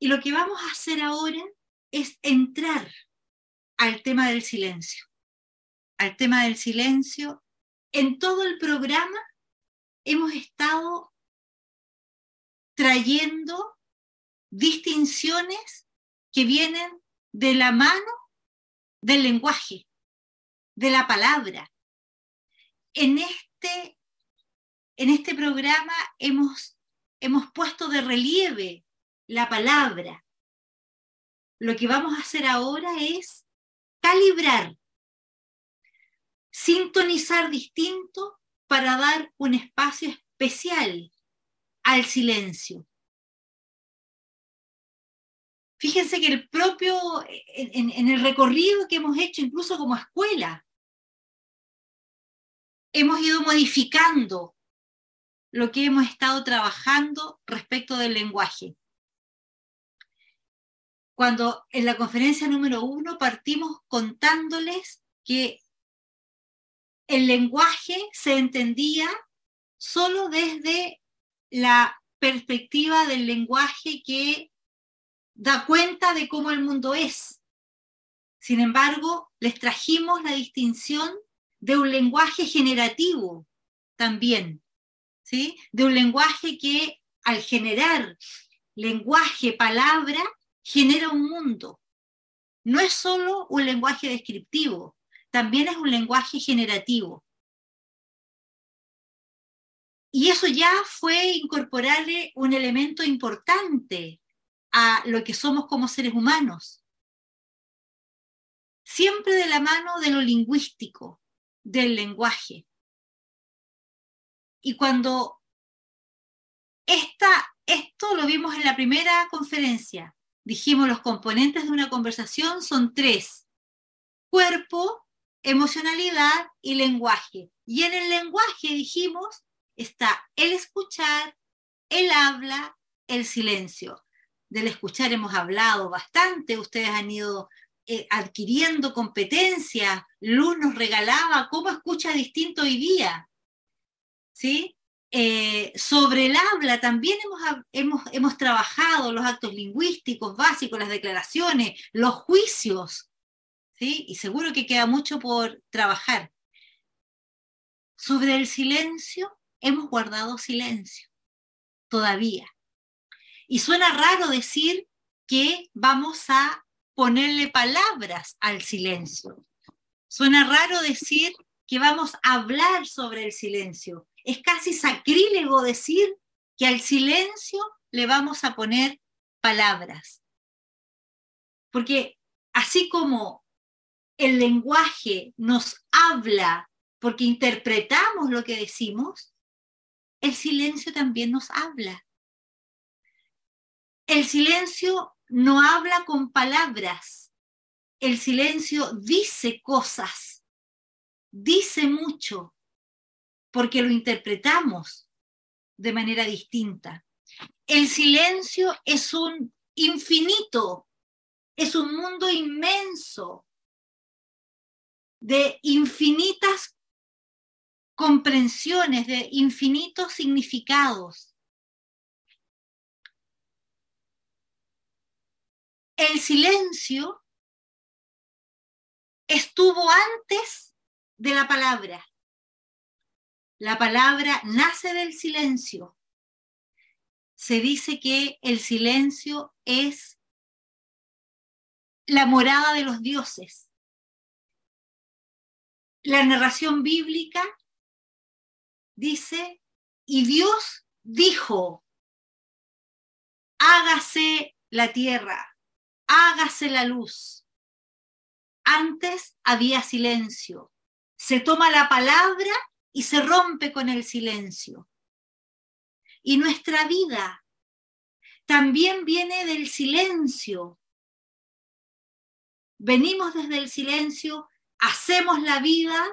Y lo que vamos a hacer ahora es entrar al tema del silencio. Al tema del silencio. En todo el programa hemos estado trayendo distinciones que vienen de la mano del lenguaje, de la palabra. En este, en este programa hemos, hemos puesto de relieve la palabra. Lo que vamos a hacer ahora es calibrar, sintonizar distinto para dar un espacio especial al silencio. Fíjense que el propio, en, el recorrido que hemos hecho, incluso como escuela, hemos ido modificando lo que hemos estado trabajando respecto del lenguaje. Cuando en la conferencia número uno partimos contándoles que el lenguaje se entendía solo desde la perspectiva del lenguaje que da cuenta de cómo el mundo es. Sin embargo, les trajimos la distinción de un lenguaje generativo también, ¿sí? De un lenguaje que al generar lenguaje, palabra, genera un mundo. No es solo un lenguaje descriptivo, también es un lenguaje generativo. Y eso ya fue incorporarle un elemento importante a lo que somos como seres humanos. Siempre de la mano de lo lingüístico, del lenguaje. Y cuando esta, esto lo vimos en la primera conferencia, dijimos los componentes de una conversación son tres, cuerpo, emocionalidad y lenguaje. Y en el lenguaje dijimos está el escuchar, el habla, el silencio del escuchar hemos hablado bastante, ustedes han ido eh, adquiriendo competencias, Luz nos regalaba cómo escucha distinto hoy día, ¿sí? Eh, sobre el habla también hemos, hemos, hemos trabajado los actos lingüísticos básicos, las declaraciones, los juicios, ¿sí? Y seguro que queda mucho por trabajar. Sobre el silencio, hemos guardado silencio, todavía. Y suena raro decir que vamos a ponerle palabras al silencio. Suena raro decir que vamos a hablar sobre el silencio. Es casi sacrílego decir que al silencio le vamos a poner palabras. Porque así como el lenguaje nos habla porque interpretamos lo que decimos, el silencio también nos habla. El silencio no habla con palabras. El silencio dice cosas, dice mucho, porque lo interpretamos de manera distinta. El silencio es un infinito, es un mundo inmenso de infinitas comprensiones, de infinitos significados. el silencio estuvo antes de la palabra. La palabra nace del silencio. Se dice que el silencio es la morada de los dioses. La narración bíblica dice, y Dios dijo, hágase la tierra hágase la luz. Antes había silencio. Se toma la palabra y se rompe con el silencio. Y nuestra vida también viene del silencio. Venimos desde el silencio, hacemos la vida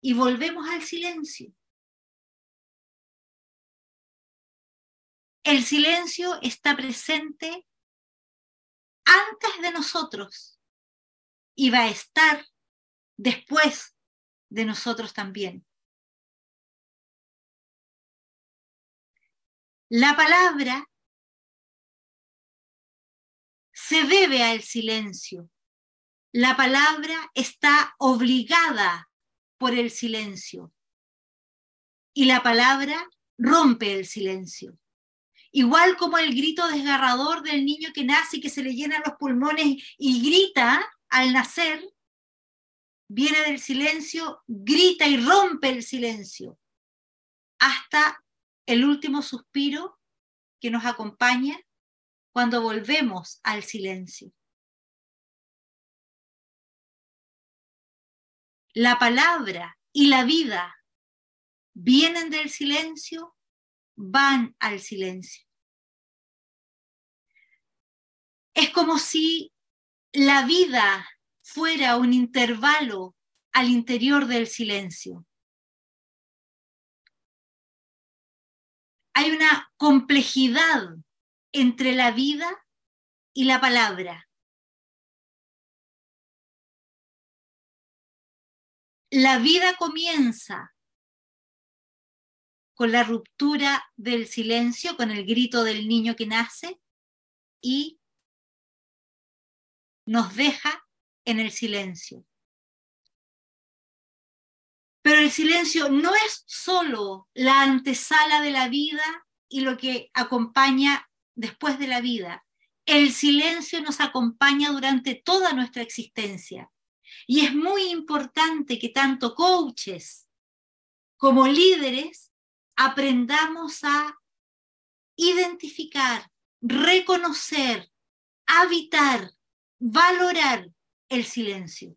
y volvemos al silencio. El silencio está presente antes de nosotros y va a estar después de nosotros también. La palabra se debe al silencio. La palabra está obligada por el silencio. Y la palabra rompe el silencio. Igual como el grito desgarrador del niño que nace y que se le llenan los pulmones y grita al nacer, viene del silencio, grita y rompe el silencio, hasta el último suspiro que nos acompaña cuando volvemos al silencio. La palabra y la vida vienen del silencio, van al silencio. Es como si la vida fuera un intervalo al interior del silencio. Hay una complejidad entre la vida y la palabra. La vida comienza con la ruptura del silencio, con el grito del niño que nace y nos deja en el silencio. Pero el silencio no es solo la antesala de la vida y lo que acompaña después de la vida. El silencio nos acompaña durante toda nuestra existencia. Y es muy importante que tanto coaches como líderes aprendamos a identificar, reconocer, habitar, valorar el silencio.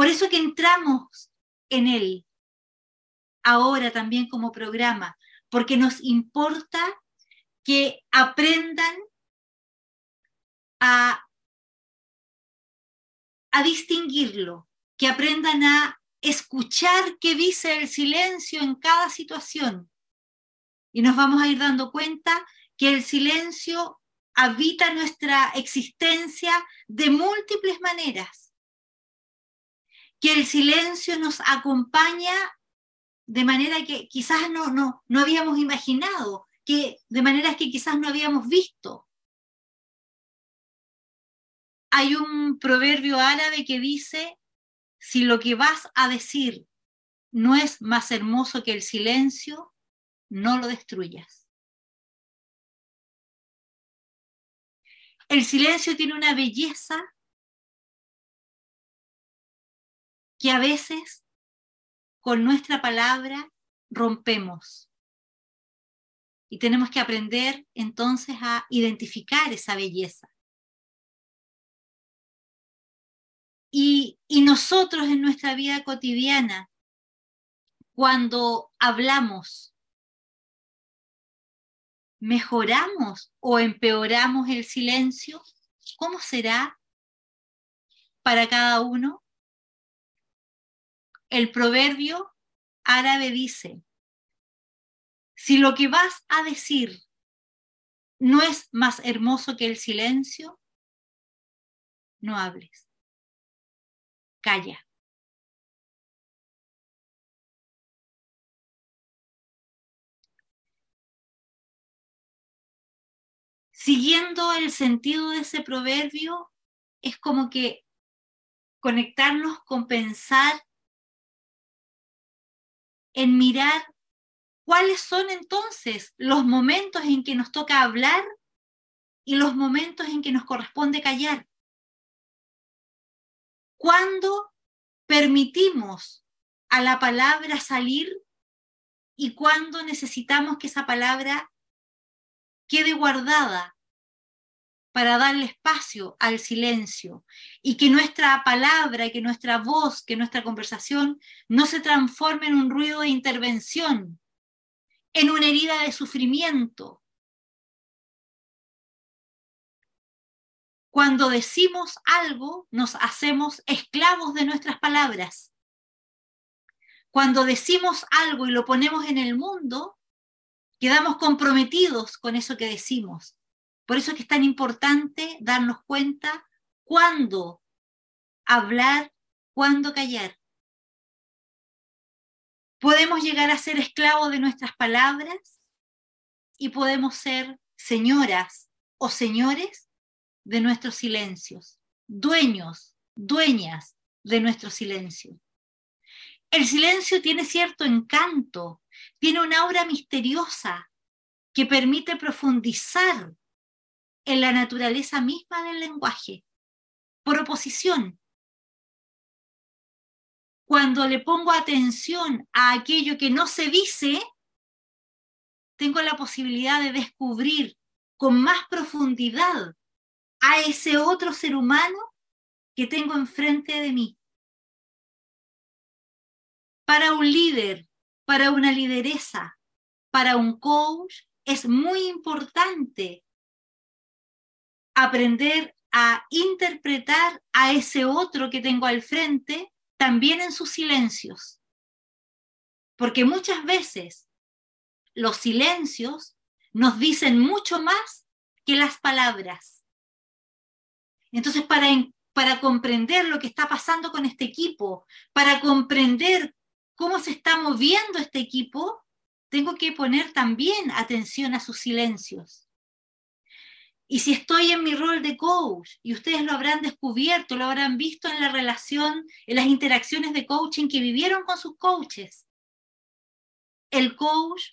Por eso que entramos en él ahora también como programa, porque nos importa que aprendan a, a distinguirlo, que aprendan a escuchar qué dice el silencio en cada situación. Y nos vamos a ir dando cuenta que el silencio habita nuestra existencia de múltiples maneras. Que el silencio nos acompaña de manera que quizás no, no, no habíamos imaginado, que, de maneras que quizás no habíamos visto. Hay un proverbio árabe que dice, si lo que vas a decir no es más hermoso que el silencio, no lo destruyas. El silencio tiene una belleza que a veces con nuestra palabra rompemos. Y tenemos que aprender entonces a identificar esa belleza. Y, y, nosotros en nuestra vida cotidiana, cuando hablamos, ¿mejoramos o empeoramos el silencio? ¿Cómo será para cada uno? El proverbio árabe dice, si lo que vas a decir no es más hermoso que el silencio, no hables. Calla. Siguiendo el sentido de ese proverbio, es como que conectarnos con pensar en mirar cuáles son entonces los momentos en que nos toca hablar y los momentos en que nos corresponde callar. ¿Cuándo permitimos a la palabra salir y cuándo necesitamos que esa palabra quede guardada para darle espacio al silencio y que nuestra palabra, que nuestra voz, que nuestra conversación no se transforme en un ruido de intervención, en una herida de sufrimiento. Cuando decimos algo, nos hacemos esclavos de nuestras palabras. Cuando decimos algo y lo ponemos en el mundo, quedamos comprometidos con eso que decimos por eso es que es tan importante darnos cuenta cuándo hablar, cuándo callar. Podemos llegar a ser esclavos de nuestras palabras y podemos ser señoras o señores de nuestros silencios, dueños, dueñas de nuestro silencio. El silencio tiene cierto encanto, tiene una aura misteriosa que permite profundizar en la naturaleza misma del lenguaje. Por oposición, cuando le pongo atención a aquello que no se dice, tengo la posibilidad de descubrir con más profundidad a ese otro ser humano que tengo enfrente de mí. Para un líder, para una lideresa, para un coach, es muy importante aprender a interpretar a ese otro que tengo al frente también en sus silencios. Porque muchas veces los silencios nos dicen mucho más que las palabras. Entonces, para, para comprender lo que está pasando con este equipo, para comprender cómo se está moviendo este equipo, tengo que poner también atención a sus silencios. Y si estoy en mi rol de coach, y ustedes lo habrán descubierto, lo habrán visto en la relación, en las interacciones de coaching que vivieron con sus coaches, el coach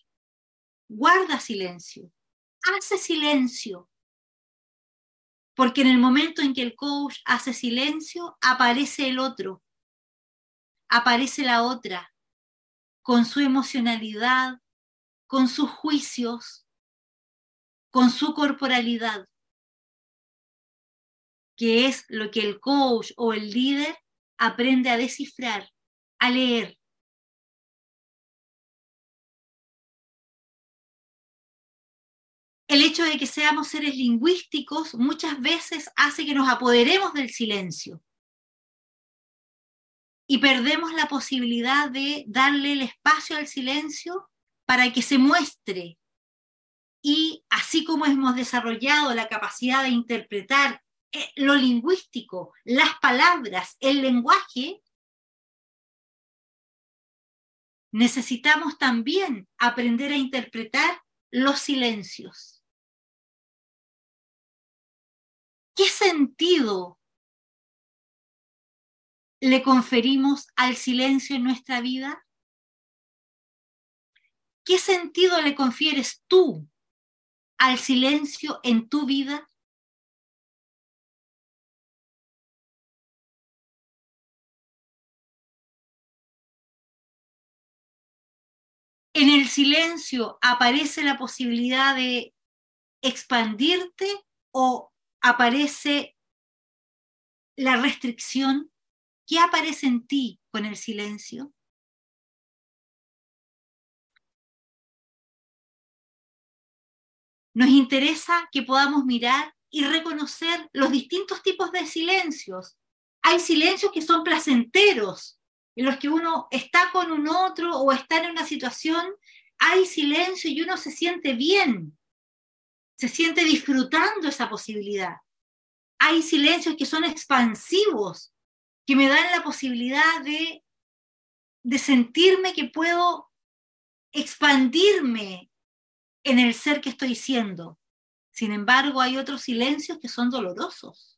guarda silencio, hace silencio, porque en el momento en que el coach hace silencio, aparece el otro, aparece la otra, con su emocionalidad, con sus juicios, con su corporalidad, que es lo que el coach o el líder aprende a descifrar, a leer. El hecho de que seamos seres lingüísticos muchas veces hace que nos apoderemos del silencio y perdemos la posibilidad de darle el espacio al silencio para que se muestre, y así como hemos desarrollado la capacidad de interpretar eh, lo lingüístico, las palabras, el lenguaje, necesitamos también aprender a interpretar los silencios. ¿Qué sentido le conferimos al silencio en nuestra vida? ¿Qué sentido le confieres tú al silencio en tu vida? En el silencio aparece la posibilidad de expandirte o aparece la restricción. ¿Qué aparece en ti con el silencio? Nos interesa que podamos mirar y reconocer los distintos tipos de silencios. Hay silencios que son placenteros, en los que uno está con un otro o está en una situación, hay silencio y uno se siente bien, se siente disfrutando esa posibilidad. Hay silencios que son expansivos, que me dan la posibilidad de, de sentirme que puedo expandirme en el ser que estoy siendo. Sin embargo, hay otros silencios que son dolorosos,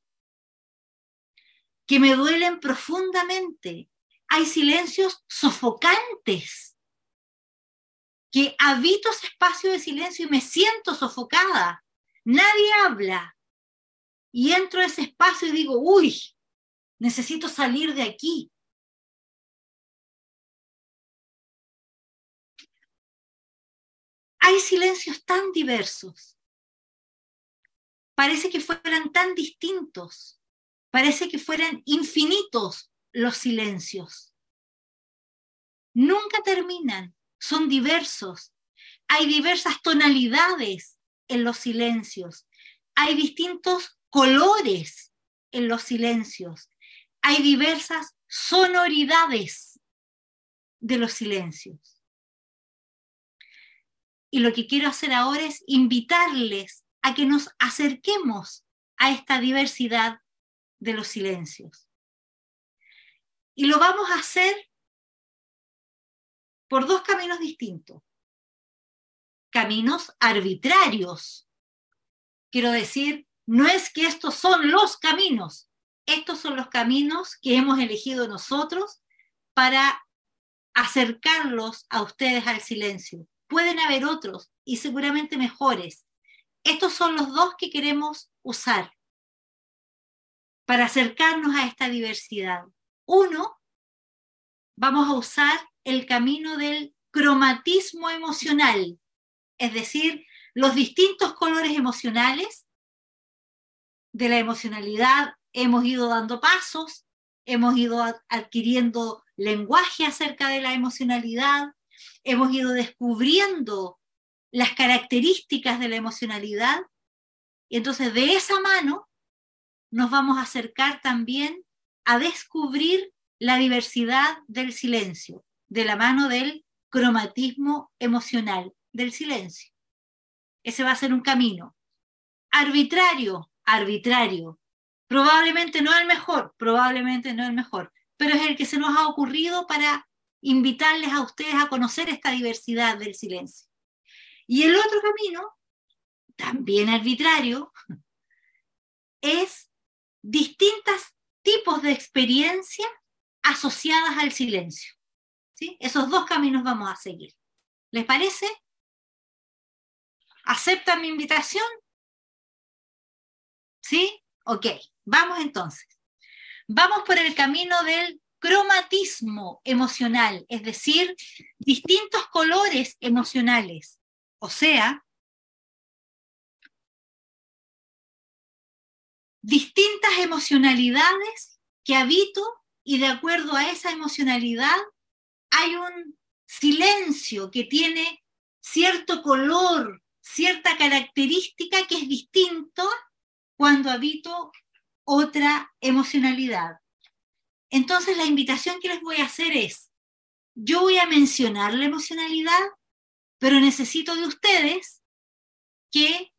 que me duelen profundamente. Hay silencios sofocantes, que habito ese espacio de silencio y me siento sofocada. Nadie habla. Y entro a ese espacio y digo, uy, necesito salir de aquí. Hay silencios tan diversos. Parece que fueran tan distintos. Parece que fueran infinitos los silencios. Nunca terminan, son diversos. Hay diversas tonalidades en los silencios. Hay distintos colores en los silencios. Hay diversas sonoridades de los silencios. Y lo que quiero hacer ahora es invitarles a que nos acerquemos a esta diversidad de los silencios. Y lo vamos a hacer por dos caminos distintos. Caminos arbitrarios, quiero decir, no es que estos son los caminos, estos son los caminos que hemos elegido nosotros para acercarlos a ustedes al silencio. Pueden haber otros y seguramente mejores. Estos son los dos que queremos usar para acercarnos a esta diversidad. Uno, vamos a usar el camino del cromatismo emocional, es decir, los distintos colores emocionales de la emocionalidad hemos ido dando pasos, hemos ido adquiriendo lenguaje acerca de la emocionalidad, hemos ido descubriendo las características de la emocionalidad y entonces de esa mano nos vamos a acercar también a descubrir la diversidad del silencio, de la mano del cromatismo emocional del silencio. Ese va a ser un camino. Arbitrario, arbitrario. Probablemente no el mejor, probablemente no el mejor, pero es el que se nos ha ocurrido para invitarles a ustedes a conocer esta diversidad del silencio. Y el otro camino, también arbitrario, es distintos tipos de experiencia asociadas al silencio. ¿sí? Esos dos caminos vamos a seguir. ¿Les parece? ¿Aceptan mi invitación? ¿Sí? Ok, vamos entonces. Vamos por el camino del cromatismo emocional, es decir, distintos colores emocionales. O sea, distintas emocionalidades que habito y de acuerdo a esa emocionalidad hay un silencio que tiene cierto color, cierta característica que es distinto cuando habito otra emocionalidad. Entonces la invitación que les voy a hacer es, yo voy a mencionar la emocionalidad, pero necesito de ustedes que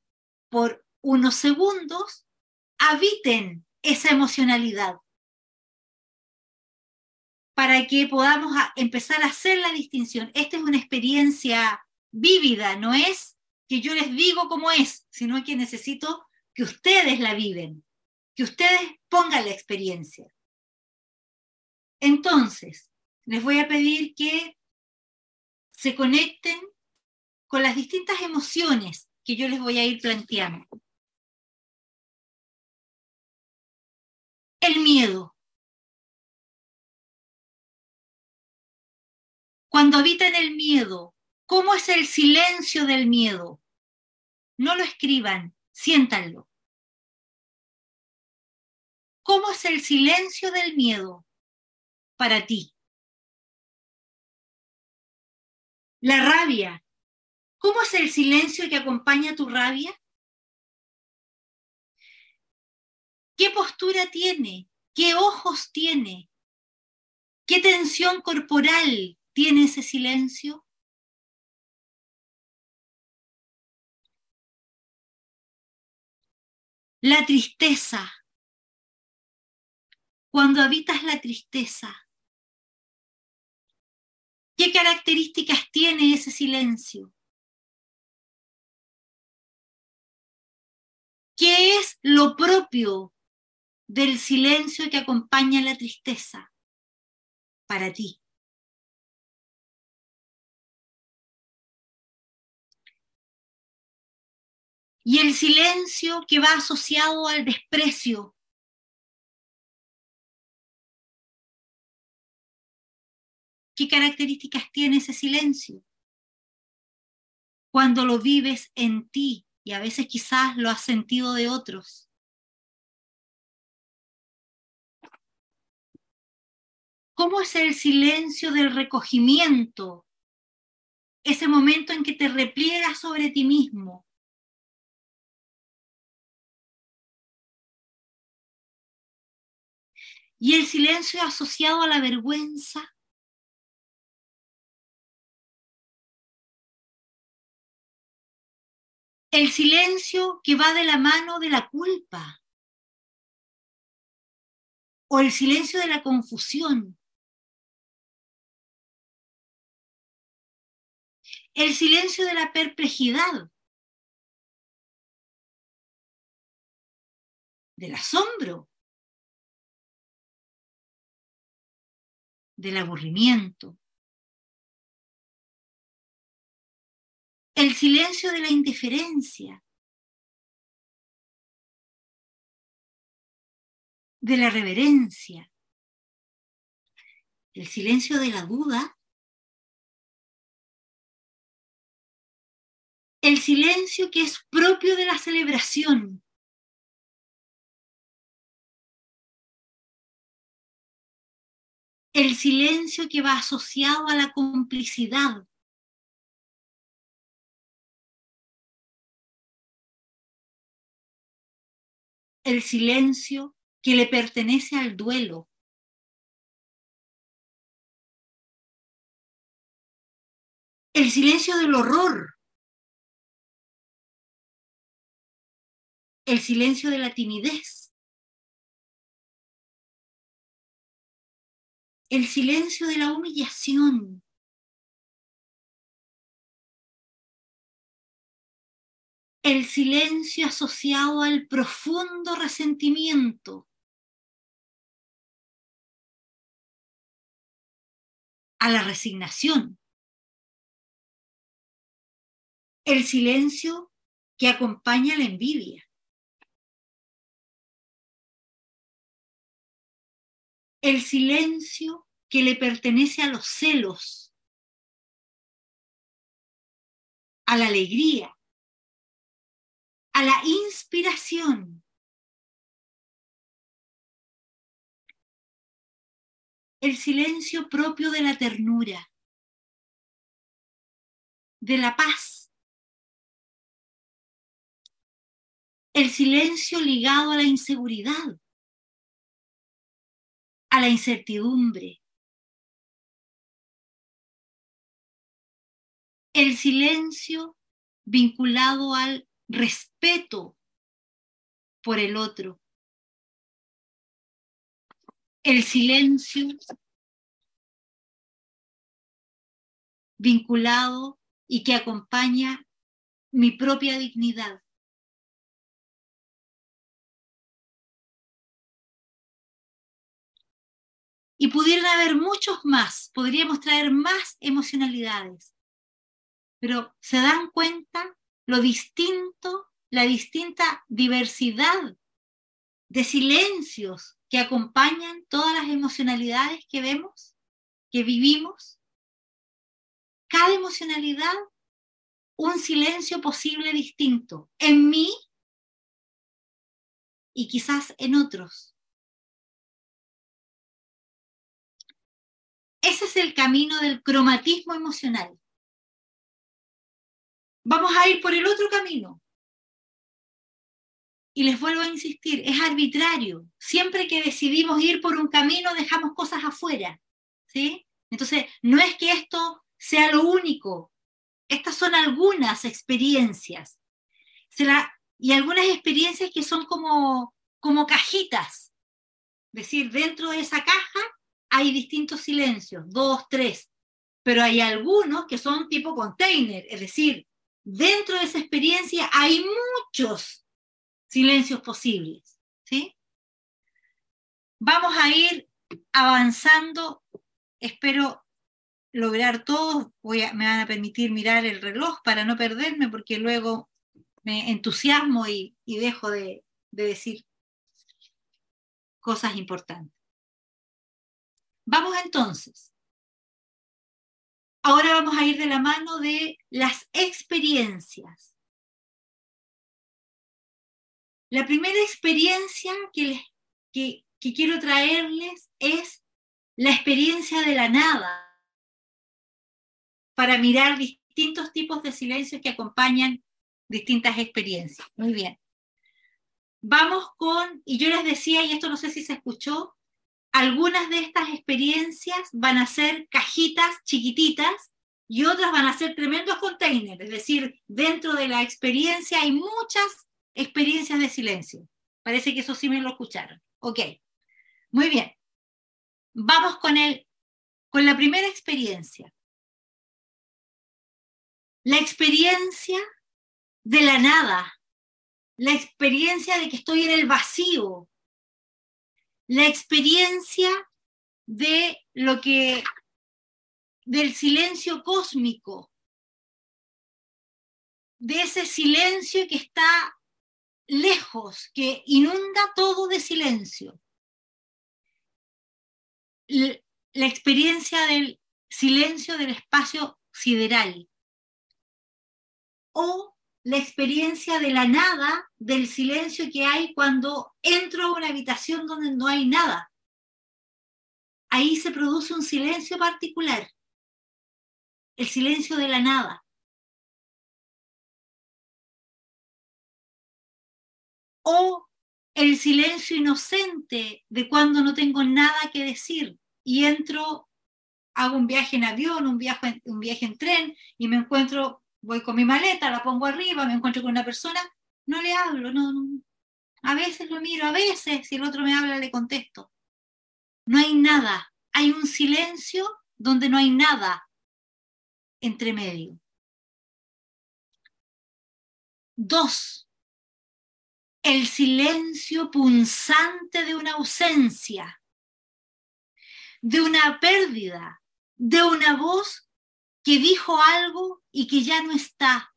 por unos segundos habiten esa emocionalidad para que podamos empezar a hacer la distinción. Esta es una experiencia vívida, no es que yo les digo cómo es, sino que necesito que ustedes la viven, que ustedes pongan la experiencia. Entonces, les voy a pedir que se conecten con las distintas emociones que yo les voy a ir planteando. El miedo. Cuando habitan el miedo, ¿cómo es el silencio del miedo? No lo escriban, siéntanlo. ¿Cómo es el silencio del miedo para ti? La rabia. ¿Cómo es el silencio que acompaña tu rabia? ¿Qué postura tiene? ¿Qué ojos tiene? ¿Qué tensión corporal tiene ese silencio? La tristeza. Cuando habitas la tristeza, ¿qué características tiene ese silencio? ¿Qué es lo propio del silencio que acompaña la tristeza para ti? y el silencio que va asociado al desprecio. ¿Qué características tiene ese silencio? Cuando lo vives en ti y a veces quizás lo has sentido de otros. ¿Cómo es el silencio del recogimiento? Ese momento en que te repliegas sobre ti mismo, y el silencio asociado a la vergüenza. El silencio que va de la mano de la culpa. O el silencio de la confusión. El silencio de la perplejidad. del asombro, del aburrimiento, el silencio de la indiferencia, de la reverencia, el silencio de la duda, el silencio que es propio de la celebración. El silencio que va asociado a la complicidad. El silencio que le pertenece al duelo. El silencio del horror. El silencio de la timidez. El silencio de la humillación. El silencio asociado al profundo resentimiento. a la resignación. El silencio que acompaña la envidia. El silencio que le pertenece a los celos, a la alegría, a la inspiración. el silencio propio de la ternura, de la paz, el silencio ligado a la inseguridad, a la incertidumbre, el silencio vinculado al respeto por el otro, el silencio vinculado y que acompaña mi propia dignidad. Y pudieran haber muchos más, podríamos traer más emocionalidades, pero se dan cuenta lo distinto, la distinta diversidad de silencios que acompañan todas las emocionalidades que vemos, que vivimos. Cada emocionalidad, un silencio posible distinto en mí y quizás en otros. Ese es el camino del cromatismo emocional. Vamos a ir por el otro camino, y les vuelvo a insistir, es arbitrario. Siempre que decidimos ir por un camino, dejamos cosas afuera. ¿sí? Entonces, no es que esto sea lo único. Estas son algunas experiencias. y algunas experiencias que son como, como cajitas. Es decir, dentro de esa caja hay distintos silencios, dos, tres. Pero hay algunos que son tipo container. Es decir, dentro de esa experiencia hay muchos silencios posibles. ¿sí? Vamos a ir avanzando, espero lograr todo, Voy me van a permitir mirar el reloj para no perderme porque luego me entusiasmo y, dejo de, de decir cosas importantes. Vamos entonces. Ahora vamos a ir de la mano de las experiencias. La primera experiencia que, que, quiero traerles es la experiencia de la nada, para mirar distintos tipos de silencios que acompañan distintas experiencias. Muy bien. Vamos con, y yo les decía, y esto no sé si se escuchó, algunas de estas experiencias van a ser cajitas chiquititas y otras van a ser tremendos containers, es decir, dentro de la experiencia hay muchas experiencias de silencio. Parece que eso sí me lo escucharon. Ok, muy bien. Vamos con, el, con la primera experiencia. La experiencia de la nada, la experiencia de que estoy en el vacío, la experiencia de lo que del silencio cósmico, de ese silencio que está lejos, que inunda todo de silencio. La experiencia del silencio del espacio sideral. O la experiencia de la nada, del silencio que hay cuando entro a una habitación donde no hay nada. Ahí se produce un silencio particular, el silencio de la nada. O el silencio inocente de cuando no tengo nada que decir y entro, hago un viaje en avión, un viaje, un viaje en tren y me encuentro voy con mi maleta, la pongo arriba, me encuentro con una persona, no le hablo, no, a veces lo miro, a veces si el otro me habla le contesto. No hay nada, hay un silencio donde no hay nada entre medio. Dos, el silencio punzante de una ausencia, de una pérdida, de una voz que dijo algo y que ya no está,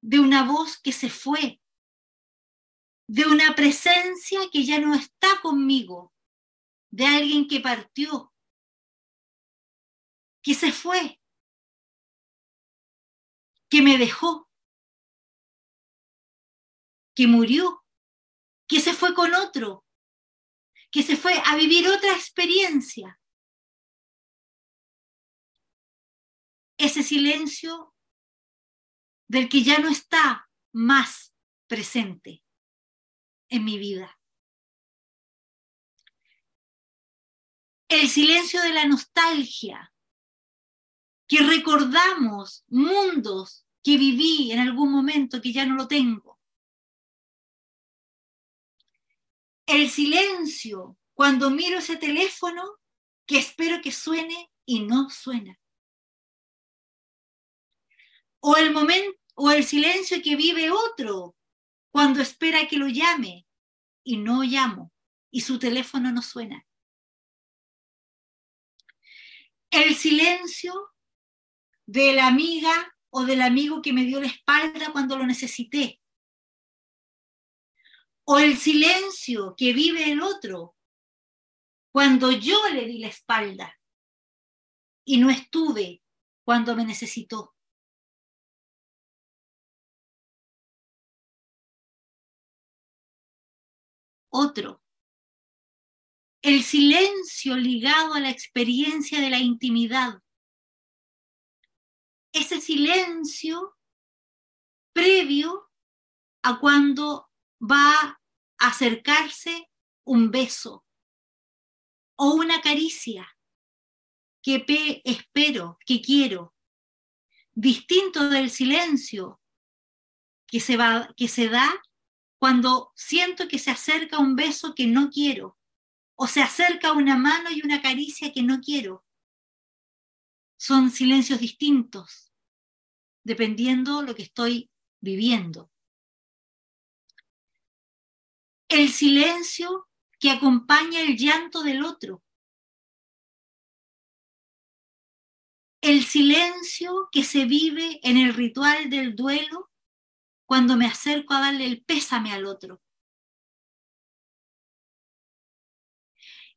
de una voz que se fue, de una presencia que ya no está conmigo, de alguien que partió, que se fue, que me dejó, que murió, que se fue con otro, que se fue a vivir otra experiencia. Ese silencio del que ya no está más presente en mi vida. El silencio de la nostalgia, que recordamos mundos que viví en algún momento que ya no lo tengo. El silencio cuando miro ese teléfono que espero que suene y no suena o el momento o el silencio que vive otro cuando espera que lo llame y no llamo y su teléfono no suena. El silencio de la amiga o del amigo que me dio la espalda cuando lo necesité. O el silencio que vive el otro cuando yo le di la espalda y no estuve cuando me necesitó. Otro. El silencio ligado a la experiencia de la intimidad. Ese silencio previo a cuando va a acercarse un beso o una caricia que espero, que quiero, distinto del silencio que se, va, que se da cuando siento que se acerca un beso que no quiero, o se acerca una mano y una caricia que no quiero. Son silencios distintos, dependiendo lo que estoy viviendo. El silencio que acompaña el llanto del otro. El silencio que se vive en el ritual del duelo cuando me acerco a darle el pésame al otro.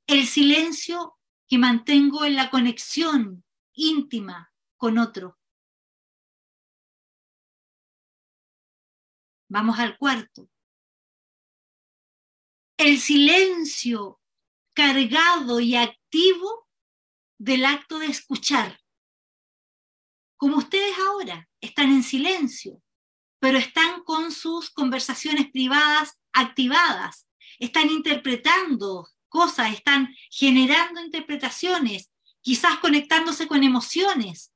El silencio que mantengo en la conexión íntima con otro. Vamos al cuarto. El silencio cargado y activo del acto de escuchar. Como ustedes ahora están en silencio, pero están con sus conversaciones privadas activadas, están interpretando cosas, están generando interpretaciones, quizás conectándose con emociones.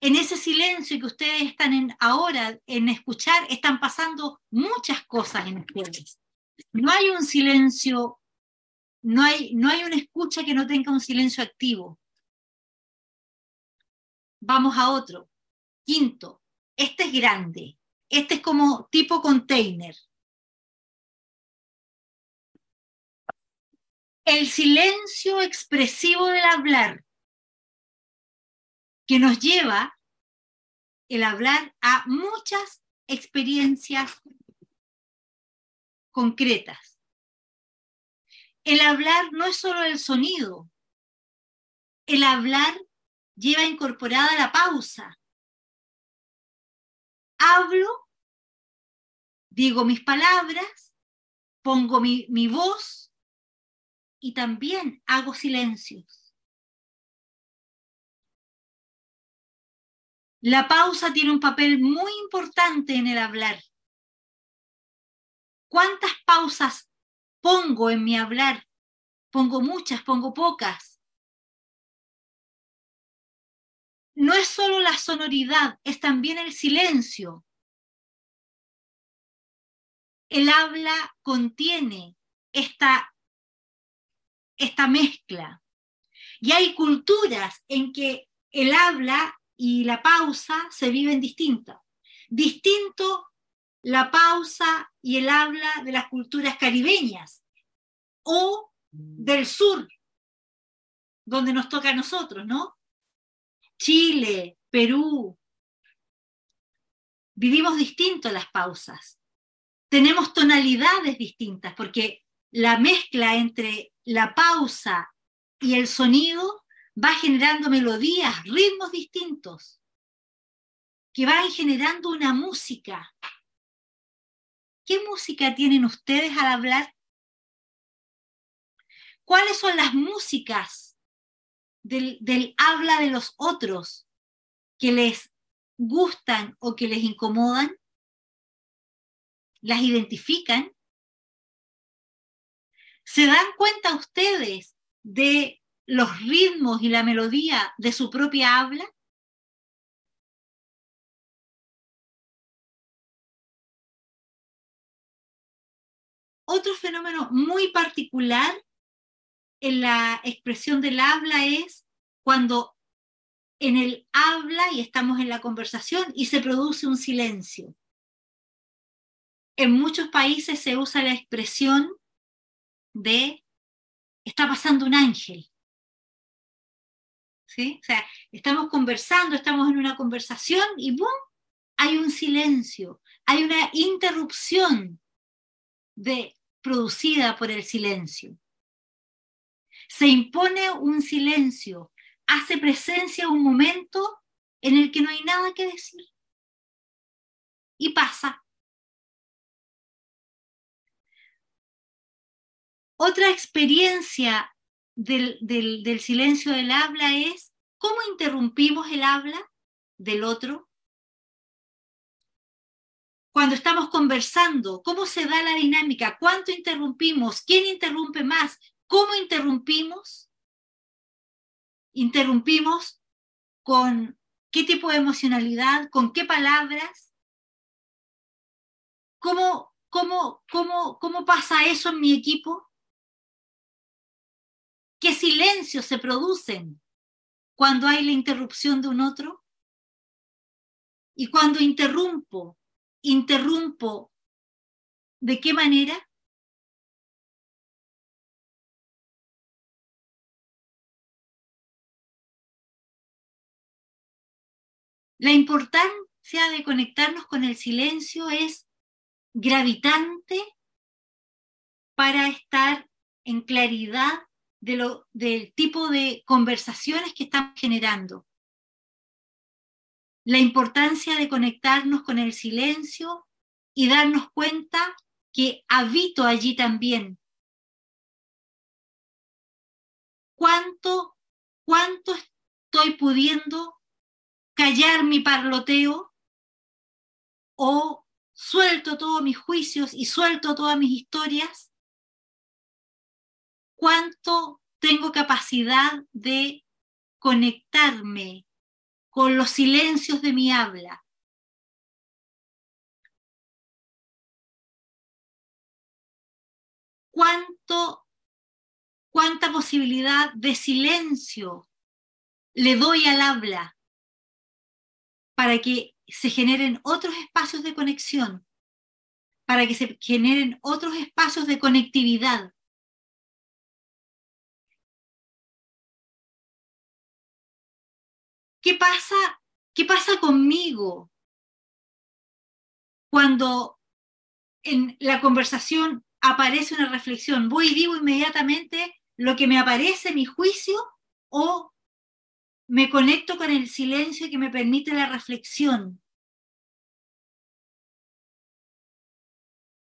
En ese silencio que ustedes están ahora en escuchar, están pasando muchas cosas en ustedes. No hay un silencio, no hay, no hay una escucha que no tenga un silencio activo. Vamos a otro. Quinto, este es grande. este es como tipo container. El silencio expresivo del hablar que nos lleva el hablar a muchas experiencias concretas. El hablar no es solo el sonido. El hablar lleva incorporada la pausa. Hablo, digo mis palabras, pongo mi, mi voz y también hago silencios. La pausa tiene un papel muy importante en el hablar. ¿Cuántas pausas pongo en mi hablar? Pongo muchas, pongo pocas. No es solo la sonoridad, es también el silencio. El habla contiene esta, esta mezcla. Y hay culturas en que el habla y la pausa se viven distintas. Distinto la pausa y el habla de las culturas caribeñas o del sur, donde nos toca a nosotros, ¿no? Chile, Perú. Vivimos distinto las pausas. Tenemos tonalidades distintas porque la mezcla entre la pausa y el sonido va generando melodías, ritmos distintos, que van generando una música. ¿Qué música tienen ustedes al hablar? ¿Cuáles son las músicas del, habla de los otros que les gustan o que les incomodan? ¿Las identifican? ¿Se dan cuenta ustedes de los ritmos y la melodía de su propia habla? Otro fenómeno muy particular en la expresión del habla es cuando en el habla y estamos en la conversación y se produce un silencio. En muchos países se usa la expresión de está pasando un ángel. O sea, estamos conversando, estamos en una conversación y ¡boom! Hay un silencio, hay una interrupción de, producida por el silencio. Se impone un silencio, hace presencia un momento en el que no hay nada que decir. Y pasa. Otra experiencia del, silencio del habla es cómo interrumpimos el habla del otro. Cuando estamos conversando, ¿cómo se da la dinámica? ¿Cuánto interrumpimos? ¿Quién interrumpe más? ¿Cómo interrumpimos? Interrumpimos con qué tipo de emocionalidad, con qué palabras. ¿Cómo, cómo, cómo, cómo pasa eso en mi equipo? ¿Qué silencios se producen cuando hay la interrupción de un otro? Y cuando interrumpo, interrumpo, ¿de qué manera? La importancia de conectarnos con el silencio es gravitante para estar en claridad del tipo de conversaciones que estamos generando. La importancia de conectarnos con el silencio y darnos cuenta que habito allí también. ¿Cuánto, cuánto estoy pudiendo callar mi parloteo o suelto todos mis juicios y suelto todas mis historias cuánto tengo capacidad de conectarme con los silencios de mi habla. ¿Cuánto, cuánta posibilidad de silencio le doy al habla para que se generen otros espacios de conexión, para que se generen otros espacios de conectividad. ¿Qué pasa, qué pasa conmigo cuando en la conversación aparece una reflexión? ¿Voy y digo inmediatamente lo que me aparece, mi juicio, o me conecto con el silencio que me permite la reflexión?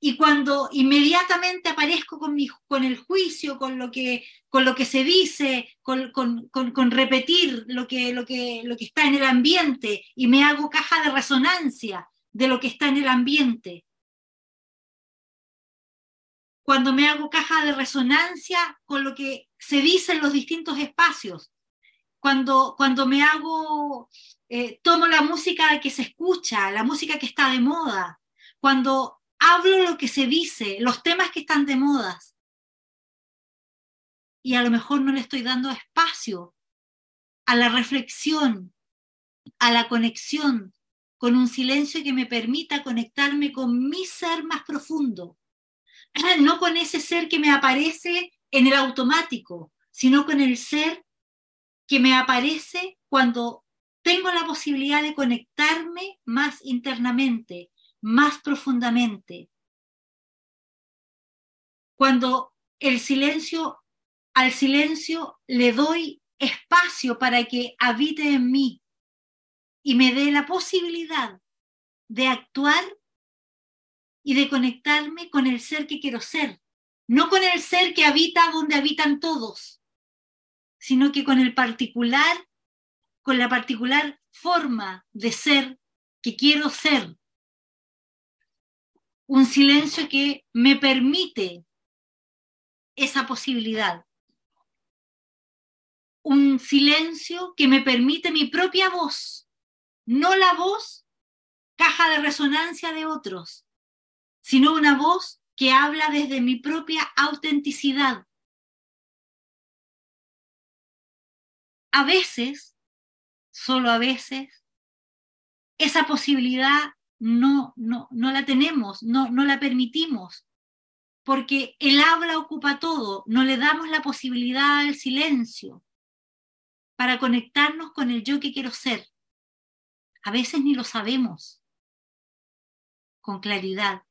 y cuando inmediatamente aparezco con, mi, con el juicio, con lo, que, con lo que se dice, con, con, con, repetir lo que, lo, que, lo que está en el ambiente y me hago caja de resonancia de lo que está en el ambiente. Cuando me hago caja de resonancia con lo que se dice en los distintos espacios. Cuando, cuando me hago, eh, tomo la música que se escucha, la música que está de moda. Cuando hablo lo que se dice, los temas que están de modas. Y a lo mejor no le estoy dando espacio a la reflexión, a la conexión, con un silencio que me permita conectarme con mi ser más profundo. No con ese ser que me aparece en el automático, sino con el ser que me aparece cuando tengo la posibilidad de conectarme más internamente, más profundamente. Cuando el silencio, al silencio le doy espacio para que habite en mí y me dé la posibilidad de actuar y de conectarme con el ser que quiero ser, no con el ser que habita donde habitan todos, sino que con el particular, con la particular forma de ser que quiero ser un silencio que me permite esa posibilidad. Un silencio que me permite mi propia voz, no la voz caja de resonancia de otros, sino una voz que habla desde mi propia autenticidad. A veces, solo a veces, esa posibilidad no, no, no la tenemos, no, no la permitimos, porque el habla ocupa todo, no le damos la posibilidad al silencio para conectarnos con el yo que quiero ser. A veces ni lo sabemos con claridad.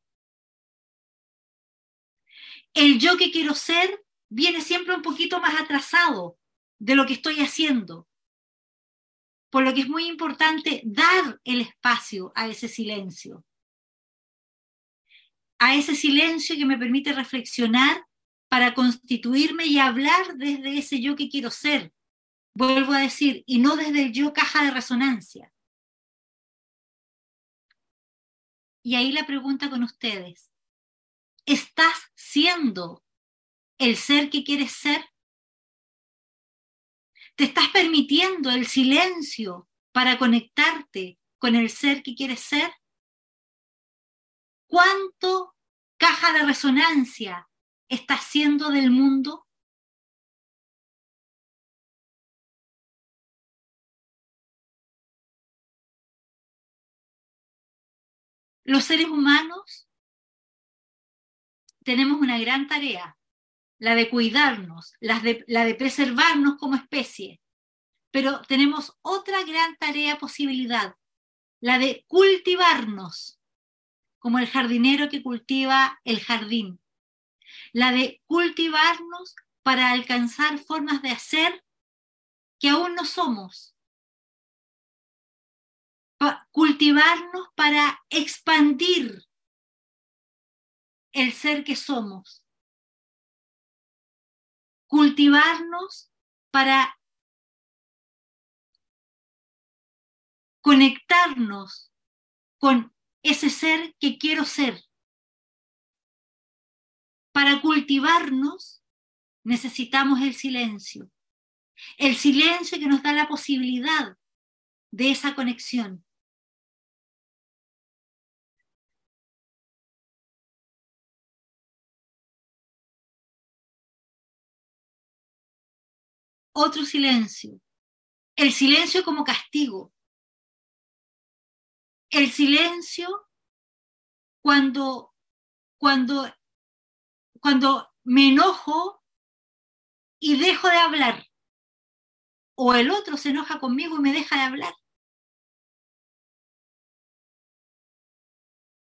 El yo que quiero ser viene siempre un poquito más atrasado de lo que estoy haciendo. Por lo que es muy importante dar el espacio a ese silencio. A ese silencio que me permite reflexionar para constituirme y hablar desde ese yo que quiero ser. Vuelvo a decir, y no desde el yo caja de resonancia. Y ahí la pregunta con ustedes. ¿Estás siendo el ser que quieres ser? Te estás permitiendo el silencio para conectarte con el ser que quieres ser. ¿Cuánto caja de resonancia estás siendo del mundo? Los seres humanos tenemos una gran tarea la de cuidarnos, la de, la de preservarnos como especie. Pero tenemos otra gran tarea, posibilidad, la de cultivarnos, como el jardinero que cultiva el jardín. La de cultivarnos para alcanzar formas de hacer que aún no somos. Cultivarnos para expandir el ser que somos cultivarnos para conectarnos con ese ser que quiero ser. Para cultivarnos necesitamos el silencio. El silencio que nos da la posibilidad de esa conexión. Otro silencio. El silencio como castigo. El silencio cuando, cuando, cuando me enojo y dejo de hablar. O el otro se enoja conmigo y me deja de hablar.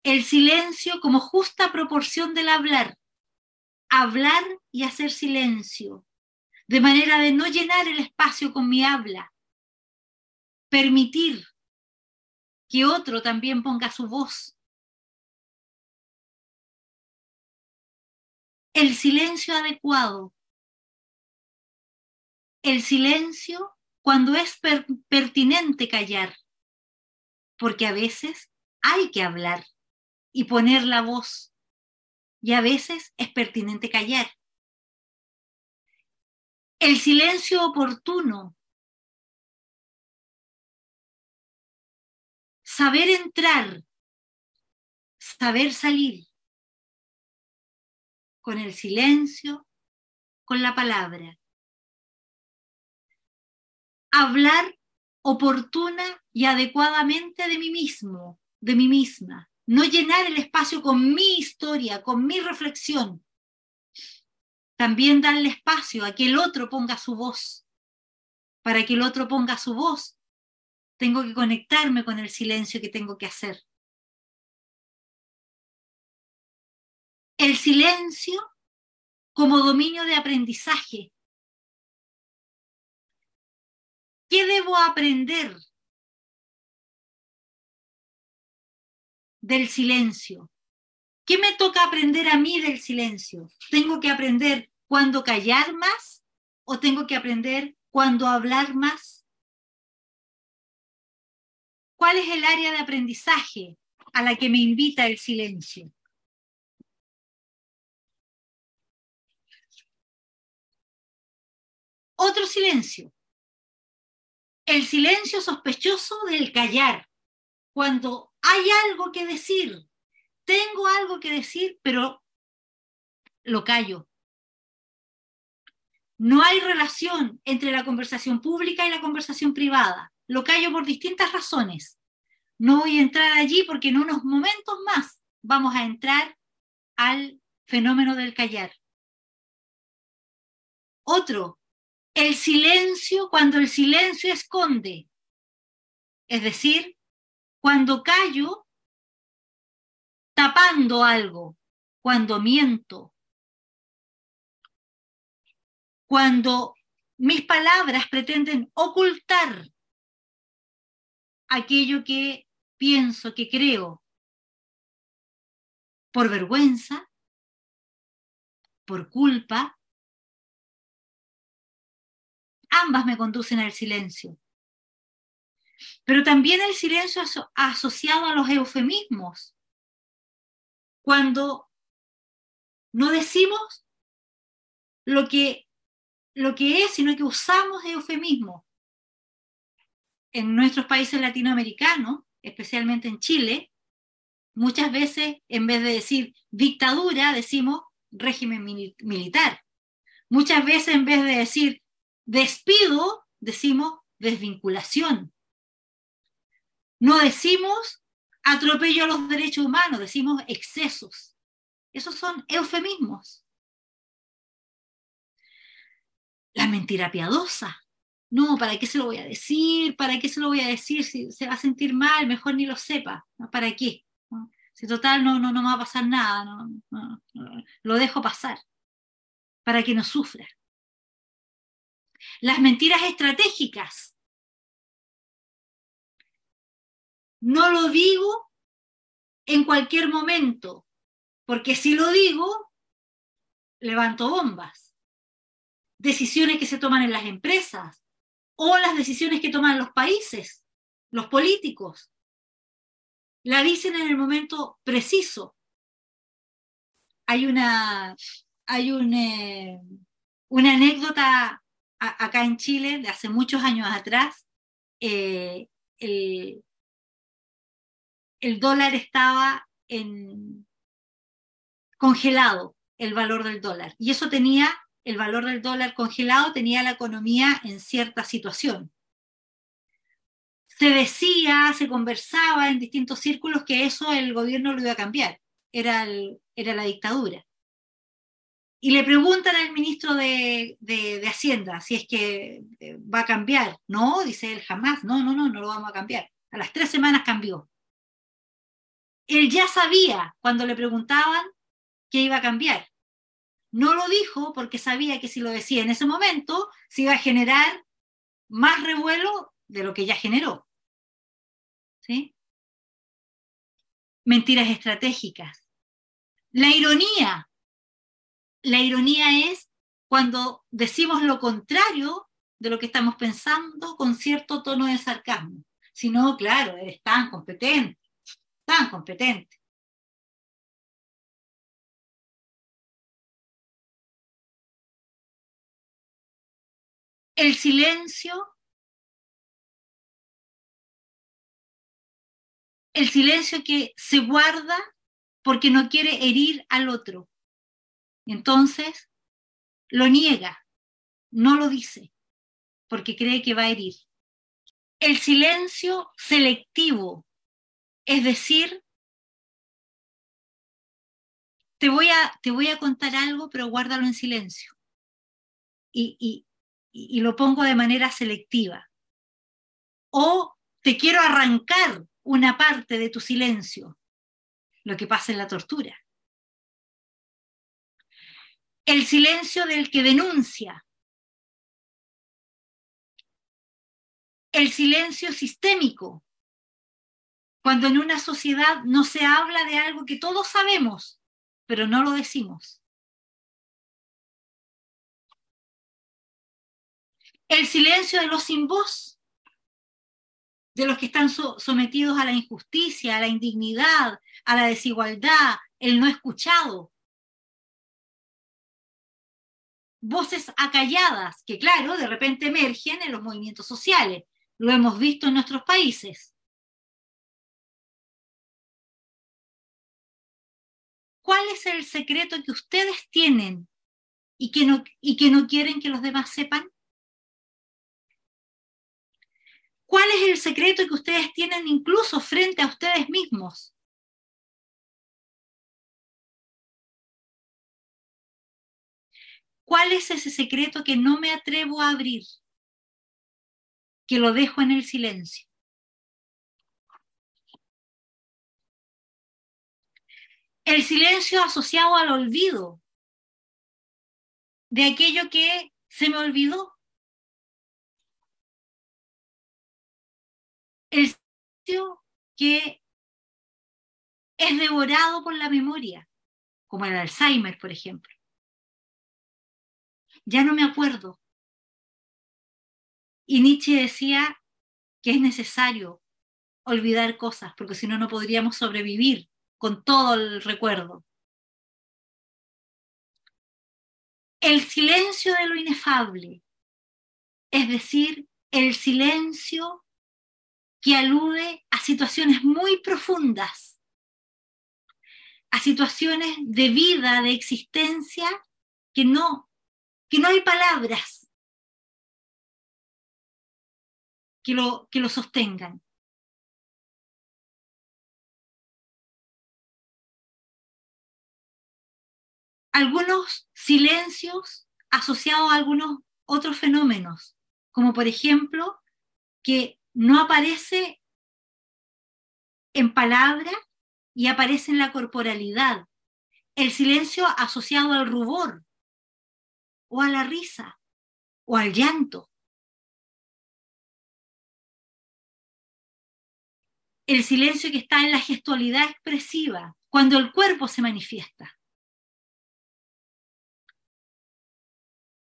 El silencio como justa proporción del hablar. Hablar y hacer silencio. De manera de no llenar el espacio con mi habla. Permitir que otro también ponga su voz. El silencio adecuado. El silencio cuando es pertinente callar, porque a veces hay que hablar y poner la voz, y a veces es pertinente callar. El silencio oportuno. Saber entrar, saber salir con el silencio, con la palabra. Hablar oportuna y adecuadamente de mí mismo, de mí misma. No llenar el espacio con mi historia, con mi reflexión. También darle espacio a que el otro ponga su voz. Para que el otro ponga su voz, tengo que conectarme con el silencio que tengo que hacer. el silencio como dominio de aprendizaje. ¿Qué debo aprender del silencio? ¿Qué me toca aprender a mí del silencio? ¿Tengo que aprender cuándo callar más o tengo que aprender cuándo hablar más? ¿Cuál es el área de aprendizaje a la que me invita el silencio? Otro silencio. El silencio sospechoso del callar. Cuando hay algo que decir, tengo algo que decir, pero lo callo. No hay relación entre la conversación pública y la conversación privada. Lo callo por distintas razones. No voy a entrar allí porque en unos momentos más vamos a entrar al fenómeno del callar. Otro, el silencio cuando el silencio esconde. Es decir, cuando callo tapando algo, cuando miento, cuando mis palabras pretenden ocultar aquello que pienso, que creo, por vergüenza, por culpa, ambas me conducen al silencio. Pero también el silencio asociado a los eufemismos. Cuando no decimos lo que, lo que es, sino que usamos eufemismos. En nuestros países latinoamericanos, especialmente en Chile, muchas veces en vez de decir dictadura, decimos régimen militar. Muchas veces en vez de decir Despido, decimos desvinculación. No decimos atropello a los derechos humanos, decimos excesos. Esos son eufemismos. La mentira piadosa. No, ¿para qué se lo voy a decir? ¿Para qué se lo voy a decir? Si se va a sentir mal, mejor ni lo sepa. ¿Para qué? Si total no, no, no va a pasar nada, lo dejo pasar. Para que no sufra. Las mentiras estratégicas. No lo digo en cualquier momento, porque si lo digo, levanto bombas. Decisiones que se toman en las empresas o las decisiones que toman los países, los políticos. La dicen en el momento preciso. Hay una, hay eh, una anécdota acá en Chile, de hace muchos años atrás, eh, el, dólar estaba congelado, el valor del dólar. Y eso tenía, el valor del dólar congelado tenía la economía en cierta situación. se decía, se conversaba en distintos círculos que eso el gobierno lo iba a cambiar, era, era la dictadura. Y le preguntan al ministro de, de, Hacienda si es que eh, va a cambiar. No, dice él, jamás, no, no, no, no lo vamos a cambiar. A las tres semanas cambió. Él ya sabía cuando le preguntaban que iba a cambiar. No lo dijo porque sabía que si lo decía en ese momento se iba a generar más revuelo de lo que ya generó. ¿Sí? Mentiras estratégicas. La ironía. La ironía es cuando decimos lo contrario de lo que estamos pensando con cierto tono de sarcasmo. Si no, claro, eres tan competente, tan competente. El silencio el silencio que se guarda porque no quiere herir al otro. Entonces, lo niega, no lo dice, porque cree que va a herir. El silencio selectivo, es decir, te voy a, te voy a contar algo, pero guárdalo en silencio. Y, y lo pongo de manera selectiva. O te quiero arrancar una parte de tu silencio, lo que pasa en la tortura. El silencio del que denuncia. El silencio sistémico, cuando en una sociedad no se habla de algo que todos sabemos, pero no lo decimos. El silencio de los sin voz, de los que están sometidos a la injusticia, a la indignidad, a la desigualdad, el no escuchado. Voces acalladas que, claro, de repente emergen en los movimientos sociales. Lo hemos visto en nuestros países. ¿Cuál es el secreto que ustedes tienen y que no, y que no quieren que los demás sepan? ¿Cuál es el secreto que ustedes tienen incluso frente a ustedes mismos? ¿Cuál es ese secreto que no me atrevo a abrir? Que lo dejo en el silencio. El silencio asociado al olvido de aquello que se me olvidó. El sitio que es devorado por la memoria, como el Alzheimer, por ejemplo. Ya no me acuerdo. Y Nietzsche decía que es necesario olvidar cosas, porque si no, no podríamos sobrevivir con todo el recuerdo. El silencio de lo inefable, es decir, el silencio que alude a situaciones muy profundas, a situaciones de vida, de existencia, que no, que no hay palabras que lo, que lo sostengan. Algunos silencios asociados a algunos otros fenómenos, como por ejemplo que no aparece en palabra y aparece en la corporalidad. El silencio asociado al rubor o a la risa o al llanto. El silencio que está en la gestualidad expresiva, cuando el cuerpo se manifiesta.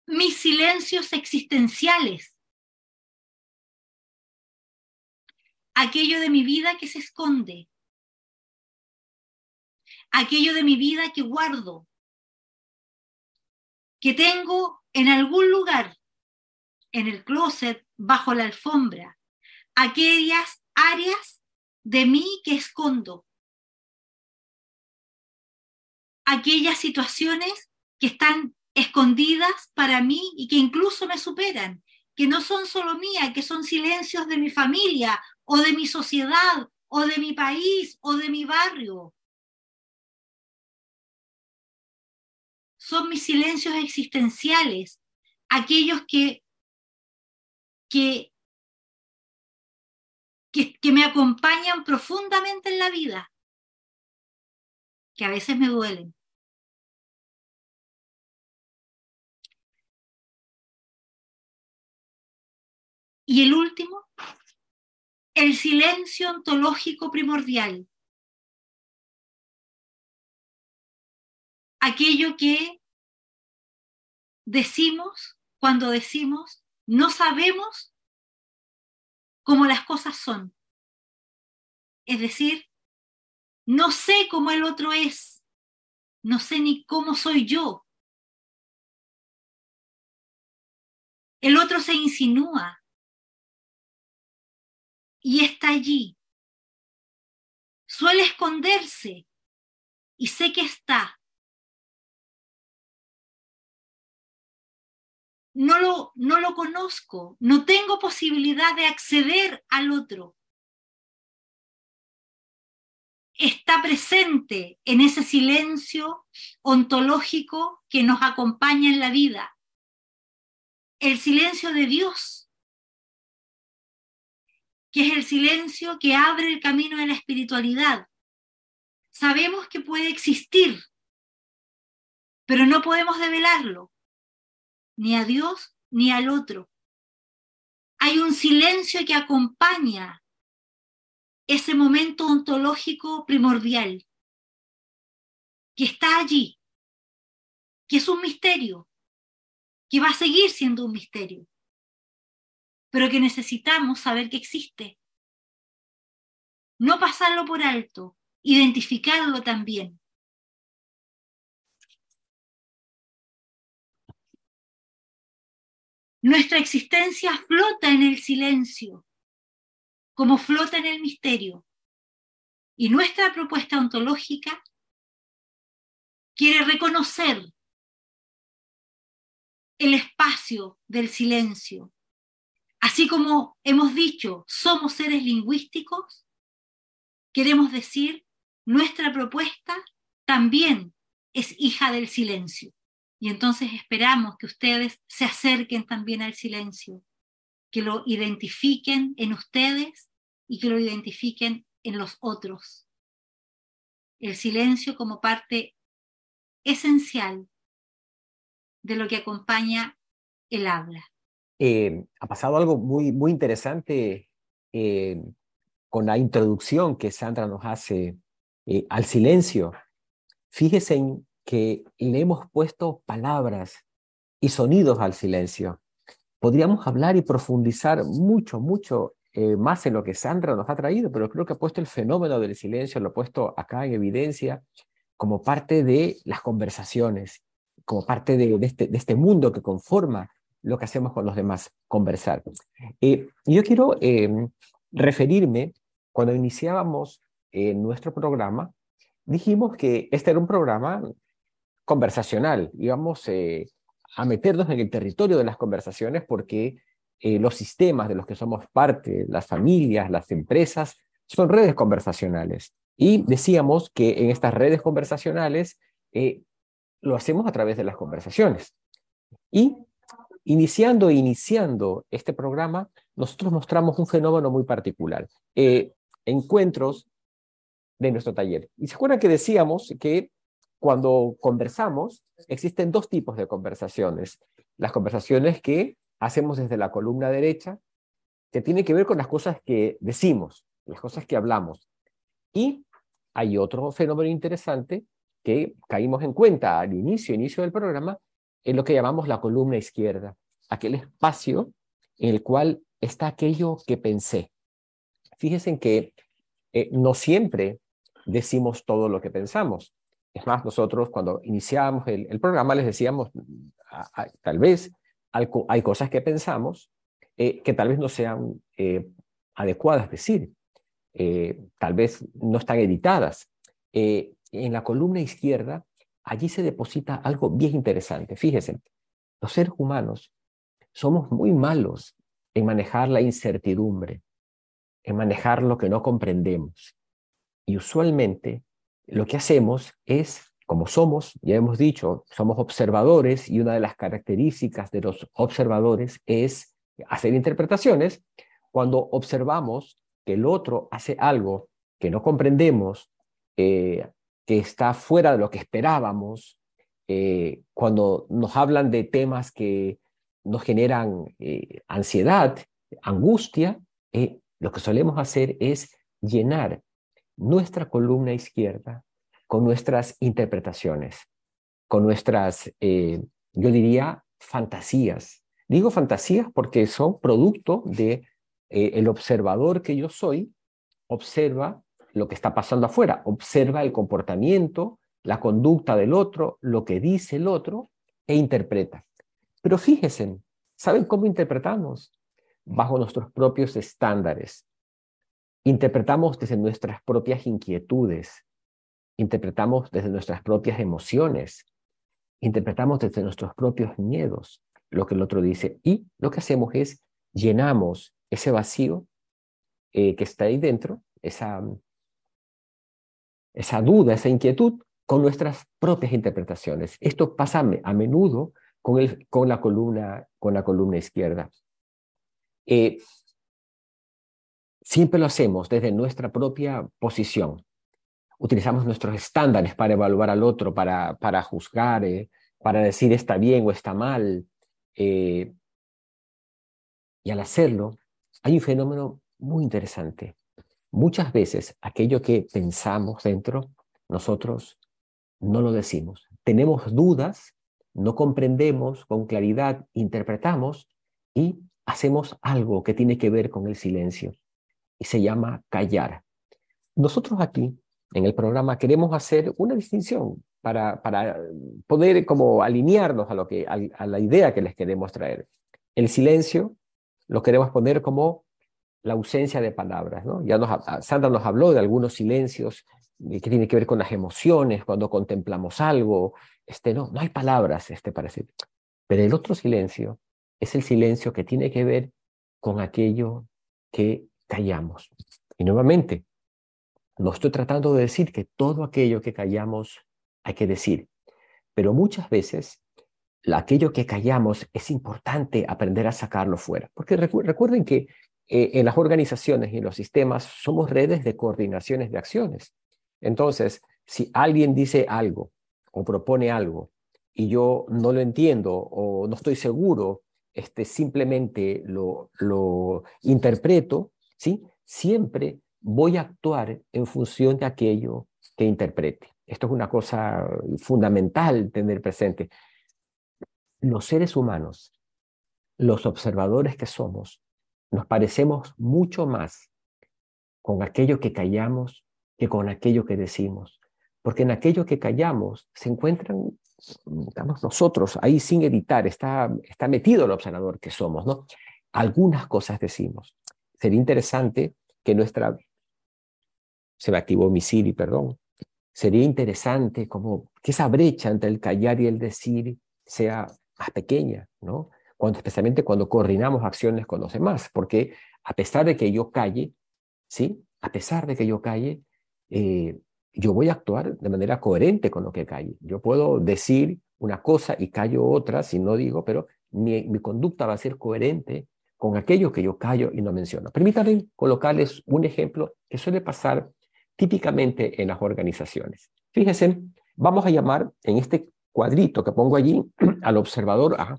Mis silencios existenciales, aquello de mi vida que se esconde, aquello de mi vida que guardo, que tengo en algún lugar, en el closet, bajo la alfombra, aquellas áreas de mí que escondo, aquellas situaciones que están escondidas para mí y que incluso me superan, que no son solo mías, que son silencios de mi familia o de mi sociedad, o de mi país, o de mi barrio. Son mis silencios existenciales, aquellos que, que, que, me acompañan profundamente en la vida, que a veces me duelen. Y el último, el silencio ontológico primordial. Aquello que decimos cuando decimos no sabemos cómo las cosas son. Es decir, no sé cómo el otro es, no sé ni cómo soy yo. El otro se insinúa, y está allí. Suele esconderse y sé que está. No lo, no lo conozco, no tengo posibilidad de acceder al otro. Está presente en ese silencio ontológico que nos acompaña en la vida. El silencio de Dios que es el silencio que abre el camino de la espiritualidad. Sabemos que puede existir, pero no podemos develarlo, ni a Dios ni al otro. Hay un silencio que acompaña ese momento ontológico primordial, que está allí, que es un misterio, que va a seguir siendo un misterio pero que necesitamos saber que existe. No pasarlo por alto, identificarlo también. Nuestra existencia flota en el silencio, como flota en el misterio. Y nuestra propuesta ontológica quiere reconocer el espacio del silencio, Así como hemos dicho, somos seres lingüísticos, queremos decir, nuestra propuesta también es hija del silencio. Y entonces esperamos que ustedes se acerquen también al silencio, que lo identifiquen en ustedes y que lo identifiquen en los otros. El silencio como parte esencial de lo que acompaña el habla. Eh, ha pasado algo muy, muy interesante eh, con la introducción que Sandra nos hace eh, al silencio. Fíjense en que le hemos puesto palabras y sonidos al silencio. Podríamos hablar y profundizar mucho, mucho más en lo que Sandra nos ha traído, pero creo que ha puesto el fenómeno del silencio, lo ha puesto acá en evidencia como parte de las conversaciones, como parte de, este, de este mundo que conforma lo que hacemos con los demás, conversar. Eh, yo quiero em, referirme, cuando iniciábamos eh, nuestro programa, dijimos que este era un programa conversacional, íbamos eh, a meternos en el territorio de las conversaciones porque los sistemas de los que somos parte, las familias, las empresas, son redes conversacionales. Y decíamos que en estas redes conversacionales lo hacemos a través de las conversaciones. Y Iniciando e iniciando este programa, nosotros mostramos un fenómeno muy particular. Eh, encuentros de nuestro taller. Y se acuerdan que decíamos que cuando conversamos, existen dos tipos de conversaciones. Las conversaciones que hacemos desde la columna derecha, que tienen que ver con las cosas que decimos, las cosas que hablamos. Y hay otro fenómeno interesante que caímos en cuenta al inicio, inicio del programa, en lo que llamamos la columna izquierda, aquel espacio en el cual está aquello que pensé. Fíjense que eh, no siempre decimos todo lo que pensamos. Es más, nosotros cuando iniciábamos el, programa les decíamos, tal vez hay, cosas que pensamos eh, que tal vez no sean eh, adecuadas decir, tal vez no están editadas. en la columna izquierda allí se deposita algo bien interesante. Fíjense, los seres humanos somos muy malos en manejar la incertidumbre. en manejar lo que no comprendemos. Y usualmente lo que hacemos es, como somos, ya hemos dicho, somos observadores y una de las características de los observadores es hacer interpretaciones. Cuando observamos que el otro hace algo que no comprendemos, eh, que está fuera de lo que esperábamos, eh, cuando nos hablan de temas que nos generan eh, ansiedad, angustia, lo que solemos hacer es llenar nuestra columna izquierda con nuestras interpretaciones, con nuestras, yo diría, fantasías. Digo fantasías porque son producto de el observador que yo soy, observa lo que está pasando afuera, observa el comportamiento, la conducta del otro, lo que dice el otro e interpreta. Pero fíjense, ¿saben cómo interpretamos? Bajo nuestros propios estándares. Interpretamos desde nuestras propias inquietudes, interpretamos desde nuestras propias emociones, interpretamos desde nuestros propios miedos lo que el otro dice y lo que hacemos es llenamos ese vacío eh, que está ahí dentro, esa, esa duda, esa inquietud con nuestras propias interpretaciones. Esto pasa a menudo con, el, con, la, columna, con la columna izquierda. Eh, siempre lo hacemos desde nuestra propia posición. Utilizamos nuestros estándares para evaluar al otro, para, para juzgar, eh, para decir está bien o está mal. Eh, y al hacerlo, hay un fenómeno muy interesante. Muchas veces aquello que pensamos dentro, nosotros no lo decimos. Tenemos dudas, no comprendemos con claridad, interpretamos y hacemos algo que tiene que ver con el silencio y se llama callar. Nosotros aquí en el programa queremos hacer una distinción para, para poder como alinearnos a, lo que, a la idea que les queremos traer. El silencio lo queremos poner como la ausencia de palabras. ¿no? Ya nos, Sandra nos habló de algunos silencios que tienen que ver con las emociones, cuando contemplamos algo. Este, no, no hay palabras este, para decir. Pero el otro silencio es el silencio que tiene que ver con aquello que callamos. Y nuevamente, no estoy tratando de decir que todo aquello que callamos hay que decir, pero muchas veces aquello que callamos es importante aprender a sacarlo fuera. Porque recuerden que eh, en las organizaciones y en los sistemas somos redes de coordinaciones de acciones. Entonces, si alguien dice algo o propone algo y yo no lo entiendo o no estoy seguro, este, simplemente lo, lo interpreto, ¿sí? siempre voy a actuar en función de aquello que interprete. Esto es una cosa fundamental tener presente. Los seres humanos, los observadores que somos, nos parecemos mucho más con aquello que callamos que con aquello que decimos. Porque en aquello que callamos se encuentran, digamos, nosotros, ahí sin editar, está, está metido el observador que somos, ¿no? Algunas cosas decimos. Sería interesante que nuestra... Se me activó mi Siri, perdón. Sería interesante como que esa brecha entre el callar y el decir sea más pequeña, ¿no? Cuando, especialmente cuando coordinamos acciones con los demás, porque a pesar de que yo calle, ¿sí? A pesar de que yo calle, eh, yo voy a actuar de manera coherente con lo que calle. Yo puedo decir una cosa y callo otra si no digo, pero mi, mi conducta va a ser coherente con aquello que yo callo y no menciono. Permítanme colocarles un ejemplo que suele pasar típicamente en las organizaciones. Fíjense, vamos a llamar en este cuadrito que pongo allí al observador A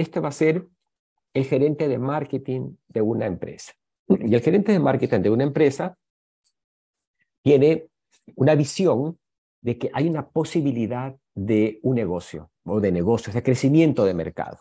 este va a ser el gerente de marketing de una empresa. Y el gerente de marketing de una empresa tiene una visión de que hay una posibilidad de un negocio o de negocios, de crecimiento de mercado.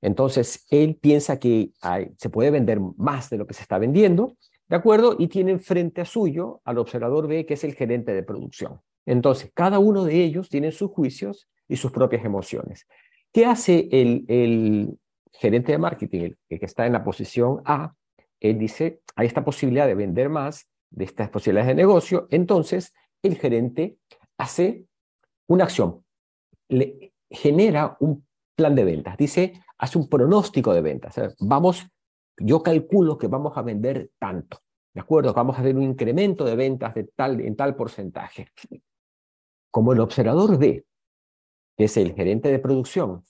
Entonces, él piensa que se puede vender más de lo que se está vendiendo, ¿de acuerdo? Y tiene frente a suyo al observador B, que es el gerente de producción. Entonces, cada uno de ellos tiene sus juicios y sus propias emociones. ¿Qué hace el, gerente de marketing, el, que está en la posición A? Él dice, hay esta posibilidad de vender más, de estas posibilidades de negocio, entonces el gerente hace una acción, le genera un plan de ventas, dice, hace un pronóstico de ventas. vamos, yo calculo que vamos a vender tanto, ¿De acuerdo? Vamos a ver un incremento de ventas de tal, en tal porcentaje. Como el observador D, que es el gerente de producción,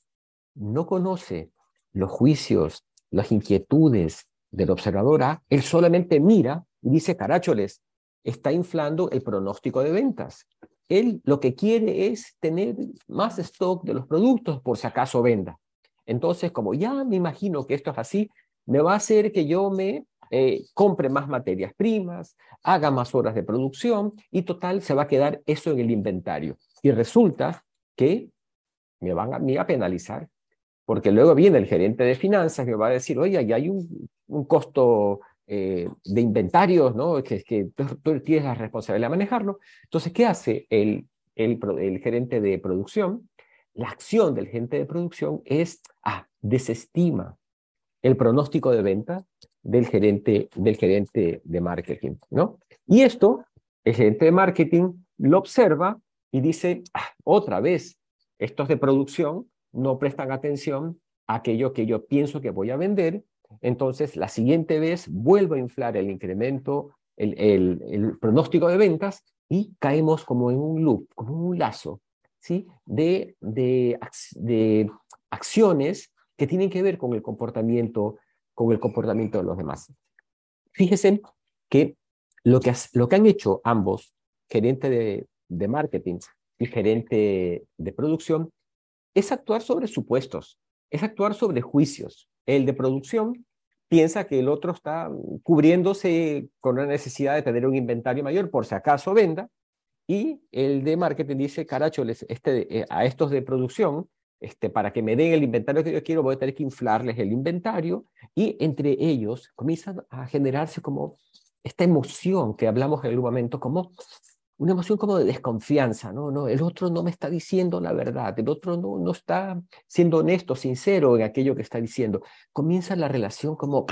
no conoce los juicios, las inquietudes del observador A, él solamente mira y dice, caracholes, está inflando el pronóstico de ventas. Él lo que quiere es tener más stock de los productos por si acaso venda. Entonces, como ya me imagino que esto es así, me va a hacer que yo me eh, compre más materias primas, haga más horas de producción y total se va a quedar eso en el inventario. Y resulta que me van a, me a penalizar, porque luego viene el gerente de finanzas me va a decir, oye, ya hay un, un costo eh, de inventarios, ¿no? que, que tú, tienes la responsabilidad de manejarlo. Entonces, ¿qué hace el, el, el, gerente de producción? La acción del gerente de producción es, ah, desestima el pronóstico de venta del gerente, del gerente de marketing, ¿no? Y esto, el gerente de marketing lo observa y dice, ah, otra vez, estos de producción no prestan atención a aquello que yo pienso que voy a vender entonces, la siguiente vez vuelvo a inflar el incremento, el, pronóstico de ventas y caemos como en un loop, como un lazo, ¿sí? De, acciones que tienen que ver con el comportamiento, con el comportamiento de los demás. Fíjense que lo que, han hecho ambos, gerente de marketing gerente de producción, es actuar sobre supuestos, es actuar sobre juicios. El de producción piensa que el otro está cubriéndose con la necesidad de tener un inventario mayor por si acaso venda, y el de marketing dice, caracho, este, eh, a estos de producción, este, para que me den el inventario que yo quiero, voy a tener que inflarles el inventario, y entre ellos comienza a generarse como esta emoción que hablamos en algún momento, como una emoción como de desconfianza, ¿no? no el otro no me está diciendo la verdad, el otro no, no está siendo honesto, sincero en aquello que está diciendo. Comienza la relación como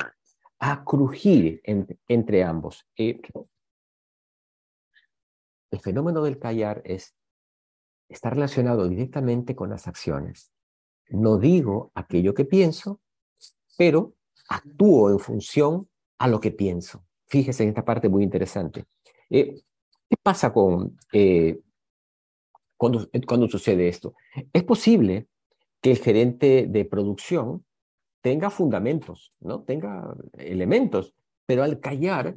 a crujir entre ambos. Eh, el fenómeno del callar es, está relacionado directamente con las acciones. No digo aquello que pienso, pero actúo en función a lo que pienso. Fíjese en esta parte muy interesante. Eh, ¿Qué pasa con, eh, cuando, cuando sucede esto? Es posible que el gerente de producción tenga fundamentos, ¿no? tenga elementos, pero al callar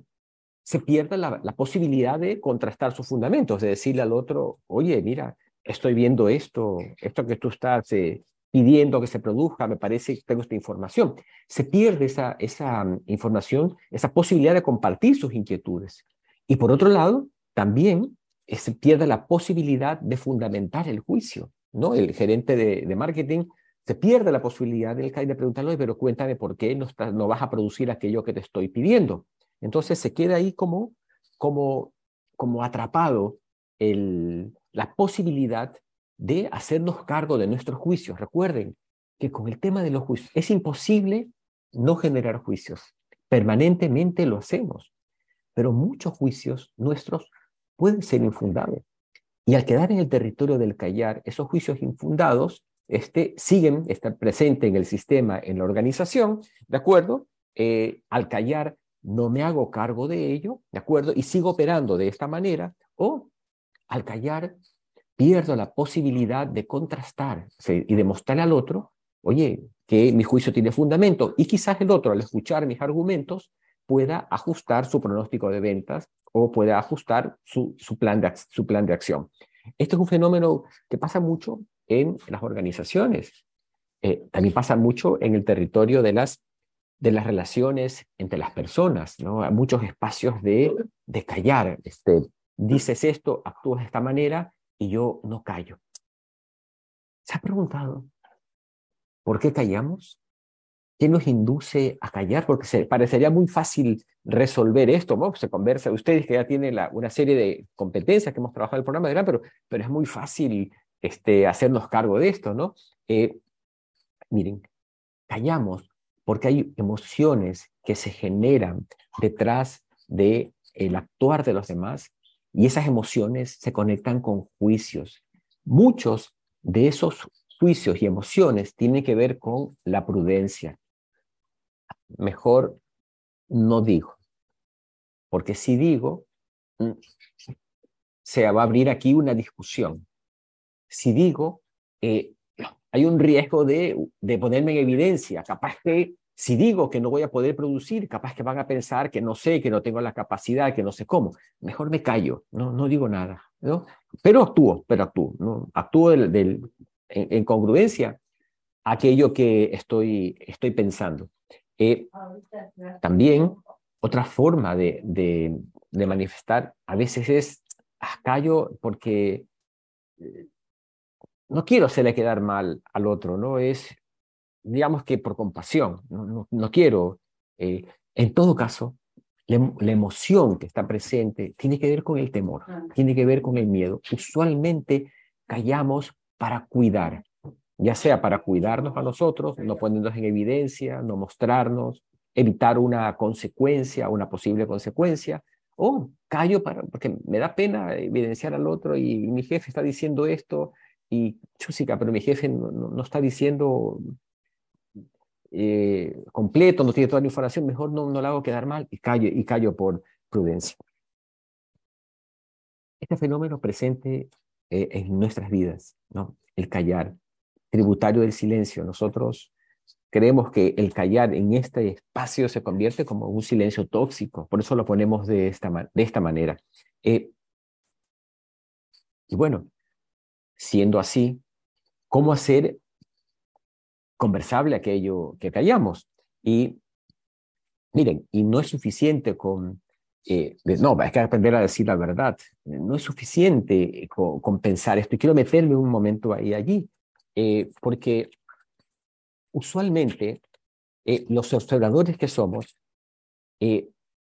se pierde la, la, posibilidad de contrastar sus fundamentos, de decirle al otro, oye, mira, estoy viendo esto, esto que tú estás eh, pidiendo que se produzca, me parece que tengo esta información. Se pierde esa, esa mm, información, esa posibilidad de compartir sus inquietudes. Y por otro lado, también se pierde la posibilidad de fundamentar el juicio, ¿no? El gerente de, marketing se pierde la posibilidad del de preguntarle, pero cuéntame por qué no, no vas a producir aquello que te estoy pidiendo. Entonces se queda ahí como, como, como atrapado el, la posibilidad de hacernos cargo de nuestros juicios. Recuerden que con el tema de los juicios es imposible no generar juicios. Permanentemente lo hacemos, pero muchos juicios nuestros pueden ser infundados. Y al quedar en el territorio del callar, esos juicios infundados este, siguen, están presentes en el sistema, en la organización, ¿de acuerdo? Eh, al callar, no me hago cargo de ello, ¿de acuerdo? Y sigo operando de esta manera, o al callar, pierdo la posibilidad de contrastar y demostrar al otro, oye, que mi juicio tiene fundamento, y quizás el otro, al escuchar mis argumentos, pueda ajustar su pronóstico de ventas o puede ajustar su, su, plan de, su plan de acción. Esto es un fenómeno que pasa mucho en las organizaciones. Eh, también pasa mucho en el territorio de las, de las relaciones entre las personas. ¿no? Hay muchos espacios de, de callar. Este, dices esto, actúas de esta manera y yo no callo. ¿Se ha preguntado por qué callamos? ¿Qué nos induce a callar? Porque parecería muy fácil resolver esto, ¿no? Se conversa, ustedes que ya tienen una serie de competencias que hemos trabajado en el programa, de pero, pero es muy fácil este, hacernos cargo de esto, ¿no? Eh, miren, callamos porque hay emociones que se generan detrás de actuar de los demás y esas emociones se conectan con juicios. Muchos de esos juicios y emociones tienen que ver con la prudencia, mejor no digo. porque si digo, mm, se va a abrir aquí una discusión. Si digo, eh, hay un riesgo de, de ponerme en evidencia, capaz que si digo que no voy a poder producir, capaz que van a pensar que no sé, que no tengo la capacidad, que no sé cómo. Mejor me callo, no, no digo nada, ¿no? Pero actúo, pero actúo. Actúo en, congruencia aquello que estoy, estoy pensando. Eh, también otra forma de, de, de, manifestar a veces es, ah, callo porque eh, no quiero hacerle quedar mal al otro, ¿no? Es digamos que por compasión, no, no, quiero. Eh, en todo caso, la, la, emoción que está presente tiene que ver con el temor, tiene que ver con el miedo. Usualmente callamos para cuidar, ya sea para cuidarnos a nosotros, no ponernos en evidencia, no mostrarnos, evitar una consecuencia, una posible consecuencia, o callo para, porque me da pena evidenciar al otro y, mi jefe está diciendo esto y chúsica, pero mi jefe no, no está diciendo eh, completo, no tiene toda la información, mejor no, no la hago quedar mal y callo, y callo por prudencia. Este fenómeno presente eh, en nuestras vidas, ¿no? el callar, tributario del silencio. Nosotros creemos que el callar en este espacio se convierte como un silencio tóxico, por eso lo ponemos de esta, de esta manera. Eh, y bueno, siendo así, ¿cómo hacer conversable aquello que callamos. Y miren, y no es suficiente con, eh, no, hay que aprender a decir la verdad, no es suficiente con, pensar esto, y quiero meterme un momento ahí allí, eh, porque usualmente eh, los observadores que somos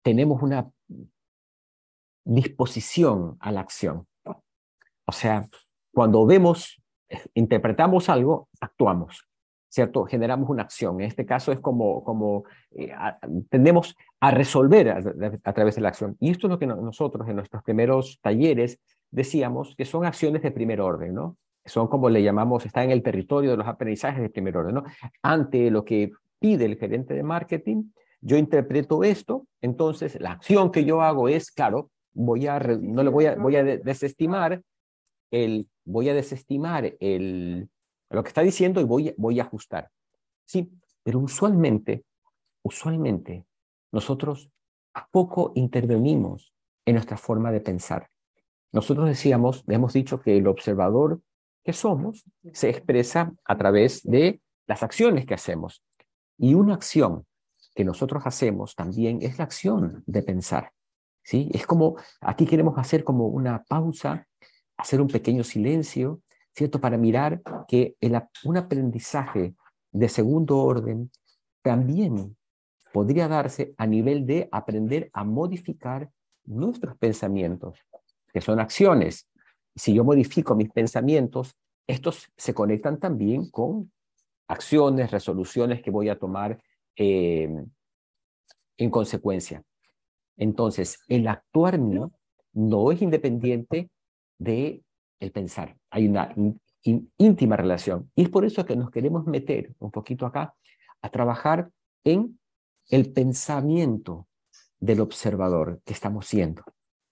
tenemos una disposición a la acción. O sea, cuando vemos, interpretamos algo, actuamos. ¿cierto? Generamos una acción. En este caso es como, como eh, tendemos a resolver a, través de la acción. Y esto es lo que nosotros en nuestros primeros talleres decíamos que son acciones de primer orden, ¿no? Son como le llamamos, está en el territorio de los aprendizajes de primer orden, ¿no? Ante lo que pide el gerente de marketing, yo interpreto esto, entonces la acción que yo hago es, claro, voy a, no le voy a, voy a desestimar el, voy a desestimar el, lo que está diciendo y voy, voy a ajustar. Sí, pero usualmente, usualmente, nosotros poco intervenimos en nuestra forma de pensar. Nosotros decíamos, hemos dicho que el observador que somos se expresa a través de las acciones que hacemos. Y una acción que nosotros hacemos también es la acción de pensar. ¿sí? Es como, aquí queremos hacer como una pausa, hacer un pequeño silencio ¿cierto? Para mirar que el, un aprendizaje de segundo orden también podría darse a nivel de aprender a modificar nuestros pensamientos, que son acciones. Si yo modifico mis pensamientos, estos se conectan también con acciones, resoluciones que voy a tomar eh, en consecuencia. Entonces, el actuar mío no es independiente de el pensar. Hay una íntima relación. Y es por eso que nos queremos meter un poquito acá a trabajar en el pensamiento del observador que estamos siendo.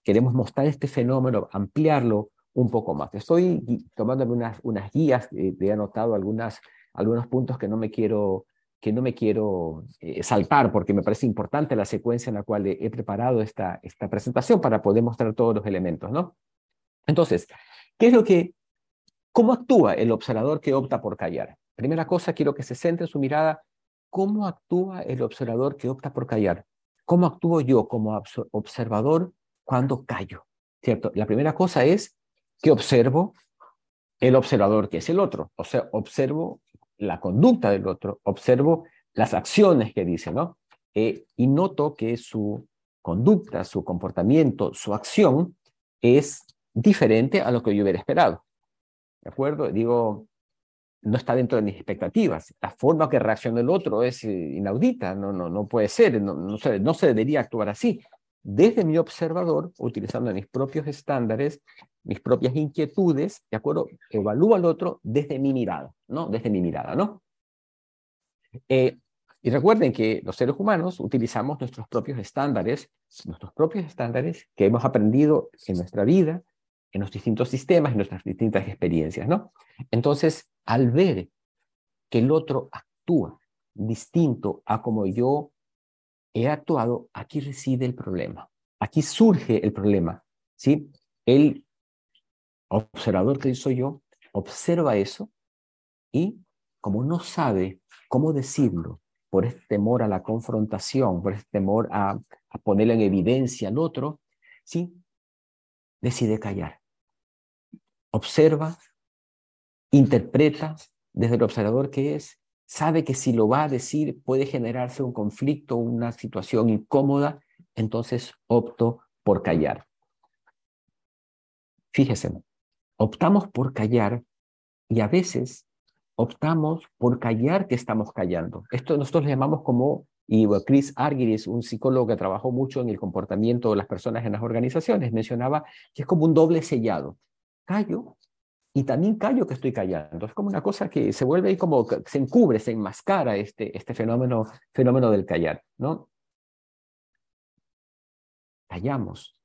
Queremos mostrar este fenómeno, ampliarlo un poco más. Estoy tomando unas, unas guías, eh, he anotado algunas, algunos puntos que no me quiero, que no me quiero eh, saltar porque me parece importante la secuencia en la cual he, he preparado esta, esta presentación para poder mostrar todos los elementos, ¿no? Entonces, ¿Qué es lo que, cómo actúa el observador que opta por callar? Primera cosa, quiero que se centre en su mirada, ¿cómo actúa el observador que opta por callar? ¿Cómo actúo yo como observador cuando callo? ¿Cierto? La primera cosa es que observo el observador que es el otro, o sea, observo la conducta del otro, observo las acciones que dice, ¿no? Eh, y noto que su conducta, su comportamiento, su acción es diferente a lo que yo hubiera esperado. ¿De acuerdo? Digo, no está dentro de mis expectativas. La forma que reacciona el otro es eh, inaudita, no, no, no puede ser, no, no, se, no se debería actuar así. Desde mi observador, utilizando mis propios estándares, mis propias inquietudes, ¿de acuerdo? Evalúo al otro desde mi mirada, ¿no? Desde mi mirada, ¿no? Eh, Y recuerden que los seres humanos utilizamos nuestros propios estándares, nuestros propios estándares que hemos aprendido en nuestra vida, en los distintos sistemas, en nuestras distintas experiencias, ¿no? Entonces, al ver que el otro actúa distinto a como yo he actuado, aquí reside el problema. Aquí surge el problema, ¿sí? El observador que soy yo observa eso y como no sabe cómo decirlo, por este temor a la confrontación, por este temor a, a en evidencia al otro, ¿sí? decide callar. Observa, interpreta desde el observador que es, sabe que si lo va a decir puede generarse un conflicto, una situación incómoda, entonces opto por callar. Fíjese, optamos por callar y a veces optamos por callar que estamos callando. Esto nosotros le llamamos como, y Chris Argyris, un psicólogo que trabajó mucho en el comportamiento de las personas en las organizaciones, mencionaba que es como un doble sellado. Callo y también callo que estoy callando. Es como una cosa que se vuelve ahí como, se encubre, se enmascara este, este fenómeno, fenómeno del callar, ¿no? Callamos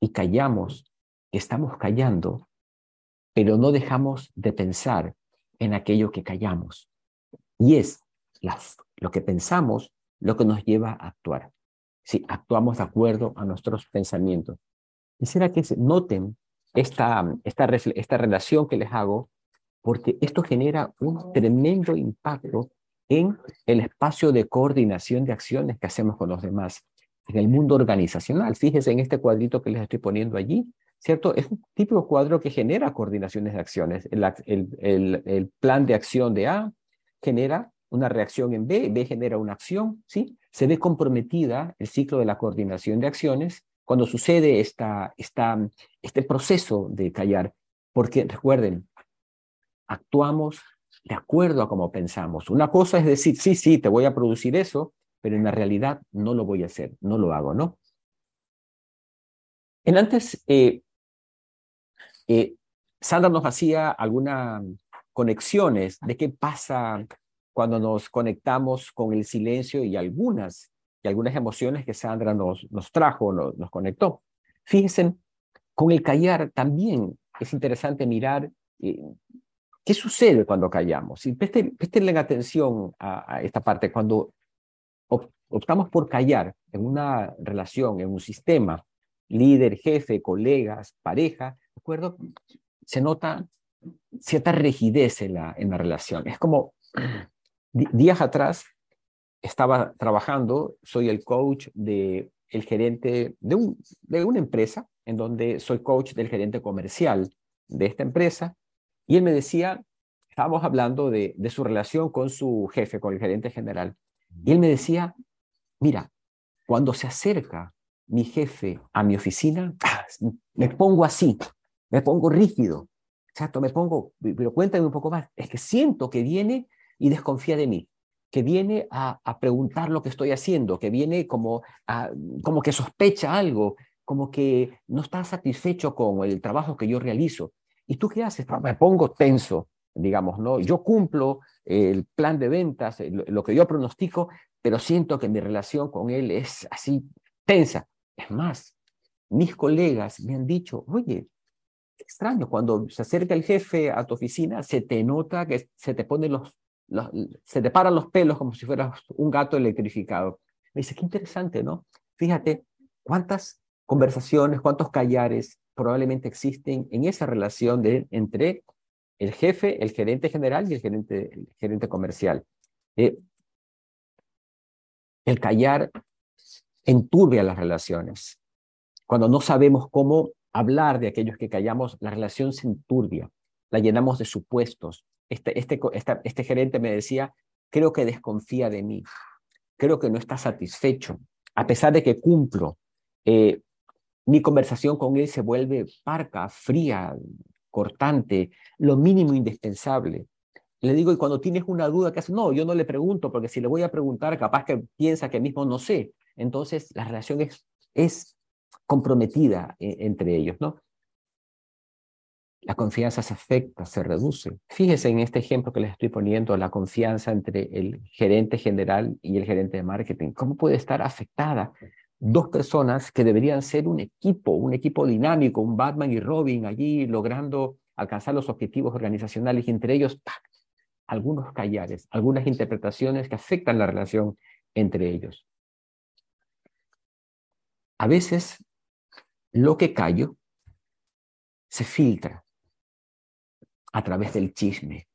y callamos, estamos callando, pero no dejamos de pensar en aquello que callamos. Y es lo que pensamos lo que nos lleva a actuar. Si actuamos de acuerdo a nuestros pensamientos. Quisiera que noten esta, esta, esta relación que les hago, porque esto genera un tremendo impacto en el espacio de coordinación de acciones que hacemos con los demás, en el mundo organizacional. Fíjense en este cuadrito que les estoy poniendo allí, ¿cierto? Es un típico cuadro que genera coordinaciones de acciones. El, plan de acción de A genera una reacción en B, B genera una acción, ¿sí? Se ve comprometida el ciclo de la coordinación de acciones cuando sucede esta, esta, este proceso de callar, porque recuerden, actuamos de acuerdo a cómo pensamos. Una cosa es decir, sí, sí, te voy a producir eso, pero en la realidad no lo voy a hacer, no lo hago, ¿no? En antes, eh, eh, Sandra nos hacía algunas conexiones de qué pasa cuando nos conectamos con el silencio y algunas, y algunas emociones que Sandra nos, trajo, nos, nos conectó. Fíjense, con el callar también es interesante mirar eh, qué sucede cuando callamos. Y presten, atención a, esta parte. Cuando optamos por callar en una relación, en un sistema, líder, jefe, colegas, pareja, ¿de acuerdo? Se nota cierta rigidez en la, en la relación. Es como días atrás estaba trabajando, soy el coach de gerente de, un, de una empresa, en donde soy coach del gerente comercial de esta empresa, y él me decía, estábamos hablando de, de su relación con su jefe, con el gerente general, y él me decía, mira, cuando se acerca mi jefe a mi oficina, ¡ah! me pongo así, me pongo rígido, exacto, me pongo, pero cuéntame un poco más, es que siento que viene y desconfía de mí, que viene a, preguntar lo que estoy haciendo, que viene como, como que sospecha algo, como que no está satisfecho con el trabajo que yo realizo. ¿Y tú qué haces? Me pongo tenso, digamos, ¿no? Yo cumplo el plan de ventas, lo que yo pronostico, pero siento que mi relación con él es así tensa. Es más, mis colegas me han dicho, oye, extraño, cuando se acerca el jefe a tu oficina, se te nota que se te ponen los, se te paran los pelos como si fueras un gato electrificado. Me dice, qué interesante, ¿no? Fíjate cuántas conversaciones, cuántos callares probablemente existen en esa relación de, entre el jefe, el gerente general y el gerente, el gerente comercial. Eh, el callar enturbia las relaciones. Cuando no sabemos cómo hablar de aquellos que callamos, la relación se enturbia, la llenamos de supuestos. Este, este, este gerente me decía, creo que desconfía de mí, creo que no está satisfecho, a pesar de que cumplo. Eh, mi conversación con él se vuelve parca, fría, cortante, lo mínimo indispensable. Le digo, y cuando tienes una duda, ¿qué haces? No, yo no le pregunto, porque si le voy a preguntar, capaz que piensa que mismo no sé. Entonces, la relación es, es comprometida eh, entre ellos, ¿no? la confianza se afecta, se reduce. Fíjese en este ejemplo que les estoy poniendo, la confianza entre el gerente general y el gerente de marketing. ¿Cómo puede estar afectada dos personas que deberían ser un equipo, un equipo dinámico, un Batman y Robin allí logrando alcanzar los objetivos organizacionales entre ellos algunos callares, algunas interpretaciones que afectan la relación entre ellos. A veces lo que callo se filtra a través del chisme.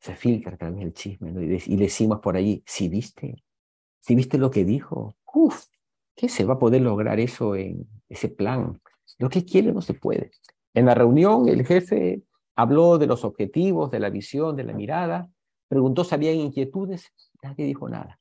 Se filtra a través del chisme y, decimos por allí, si viste, si viste lo que dijo, uff, ¿qué se va a poder lograr eso en ese plan? Lo que quiere no se puede. En la reunión el jefe habló de los objetivos, de la visión, de la mirada, preguntó si había inquietudes, nadie dijo nada.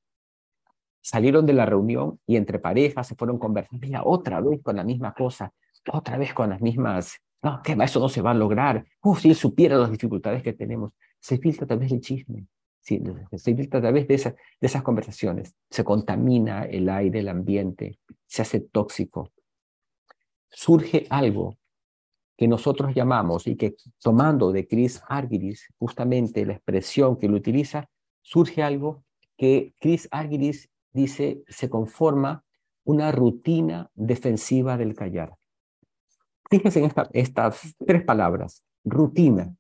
Salieron de la reunión y entre parejas se fueron conversando, mira, otra vez con la misma cosa, otra vez con las mismas no, que eso no se va a lograr. Uf, si él supiera las dificultades que tenemos, se filtra a través del chisme, se filtra a través de, de esas conversaciones, se contamina el aire, el ambiente, se hace tóxico. Surge algo que nosotros llamamos y que tomando de Chris Argyris justamente la expresión que él utiliza, surge algo que Chris Argyris dice se conforma una rutina defensiva del callar. Fíjense en estas tres palabras, rutina,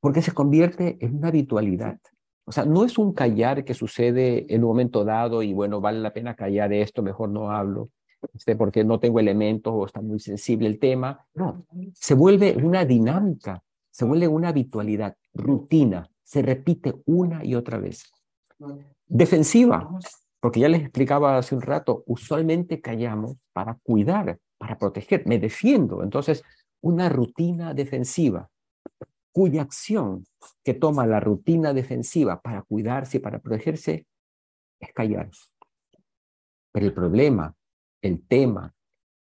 porque se convierte en una habitualidad. O sea, no es un callar que sucede en un momento dado y bueno, vale la pena callar esto, mejor no hablo, este, porque no tengo elementos o está muy sensible el tema. No, se vuelve una dinámica, se vuelve una habitualidad, rutina, se repite una y otra vez. Defensiva, porque ya les explicaba hace un rato, usualmente callamos para cuidar, para proteger, me defiendo. Entonces, una rutina defensiva, cuya acción que toma la rutina defensiva para cuidarse y para protegerse es callar. Pero el problema, el tema,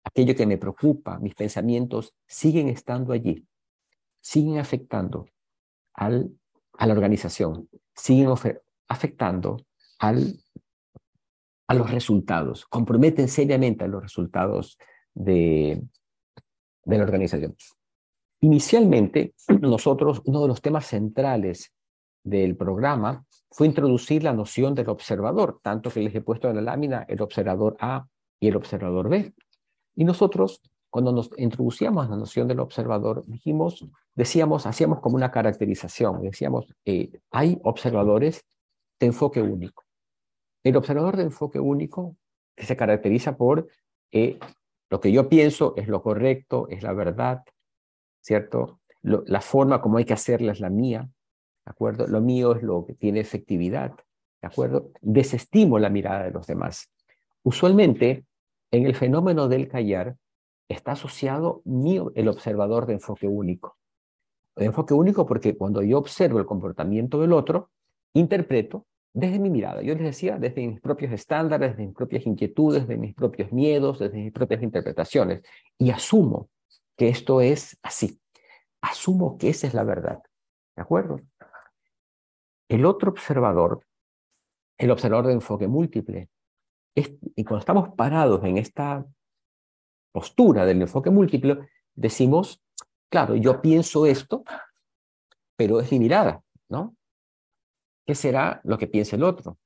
aquello que me preocupa, mis pensamientos siguen estando allí, siguen afectando al, a la organización, siguen afectando al, a los resultados, comprometen seriamente a los resultados de, de la organización. Inicialmente, nosotros, uno de los temas centrales del programa fue introducir la noción del observador, tanto que les he puesto en la lámina el observador A y el observador B. Y nosotros, cuando nos introducíamos la noción del observador, dijimos, decíamos, hacíamos como una caracterización, decíamos, eh, hay observadores de enfoque único. El observador de enfoque único se caracteriza por eh, lo que yo pienso es lo correcto, es la verdad, ¿cierto? la forma como hay que hacerla es la mía, ¿de acuerdo? Lo mío es lo que tiene efectividad, ¿de acuerdo? Desestimo la mirada de los demás. Usualmente, en el fenómeno del callar, está asociado mío, el observador de enfoque único. Enfoque único porque cuando yo observo el comportamiento del otro, interpreto desde mi mirada. Yo les decía, desde mis propios estándares, desde mis propias inquietudes, desde mis propios miedos, desde mis propias interpretaciones. Y asumo que esto es así. Asumo que esa es la verdad. ¿De acuerdo? El otro observador, el observador de enfoque múltiple, y cuando estamos parados en esta postura del enfoque múltiple, decimos, claro, yo pienso esto, pero es mi mirada, ¿no? ¿Qué será lo que piensa el otro?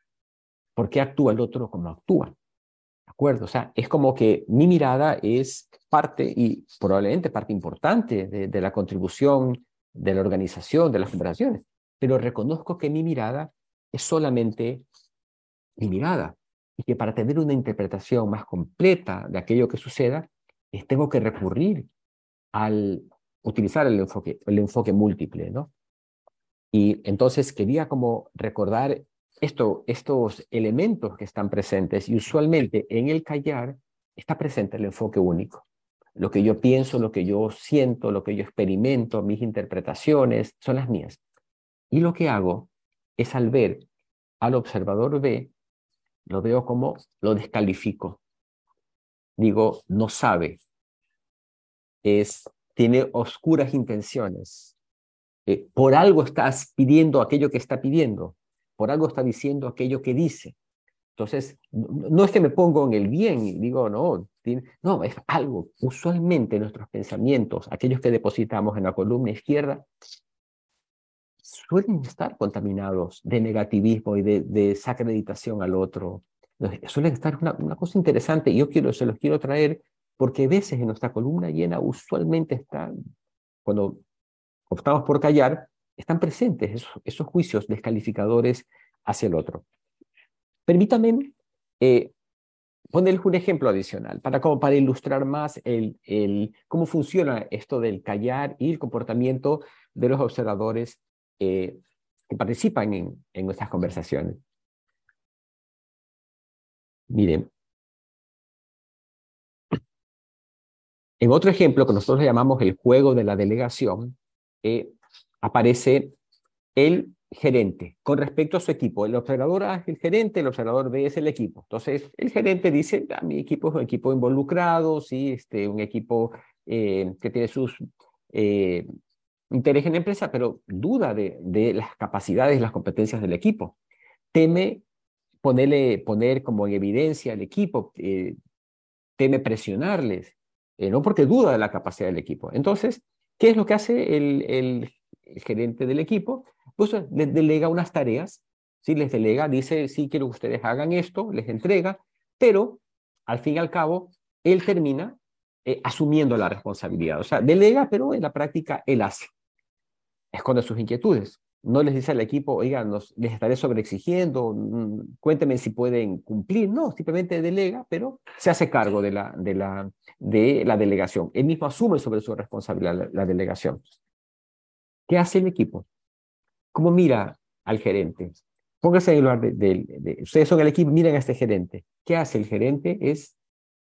¿Por qué actúa el otro como actúa? ¿De acuerdo? O sea, es como que mi mirada es parte y probablemente parte importante de, la contribución de la organización, de las operaciones, pero reconozco que mi mirada es solamente mi mirada y que para tener una interpretación más completa de aquello que suceda, tengo que recurrir al utilizar el enfoque, el enfoque múltiple, ¿no? Y entonces quería como recordar esto, estos elementos que están presentes y usualmente en el callar está presente el enfoque único. Lo que yo pienso, lo que yo siento, lo que yo experimento, mis interpretaciones son las mías. Y lo que hago es al ver al observador B, lo veo como lo descalifico. Digo, no sabe. Es, tiene oscuras intenciones eh, por algo estás pidiendo aquello que está pidiendo, por algo está diciendo aquello que dice. Entonces, no es que me pongo en el bien y digo, no, no, es algo, usualmente nuestros pensamientos, aquellos que depositamos en la columna izquierda, suelen estar contaminados de negativismo y de, desacreditación al otro. Suelen estar una, cosa interesante y yo quiero, se los quiero traer porque a veces en nuestra columna llena usualmente están, cuando optamos por callar, están presentes esos, juicios descalificadores hacia el otro. Permítame eh, ponerles un ejemplo adicional para, como para ilustrar más el, cómo funciona esto del callar y el comportamiento de los observadores eh, que participan en, en nuestras conversaciones. Miren, en otro ejemplo que nosotros llamamos el juego de la delegación, eh, aparece el gerente con respecto a su equipo. El observador A es el gerente, el observador B es el equipo. Entonces, el gerente dice, ah, mi equipo es un equipo involucrado, ¿sí? este, un equipo eh, que tiene sus eh, intereses en la empresa, pero duda de, las capacidades las competencias del equipo. Teme ponerle, poner como en evidencia al equipo, eh, teme presionarles, no porque duda de la capacidad del equipo. Entonces, ¿qué es lo que hace el, el gerente del equipo, pues eh, les delega unas tareas, ¿sí? les delega, dice, sí, quiero que ustedes hagan esto, les entrega, pero al fin y al cabo, él termina eh, asumiendo la responsabilidad. O sea, delega, pero en la práctica él hace. Esconde sus inquietudes. No les dice al equipo, oigan, les estaré sobreexigiendo, mm, cuéntenme si pueden cumplir. No, simplemente delega, pero se hace cargo de la, de la, de la delegación. Él mismo asume sobre su responsabilidad la, delegación. ¿Qué hace el equipo? ¿Cómo mira al gerente? Póngase en el lugar de, ustedes son el equipo, miren a este gerente. ¿Qué hace el gerente? Es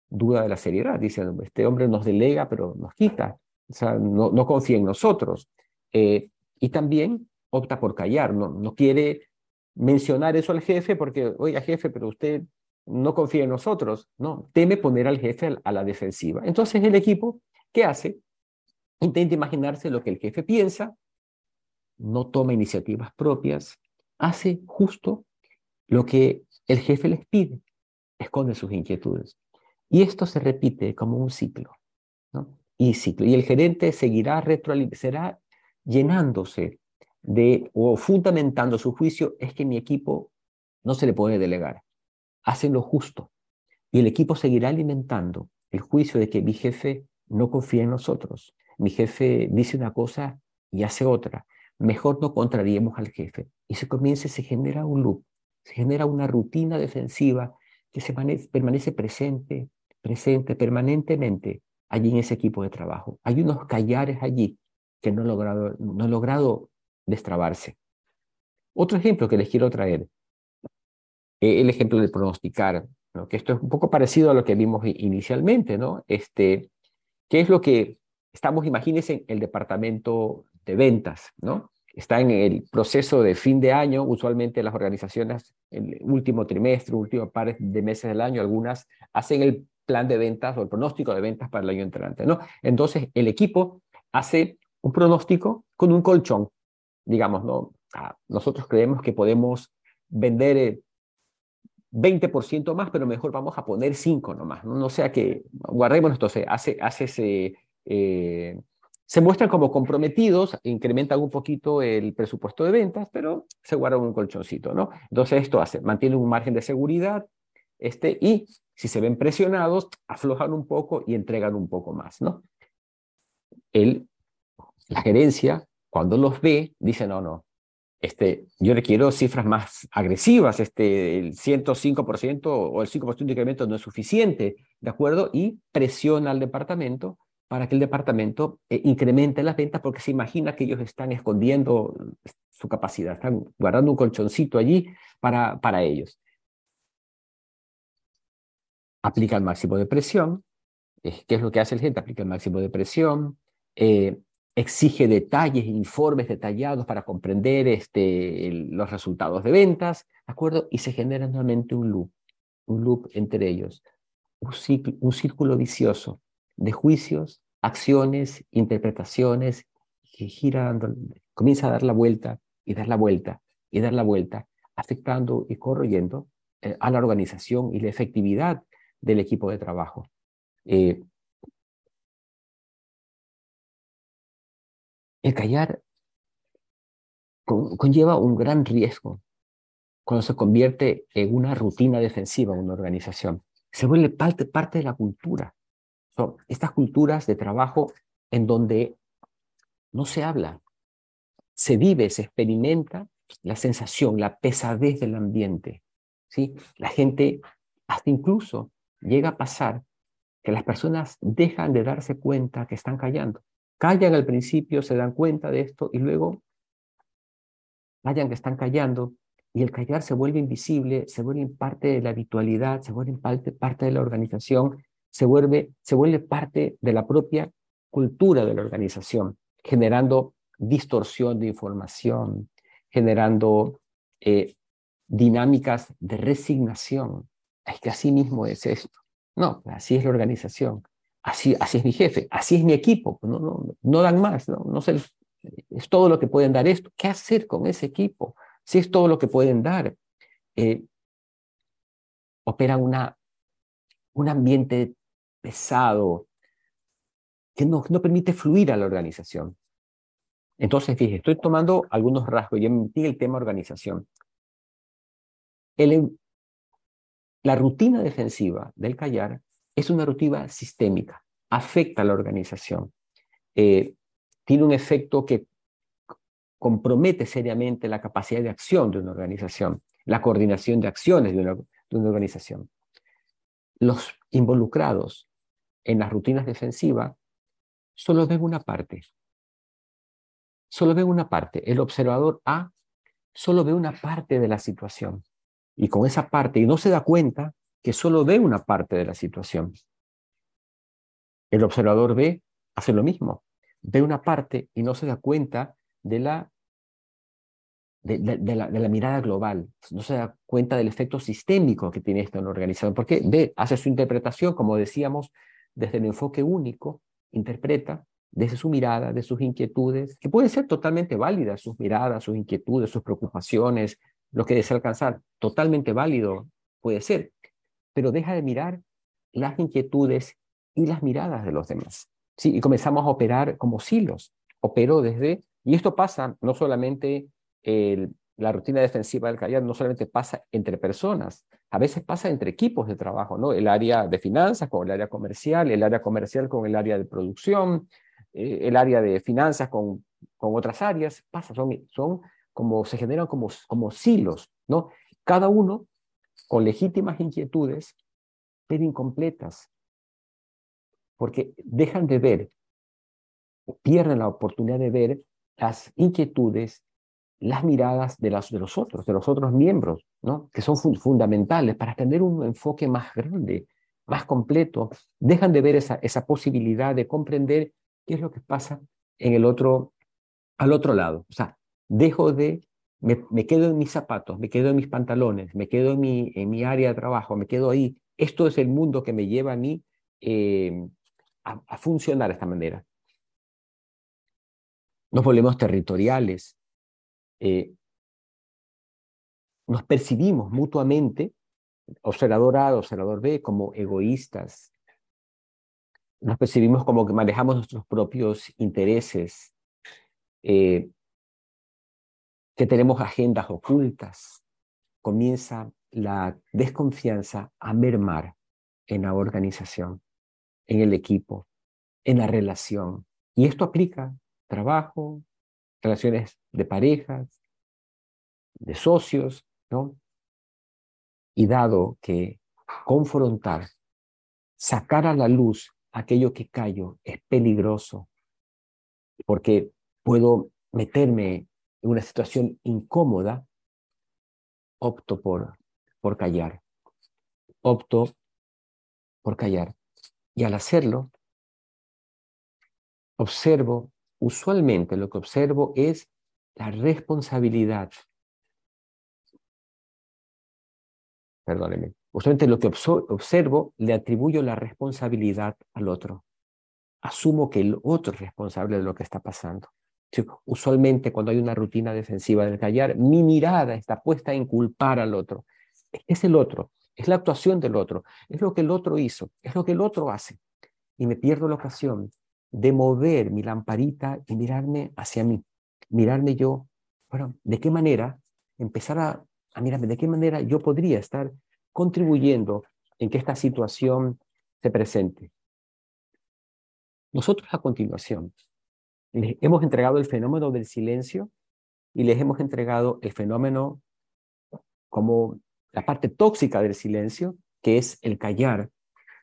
duda de la seriedad. Dicen, este hombre nos delega, pero nos quita. O sea, no, no confía en nosotros. Eh, y también opta por callar, no, no quiere mencionar eso al jefe porque, oiga, jefe, pero usted no confía en nosotros. No, teme poner al jefe a la defensiva. Entonces el equipo, ¿qué hace? Intenta imaginarse lo que el jefe piensa no toma iniciativas propias, hace justo lo que el jefe les pide, esconde sus inquietudes. Y esto se repite como un ciclo, ¿no? Y ciclo. Y el gerente seguirá será llenándose de o fundamentando su juicio es que mi equipo no se le puede delegar. Hacen lo justo. Y el equipo seguirá alimentando el juicio de que mi jefe no confía en nosotros. Mi jefe dice una cosa y hace otra mejor no contrariemos al jefe. Y se comienza, se genera un loop, se genera una rutina defensiva que se permanece presente, presente permanentemente allí en ese equipo de trabajo. Hay unos callares allí que no logrado, no logrado destrabarse. Otro ejemplo que les quiero traer, eh, el ejemplo de pronosticar, ¿no? que esto es un poco parecido a lo que vimos inicialmente, ¿no? Este, ¿Qué es lo que estamos, imagínense, el departamento de ventas, ¿no? Está en el proceso de fin de año, usualmente las organizaciones, el último trimestre, último par de meses del año, algunas hacen el plan de ventas o el pronóstico de ventas para el año entrante, ¿no? Entonces, el equipo hace un pronóstico con un colchón, digamos, ¿no? Ah, nosotros creemos que podemos vender 20% eh, más, pero mejor vamos a poner 5 nomás, ¿no? No sea que guardemos esto, se hace, hace ese, eh, se muestran como comprometidos, incrementan un poquito el presupuesto de ventas, pero se guardan un colchoncito, ¿no? Entonces esto hace, mantiene un margen de seguridad este, y si se ven presionados, aflojan un poco y entregan un poco más, ¿no? El, la gerencia, cuando los ve, dice, no, no, este, yo requiero cifras más agresivas, este, el 105% o el 5% de incremento no es suficiente, ¿de acuerdo? Y presiona al departamento para que el departamento eh, incremente las ventas porque se imagina que ellos están escondiendo su capacidad, están guardando un colchoncito allí para, para ellos. Aplica el máximo de presión. ¿Qué es lo que hace el gente? Aplica el máximo de presión. Eh, exige detalles, informes detallados para comprender este, los resultados de ventas, ¿de acuerdo? Y se genera nuevamente un loop, un loop entre ellos, un, un círculo vicioso de juicios, acciones, interpretaciones, que gira, comienza a dar la vuelta y dar la vuelta y dar la vuelta, afectando y corroyendo eh, a la organización y la efectividad del equipo de trabajo. Eh, el callar conlleva un gran riesgo cuando se convierte en una rutina defensiva en una organización. Se vuelve parte, parte de la cultura. Son estas culturas de trabajo en donde no se habla, se vive, se experimenta la sensación, la pesadez del ambiente. ¿sí? La gente, hasta incluso llega a pasar que las personas dejan de darse cuenta que están callando. Callan al principio, se dan cuenta de esto y luego callan que están callando y el callar se vuelve invisible, se vuelve parte de la habitualidad, se vuelve parte, parte de la organización, se vuelve, se vuelve parte de la propia cultura de la organización, generando distorsión de información, generando eh, dinámicas de resignación. Es que así mismo es esto. No, así es la organización. Así, es mi jefe, así es mi equipo. No, no, dan más, no, es todo lo que pueden dar esto. ¿Qué hacer con ese equipo? Si es todo lo que pueden dar. Eh, opera una, un ambiente pesado que no, permite fluir a la organización. Entonces, fíjese, estoy tomando algunos rasgos, ya metí el tema organización. La rutina defensiva del callar es una rutina sistémica, afecta a la organización. Eh, tiene un efecto que compromete seriamente la capacidad de acción de una organización, la coordinación de acciones de una, organización. Los involucrados en las rutinas defensivas solo ven una parte, solo ve una parte. El observador A solo ve una parte de la situación. Y con esa parte, y no se da cuenta que solo ve una parte de la situación. El observador B hace lo mismo. Ve una parte y no se da cuenta de la, de, la, mirada global. No se da cuenta del efecto sistémico que tiene esto en la organización. Porque ve, hace su interpretación, como decíamos, desde el enfoque único, interpreta desde su mirada, de sus inquietudes, que pueden ser totalmente válidas, sus miradas, sus inquietudes, sus preocupaciones, lo que desea alcanzar, totalmente válido puede ser, pero deja de mirar las inquietudes y las miradas de los demás. ¿sí? Y comenzamos a operar como silos. Opero desde, y esto pasa no solamente el, la rutina defensiva del callar, no solamente pasa entre personas, a veces pasa entre equipos de trabajo, ¿no? El área de finanzas con el área comercial, el área comercial con el área de producción, eh, el área de finanzas con, con otras áreas, pasa, son, son como, se generan como, como silos, ¿no? Cada uno con legítimas inquietudes, pero incompletas, porque dejan de ver, pierden la oportunidad de ver las inquietudes, las miradas de, las, de los otros, de los otros miembros, ¿no? que son fundamentales para tener un enfoque más grande, más completo, dejan de ver esa, esa posibilidad de comprender ¿Qué es lo que pasa en el otro, al otro lado? O sea, dejo de, me, quedo en mis zapatos, me quedo en mis pantalones, me quedo en mi, en mi área de trabajo, me quedo ahí. Esto es el mundo que me lleva a mí eh, a, funcionar de esta manera. Nos volvemos territoriales. Eh, nos percibimos mutuamente, observador A, observador B, como egoístas, nos percibimos como que manejamos nuestros propios intereses, eh, que tenemos agendas ocultas. Comienza la desconfianza a mermar en la organización, en el equipo, en la relación. Y esto aplica trabajo, relaciones de parejas, de socios, ¿no? Y dado que confrontar, sacar a la luz aquello que callo es peligroso porque puedo meterme en una situación incómoda, opto por, por callar. Opto por callar. Y al hacerlo, observo, usualmente lo que observo es la responsabilidad. Perdóneme. Usualmente lo que observo le atribuyo la responsabilidad al otro. Asumo que el otro es responsable de lo que está pasando. Usualmente cuando hay una rutina defensiva del callar, mi mirada está puesta en culpar al otro. es el otro, es la actuación del otro, es lo que el otro hizo, es lo que el otro hace. Y me pierdo la ocasión de mover mi lamparita y mirarme hacia mí, mirarme yo, bueno, ¿de qué manera empezar a, a mirarme, de qué manera yo podría estar contribuyendo en que esta situación se presente? Nosotros a continuación les hemos entregado el fenómeno del silencio y les hemos entregado el fenómeno como la parte tóxica del silencio, que es el callar,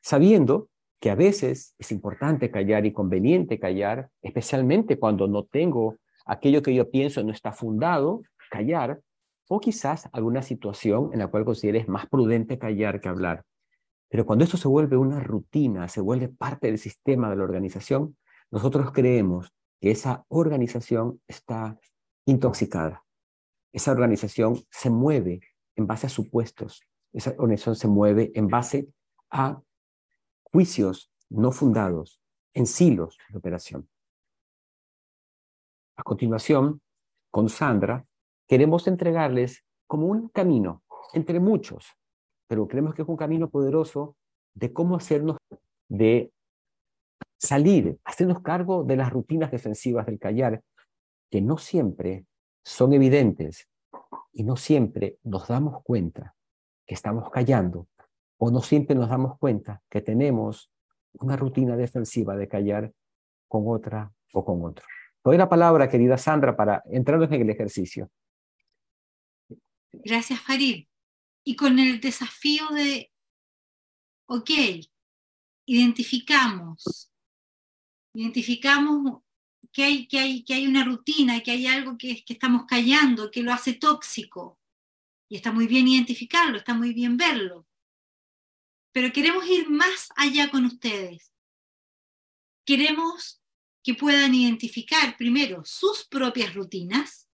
sabiendo que a veces es importante callar y conveniente callar, especialmente cuando no tengo aquello que yo pienso no está fundado, callar, o quizás alguna situación en la cual consideres más prudente callar que hablar. Pero cuando esto se vuelve una rutina, se vuelve parte del sistema de la organización, nosotros creemos que esa organización está intoxicada. Esa organización se mueve en base a supuestos. Esa organización se mueve en base a juicios no fundados, en silos de operación. A continuación, con Sandra, queremos entregarles como un camino entre muchos, pero creemos que es un camino poderoso de cómo hacernos, de salir, hacernos cargo de las rutinas defensivas del callar, que no siempre son evidentes y no siempre nos damos cuenta que estamos callando o no siempre nos damos cuenta que tenemos una rutina defensiva de callar con otra o con otro. Doy la palabra, querida Sandra, para entrarnos en el ejercicio. Gracias, Farid. Y con el desafío de, ok, identificamos, identificamos que hay, que hay, que hay una rutina, que hay algo que, que estamos callando, que lo hace tóxico. Y está muy bien identificarlo, está muy bien verlo. Pero queremos ir más allá con ustedes. Queremos que puedan identificar primero sus propias rutinas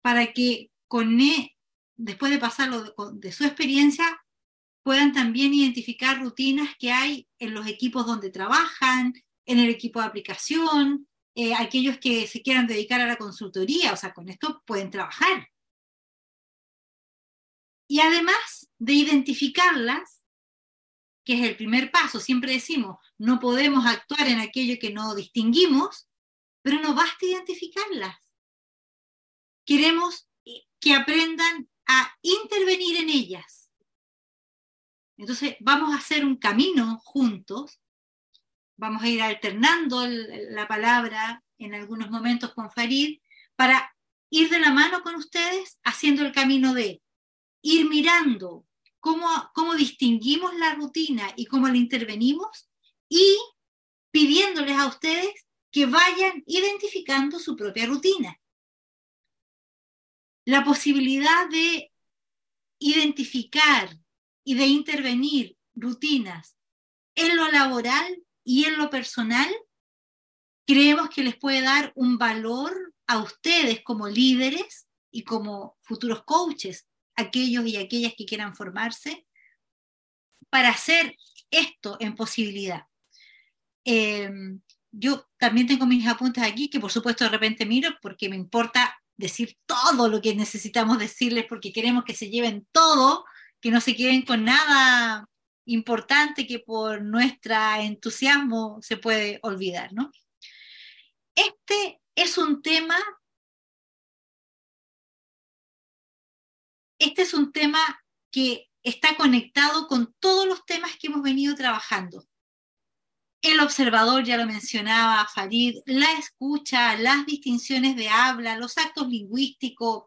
para que con e, después de pasarlo de, de su experiencia puedan también identificar rutinas que hay en los equipos donde trabajan, en el equipo de aplicación, eh, aquellos que se quieran dedicar a la consultoría, o sea, con esto pueden trabajar. Y además de identificarlas, que es el primer paso, siempre decimos, no podemos actuar en aquello que no distinguimos, pero no basta identificarlas. Queremos que aprendan a intervenir en ellas. Entonces, vamos a hacer un camino juntos vamos a ir alternando la palabra en algunos momentos con Farid para ir de la mano con ustedes haciendo el camino de ir mirando cómo, cómo distinguimos la rutina y cómo la intervenimos y pidiéndoles a ustedes que vayan identificando su propia rutina. La posibilidad de identificar y de intervenir rutinas en lo laboral y en lo personal, creemos que les puede dar un valor a ustedes como líderes y como futuros coaches, aquellos y aquellas que quieran formarse, para hacer esto en posibilidad. Em, yo también tengo mis apuntes aquí, que por supuesto de repente miro porque me importa decir todo lo que necesitamos decirles, porque queremos que se lleven todo, que no se queden con nada importante que por nuestro entusiasmo se puede olvidar, ¿no? Este es un tema, este es un tema que está conectado con todos los temas que hemos venido trabajando. El observador, ya lo mencionaba Farid, la escucha, las distinciones de habla, los actos lingüísticos,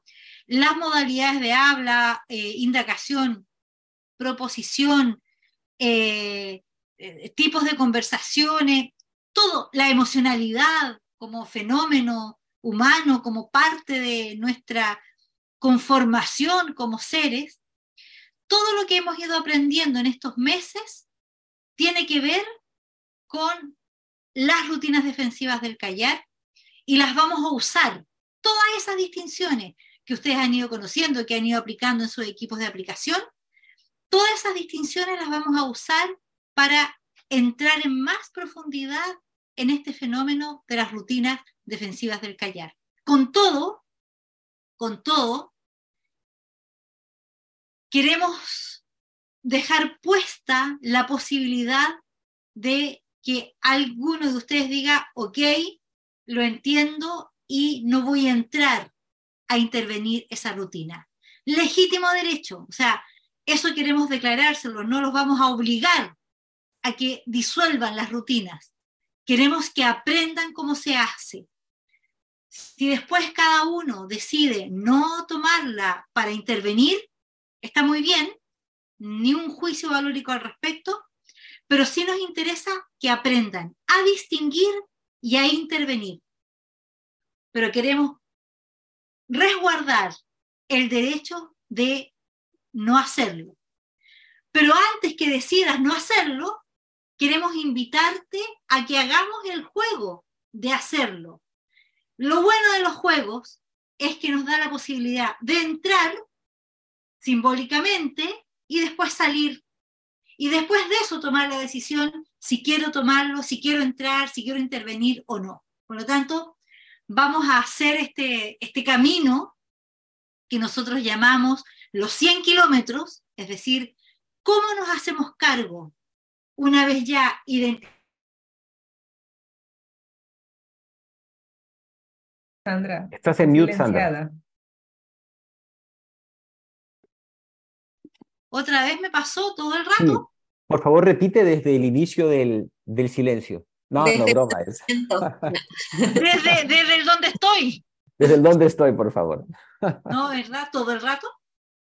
las modalidades de habla, eh, indagación, proposición, eh, eh, tipos de conversaciones, todo, la emocionalidad como fenómeno humano, como parte de nuestra conformación como seres, todo lo que hemos ido aprendiendo en estos meses tiene que ver con las rutinas defensivas del callar y las vamos a usar. Todas esas distinciones que ustedes han ido conociendo, que han ido aplicando en sus equipos de aplicación, Todas esas distinciones las vamos a usar para entrar en más profundidad en este fenómeno de las rutinas defensivas del callar. Con todo, con todo, queremos dejar puesta la posibilidad de que alguno de ustedes diga, ok, lo entiendo y no voy a entrar a intervenir esa rutina. Legítimo derecho, o sea, eso queremos declarárselo, no los vamos a obligar a que disuelvan las rutinas. Queremos que aprendan cómo se hace. Si después cada uno decide no tomarla para intervenir, está muy bien, ni un juicio valórico al respecto, pero sí nos interesa que aprendan a distinguir y a intervenir. Pero queremos resguardar el derecho de no hacerlo. Pero antes que decidas no hacerlo, queremos invitarte a que hagamos el juego de hacerlo. Lo bueno de los juegos es que nos da la posibilidad de entrar simbólicamente y después salir. Y después de eso tomar la decisión si quiero tomarlo, si quiero entrar, si quiero intervenir o no. Por lo tanto, vamos a hacer este, este camino que nosotros llamamos los 100 kilómetros, es decir, cómo nos hacemos cargo una vez ya identificados. Sandra. Estás en mute, Sandra. Otra vez me pasó todo el rato. Por favor, repite desde el inicio del, del silencio. No, no, broma es. desde, desde el donde estoy. Desde el donde estoy, por favor. No, ¿verdad? ¿Todo el rato?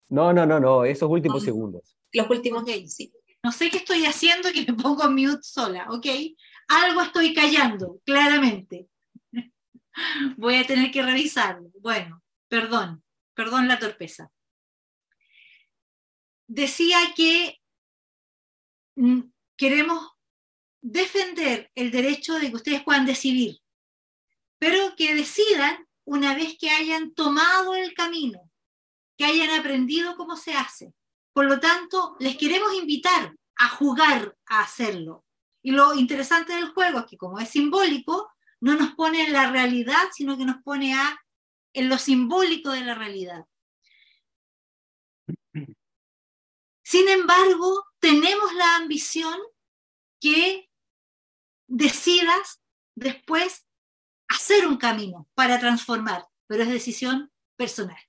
No, no, no, no, esos últimos segundos. Los últimos, okay. sí. No sé qué estoy haciendo que me pongo mute sola, ¿ok? Algo estoy callando, claramente. Voy a tener que revisarlo. Bueno, perdón, perdón la torpeza. Decía que mm, queremos defender el derecho de que ustedes puedan decidir, pero que decidan una vez que hayan tomado el camino, que hayan aprendido cómo se hace. Por lo tanto, les queremos invitar a jugar a hacerlo. Y lo interesante del juego es que como es simbólico, no nos pone en la realidad, sino que nos pone a, en lo simbólico de la realidad. Sin embargo, tenemos la ambición que decidas después hacer un camino para transformar, pero es decisión personal.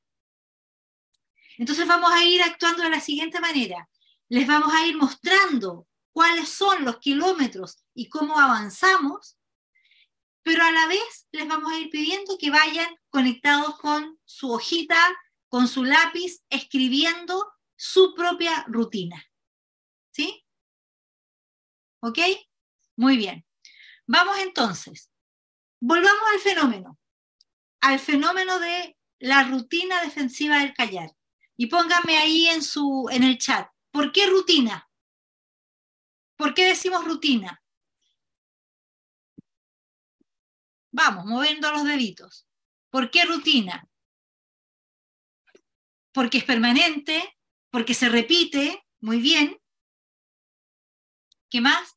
Entonces vamos a ir actuando de la siguiente manera. Les vamos a ir mostrando cuáles son los kilómetros y cómo avanzamos, pero a la vez les vamos a ir pidiendo que vayan conectados con su hojita, con su lápiz, escribiendo su propia rutina. ¿Sí? ¿Ok? Muy bien. Vamos entonces. Volvamos al fenómeno, al fenómeno de la rutina defensiva del callar. Y pónganme ahí en, su, en el chat, ¿por qué rutina? ¿Por qué decimos rutina? Vamos, moviendo los deditos. ¿Por qué rutina? Porque es permanente, porque se repite, muy bien. ¿Qué más?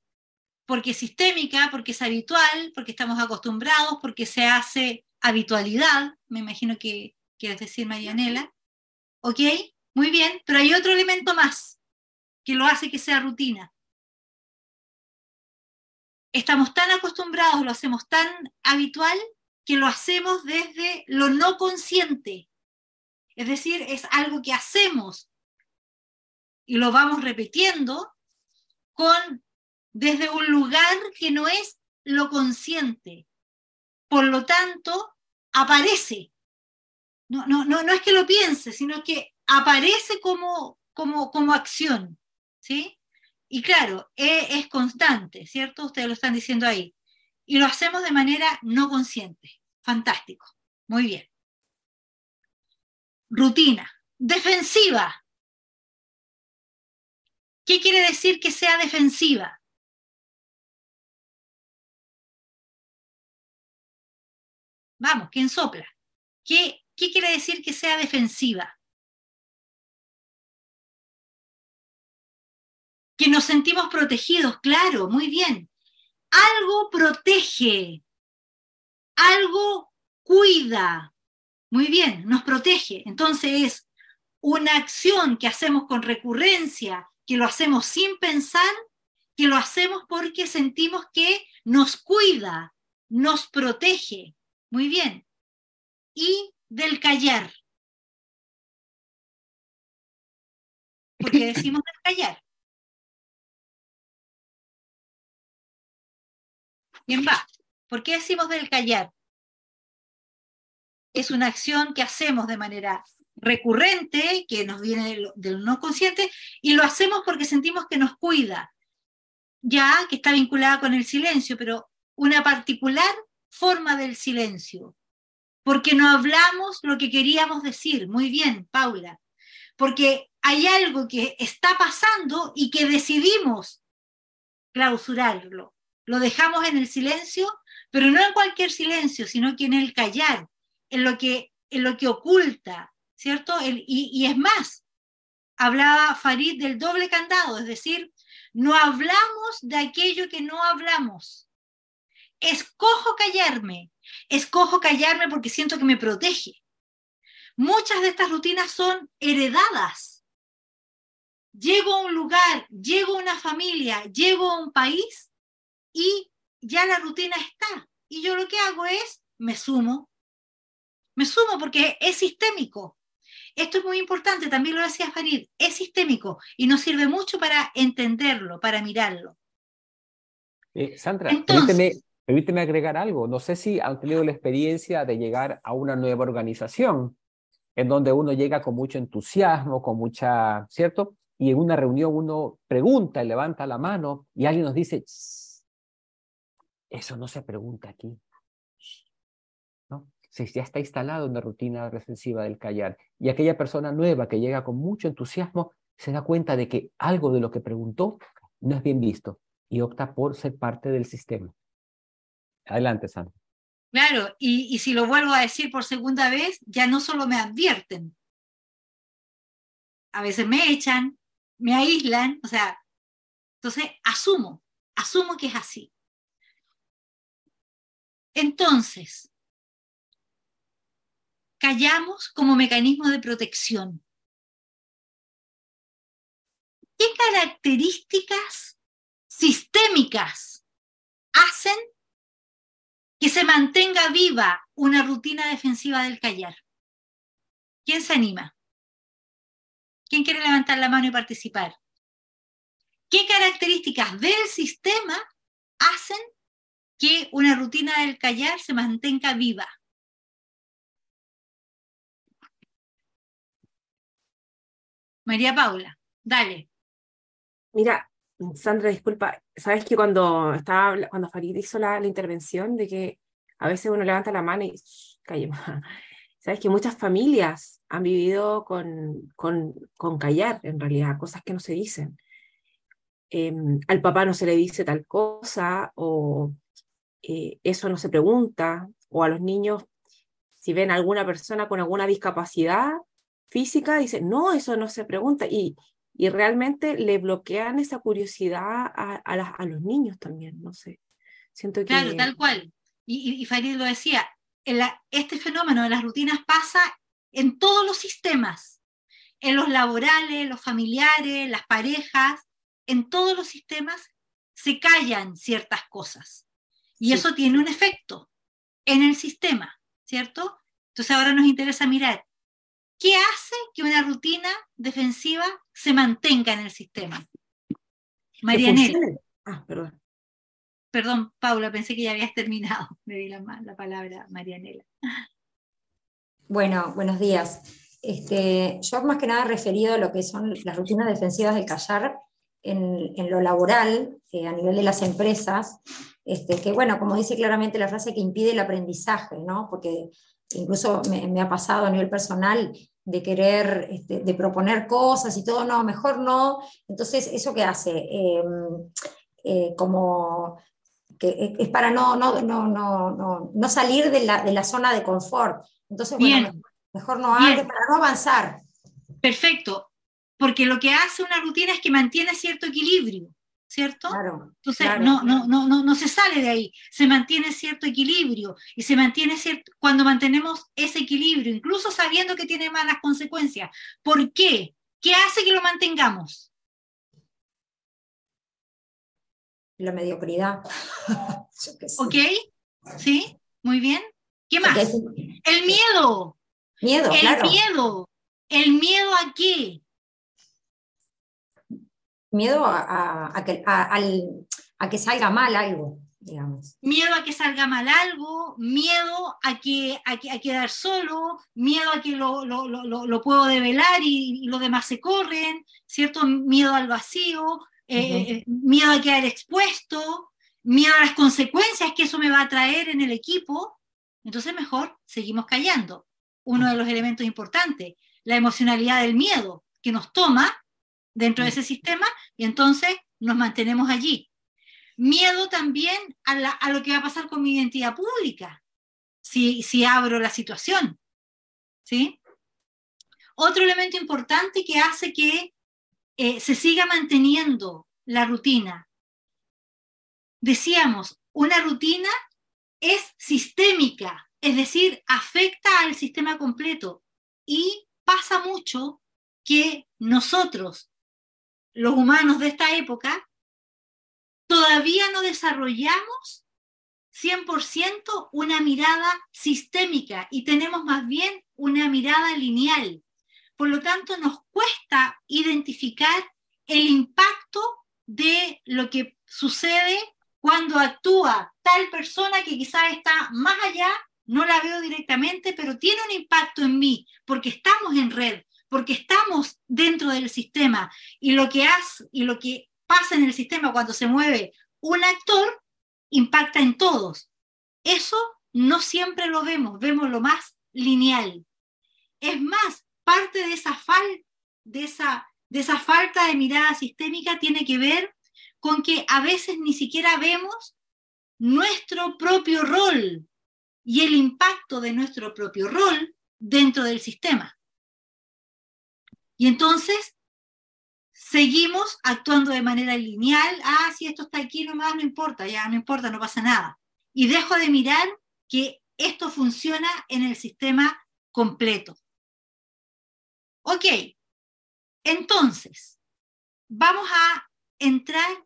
porque es sistémica, porque es habitual, porque estamos acostumbrados, porque se hace habitualidad, me imagino que quieres decir Marianela. ¿Ok? Muy bien, pero hay otro elemento más que lo hace que sea rutina. Estamos tan acostumbrados, lo hacemos tan habitual, que lo hacemos desde lo no consciente. Es decir, es algo que hacemos y lo vamos repitiendo con desde un lugar que no es lo consciente. Por lo tanto, aparece. No, no, no, no es que lo piense, sino que aparece como, como, como acción. ¿sí? Y claro, e, es constante, ¿cierto? Ustedes lo están diciendo ahí. Y lo hacemos de manera no consciente. Fantástico. Muy bien. Rutina. Defensiva. ¿Qué quiere decir que sea defensiva? Vamos, ¿quién sopla? ¿Qué, ¿Qué quiere decir que sea defensiva? Que nos sentimos protegidos, claro, muy bien. Algo protege, algo cuida, muy bien, nos protege. Entonces es una acción que hacemos con recurrencia, que lo hacemos sin pensar, que lo hacemos porque sentimos que nos cuida, nos protege. Muy bien. Y del callar. Porque decimos del callar. Bien, va. ¿Por qué decimos del callar? Es una acción que hacemos de manera recurrente, que nos viene del, no consciente, y lo hacemos porque sentimos que nos cuida, ya que está vinculada con el silencio, pero una particular forma del silencio, porque no hablamos lo que queríamos decir. Muy bien, Paula, porque hay algo que está pasando y que decidimos clausurarlo. Lo dejamos en el silencio, pero no en cualquier silencio, sino que en el callar, en lo que, en lo que oculta, ¿cierto? y, es más, hablaba Farid del doble candado, es decir, no hablamos de aquello que no hablamos. Escojo callarme, escojo callarme porque siento que me protege. Muchas de estas rutinas son heredadas. Llego a un lugar, llego a una familia, llego a un país y ya la rutina está. Y yo lo que hago es, me sumo. Me sumo porque es sistémico. Esto es muy importante, también lo decía Farid, es sistémico y nos sirve mucho para entenderlo, para mirarlo. Eh, Sandra, permíteme, agregar algo. No sé si han tenido la experiencia de llegar a una nueva organización en donde uno llega con mucho entusiasmo, con mucha, ¿cierto? Y en una reunión uno pregunta y levanta la mano y alguien nos dice, eso no se pregunta aquí si ya está instalado en la rutina defensiva del callar. Y aquella persona nueva que llega con mucho entusiasmo se da cuenta de que algo de lo que preguntó no es bien visto y opta por ser parte del sistema. Adelante, Sandra. Claro, y, y si lo vuelvo a decir por segunda vez, ya no solo me advierten, a veces me echan, me aíslan, o sea, entonces asumo, asumo que es así. Entonces, callamos como mecanismo de protección. ¿Qué características sistémicas hacen que se mantenga viva una rutina defensiva del callar? ¿Quién se anima? ¿Quién quiere levantar la mano y participar? ¿Qué características del sistema hacen que una rutina del callar se mantenga viva? María Paula, dale. Mira, Sandra, disculpa, sabes que cuando estaba cuando Farid hizo la, intervención de que a veces uno levanta la mano y callemos. Sabes que muchas familias han vivido con, con, con callar, en realidad, cosas que no se dicen. Em, al papá no se le dice tal cosa, o eh, eso no se pregunta, o a los niños, si ven a alguna persona con alguna discapacidad, física, dice, no, eso no se pregunta. Y, y realmente le bloquean esa curiosidad a, a, los niños también, no sé. Siento que... Claro, tal cual. Y, y Farid lo decía, este fenómeno de las rutinas pasa en todos los sistemas, en los laborales, los familiares, las parejas, en todos los sistemas se callan ciertas cosas. Y eso tiene un efecto en el sistema, ¿cierto? Entonces ahora nos interesa mirar ¿Qué hace que una rutina defensiva se mantenga en el sistema? Marianela. Ah, perdón. Perdón, Paula, pensé que ya habías terminado. Me di la, la palabra, Marianela. Bueno, buenos días. Este, yo más que nada referido a lo que son las rutinas defensivas del callar en, en lo laboral, eh, a nivel de las empresas, este, que bueno, como dice claramente la frase, que impide el aprendizaje, ¿no? Porque incluso me, me, ha pasado a nivel personal de querer, este, de proponer cosas y todo, no, mejor no. Entonces, ¿eso qué hace? Em, eh, como que es para no, no, no, no, no salir de la, de la, zona de confort. Entonces, bueno, mejor no hable para no avanzar. Perfecto, porque lo que hace una rutina es que mantiene cierto equilibrio, ¿cierto? Claro, Entonces, claro. no, no, no, no, no se sale de ahí, se mantiene cierto equilibrio y se mantiene cierto, cuando mantenemos ese equilibrio, incluso sabiendo que tiene malas consecuencias. ¿Por qué? ¿Qué hace que lo mantengamos? la mediocridad. ¿Ok? ¿Sí? Muy bien. ¿Qué más? El miedo. Miedo, El miedo. ¿El miedo a qué? Miedo a, a- a que, a- que salga mal algo, digamos. Miedo a que salga mal algo, miedo a, que, a, que- a quedar solo, miedo a que lo, lo- lo- lo- puedo develar y, y los demás se corren, ¿cierto? Miedo al vacío, eh, eh, miedo a quedar expuesto, miedo a las consecuencias que eso me va a traer en el equipo. Entonces mejor seguimos callando. Uno de los elementos importantes, la emocionalidad del miedo que nos toma dentro de ese sistema y entonces nos mantenemos allí. Miedo también a, la- a lo que va a pasar con mi identidad pública, si, si abro la situación. ¿sí? Otro elemento importante que hace que eh, se siga manteniendo la rutina. Decíamos, una rutina es sistémica, es decir, afecta al sistema completo y pasa mucho que nosotros, los humanos de esta época, todavía no desarrollamos 100% una mirada sistémica y tenemos más bien una mirada lineal. Por lo tanto, nos cuesta identificar el impacto de lo que sucede cuando actúa tal persona que quizás está más allá, no la veo directamente, pero tiene un impacto en mí, porque estamos en red, porque estamos dentro del sistema y lo que hace y lo que pasa en el sistema cuando se mueve un actor impacta en todos. Eso no siempre lo vemos, vemos lo más lineal. Es más, parte de esa, de esa falta de mirada sistémica tiene que ver con que a veces ni siquiera vemos nuestro propio rol y el impacto de nuestro propio rol dentro del sistema. Y entonces seguimos actuando de manera lineal, ah, si esto está aquí nomás, no importa, ya no importa, no pasa nada. Y dejo de mirar que esto funciona en el sistema completo. Ok, entonces, vamos a entrar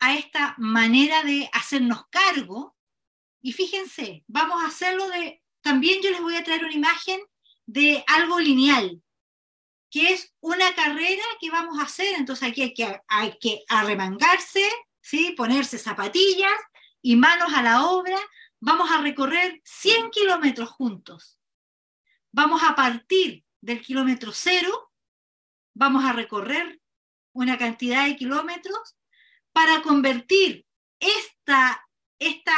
a esta manera de hacernos cargo y fíjense, vamos a hacerlo de, también yo les voy a traer una imagen de algo lineal, que es una carrera que vamos a hacer, entonces aquí hay que, hay que arremangarse, ¿sí? ponerse zapatillas y manos a la obra, vamos a recorrer 100 kilómetros juntos. Vamos a partir del kilómetro cero, vamos a recorrer una cantidad de kilómetros para convertir esta, esta,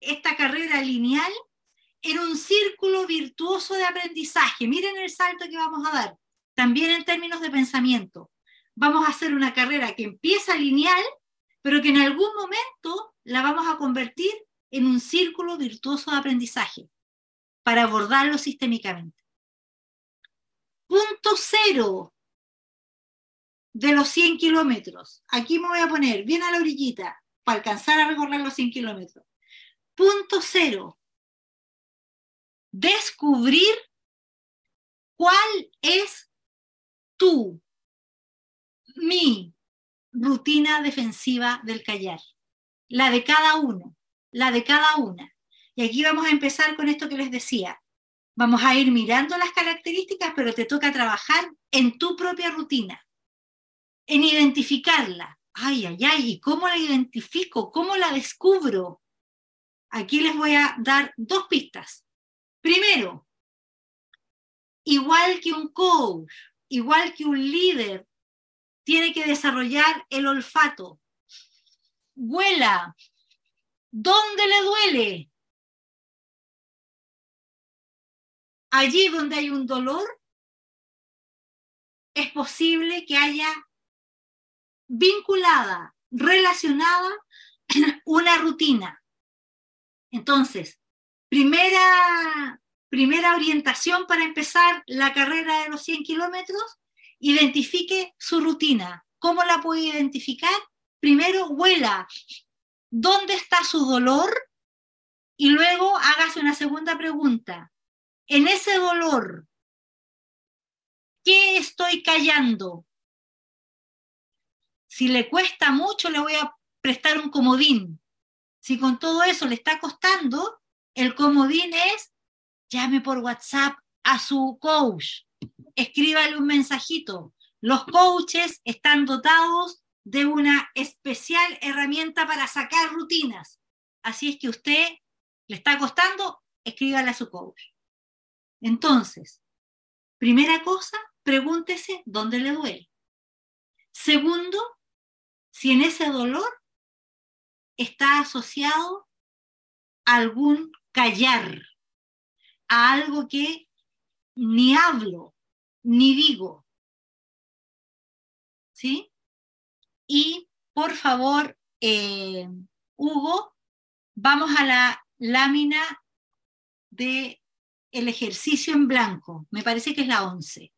esta carrera lineal en un círculo virtuoso de aprendizaje. Miren el salto que vamos a dar, también en términos de pensamiento. Vamos a hacer una carrera que empieza lineal, pero que en algún momento la vamos a convertir en un círculo virtuoso de aprendizaje para abordarlo sistémicamente. Punto cero de los 100 kilómetros. Aquí me voy a poner bien a la orillita para alcanzar a recorrer los 100 kilómetros. Punto cero. Descubrir cuál es tu, mi rutina defensiva del callar. La de cada uno, la de cada una. Y aquí vamos a empezar con esto que les decía. Vamos a ir mirando las características, pero te toca trabajar en tu propia rutina, en identificarla. Ay, ay, ay, ¿y cómo la identifico? ¿Cómo la descubro? Aquí les voy a dar dos pistas. Primero, igual que un coach, igual que un líder, tiene que desarrollar el olfato. Vuela. ¿Dónde le duele? Allí donde hay un dolor, es posible que haya vinculada, relacionada, una rutina. Entonces, primera, primera orientación para empezar la carrera de los 100 kilómetros, identifique su rutina. ¿Cómo la puede identificar? Primero huela dónde está su dolor y luego hágase una segunda pregunta. En ese dolor, ¿qué estoy callando? Si le cuesta mucho, le voy a prestar un comodín. Si con todo eso le está costando, el comodín es llame por WhatsApp a su coach, escríbale un mensajito. Los coaches están dotados de una especial herramienta para sacar rutinas. Así es que usted le está costando, escríbale a su coach. Entonces, primera cosa, pregúntese dónde le duele. Segundo, si en ese dolor está asociado algún callar, a algo que ni hablo, ni digo. ¿Sí? Y por favor, eh, Hugo, vamos a la lámina de el ejercicio en blanco. Me parece que es la 11.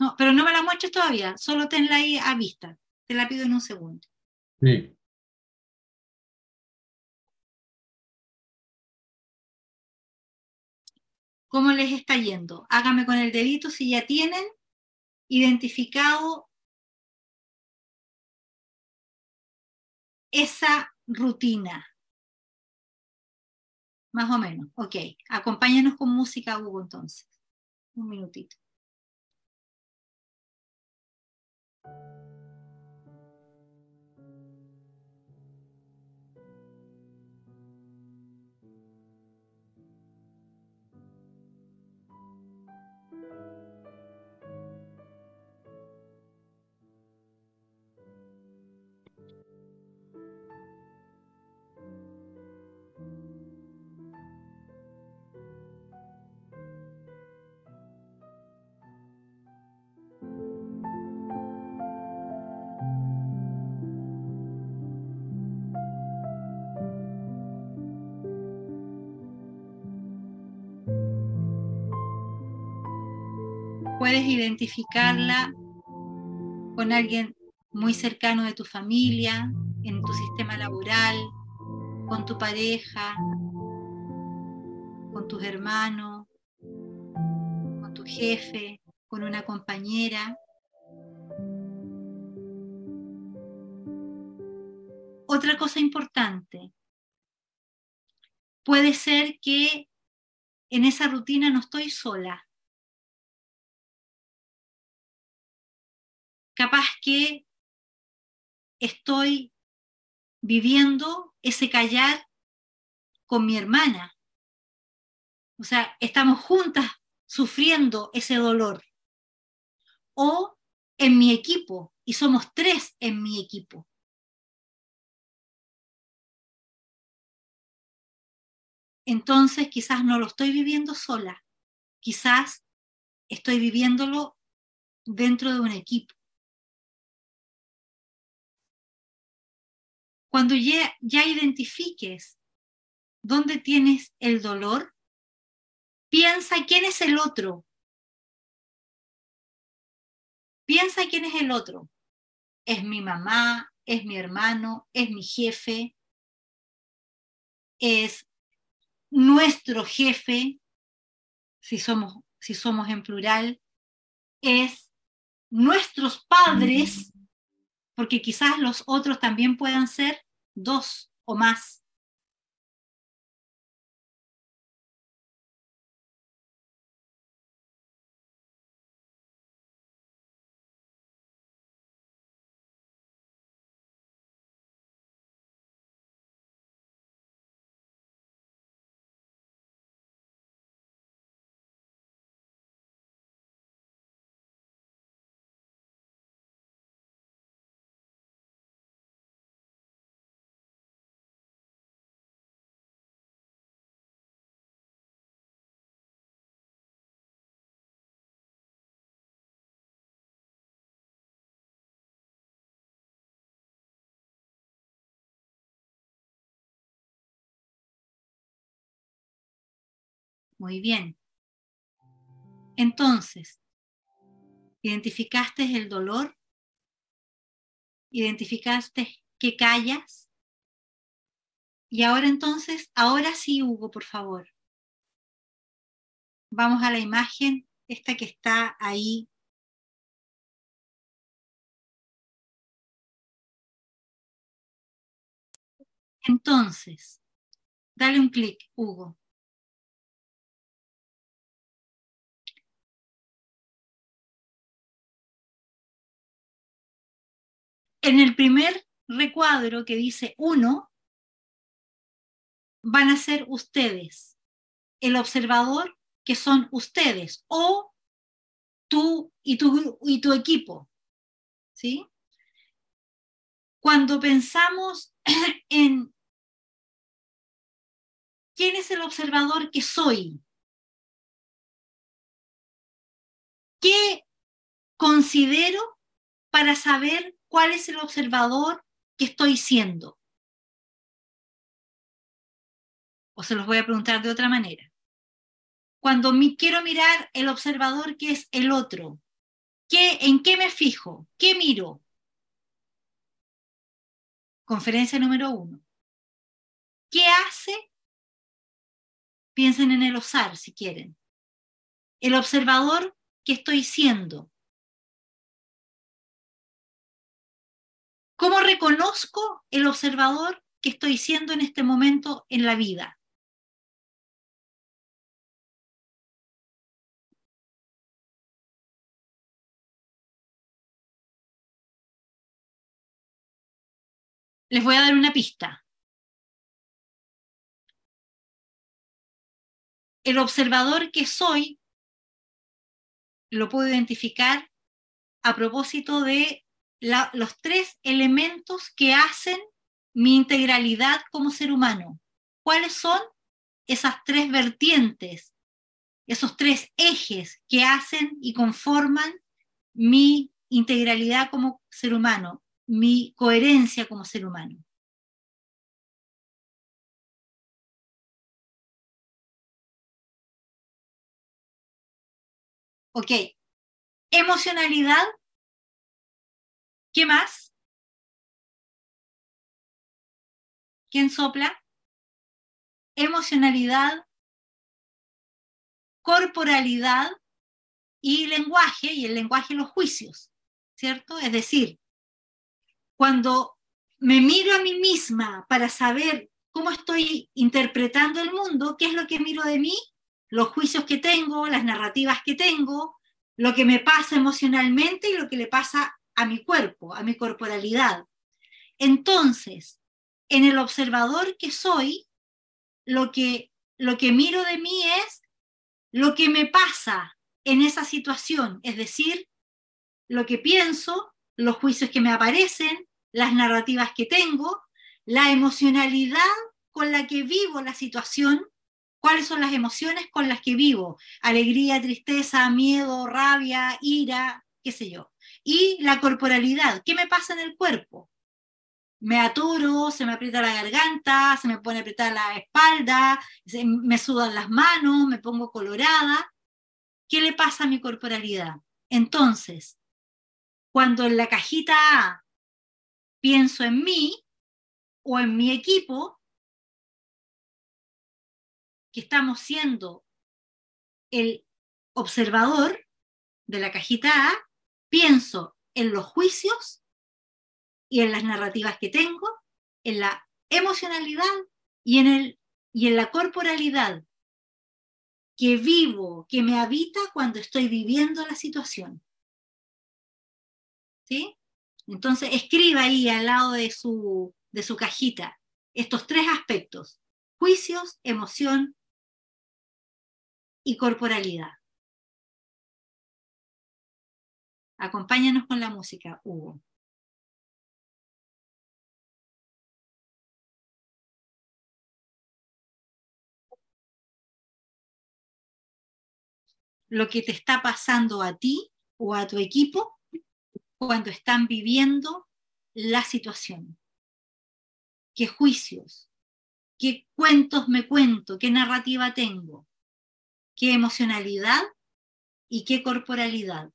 No, pero no me la muestres todavía, solo tenla ahí a vista. Te la pido en un segundo. Sí. ¿Cómo les está yendo? Hágame con el dedito si ya tienen identificado esa rutina. Más o menos. Ok. Acompáñanos con música, Hugo, entonces. Un minutito. Puedes identificarla con alguien muy cercano de tu familia, en tu sistema laboral, con tu pareja, con tus hermanos, con tu jefe, con una compañera. Otra cosa importante, puede ser que en esa rutina no estoy sola, capaz que estoy viviendo ese callar con mi hermana. O sea, estamos juntas sufriendo ese dolor. O en mi equipo, y somos tres en mi equipo. Entonces quizás no lo estoy viviendo sola, quizás estoy viviéndolo dentro de un equipo. Cuando ya, identifiques dónde tienes el dolor, piensa quién es el otro. Piensa quién es el otro. Es mi mamá, es mi hermano, es mi jefe, es nuestro jefe, si somos, si somos en plural, es nuestros padres, porque quizás los otros también puedan ser dos o más. Muy bien. Entonces, Identificaste el dolor. Identificaste que callas. Y ahora entonces, ahora sí, Hugo, por favor. Vamos a la imagen, esta que está ahí. Entonces, dale un clic, Hugo. En el primer recuadro que dice uno, van a ser ustedes, el observador que son ustedes o tú y tu, y tu equipo. ¿Sí? Cuando pensamos en quién es el observador que soy, ¿qué considero para saber cuál es el observador que estoy siendo. O se los voy a preguntar de otra manera. Cuando quiero mirar el observador que es el otro, ¿qué, ¿en qué me fijo? ¿Qué miro? Conferencia número uno. ¿Qué hace? Piensen en el osar si quieren. El observador que estoy siendo. ¿Cómo reconozco el observador que estoy siendo en este momento en la vida? Les voy a dar una pista. El observador que soy lo puedo identificar a propósito de los tres elementos que hacen mi integralidad como ser humano. ¿Cuáles son esas tres vertientes, esos tres ejes que hacen y conforman mi integralidad como ser humano, mi coherencia como ser humano? Ok, emocionalidad ¿Qué más? ¿Quién sopla? Emocionalidad, corporalidad y lenguaje, y el lenguaje los juicios, ¿cierto? Es decir, cuando me miro a mí misma para saber cómo estoy interpretando el mundo, qué es lo que miro de mí, los juicios que tengo, las narrativas que tengo, lo que me pasa emocionalmente y lo que le pasa a mi cuerpo, a mi corporalidad. Entonces, en el observador que soy, lo que, lo que miro de mí es lo que me pasa en esa situación, es decir, lo que pienso, los juicios que me aparecen, las narrativas que tengo, la emocionalidad con la que vivo la situación, cuáles son las emociones con las que vivo, alegría, tristeza, miedo, rabia, ira, qué sé yo y la corporalidad. ¿Qué me pasa en el cuerpo? Me aturo, se me aprieta la garganta, se me pone apretar la espalda, me sudan las manos, me pongo colorada. ¿Qué le pasa a mi corporalidad? Entonces, cuando en la cajita A pienso en mí o en mi equipo, que estamos siendo el observador de la cajita A, pienso en los juicios y en las narrativas que tengo, en la emocionalidad y en, el, y en la corporalidad que vivo, que me habita cuando estoy viviendo la situación. ¿Sí? Entonces escriba ahí al lado de su, de su cajita estos tres aspectos, juicios, emoción y corporalidad. Acompáñanos con la música, Hugo. Lo que te está pasando a ti o a tu equipo cuando están viviendo la situación. ¿Qué juicios? ¿Qué cuentos me cuento? ¿Qué narrativa tengo? ¿Qué emocionalidad y qué corporalidad?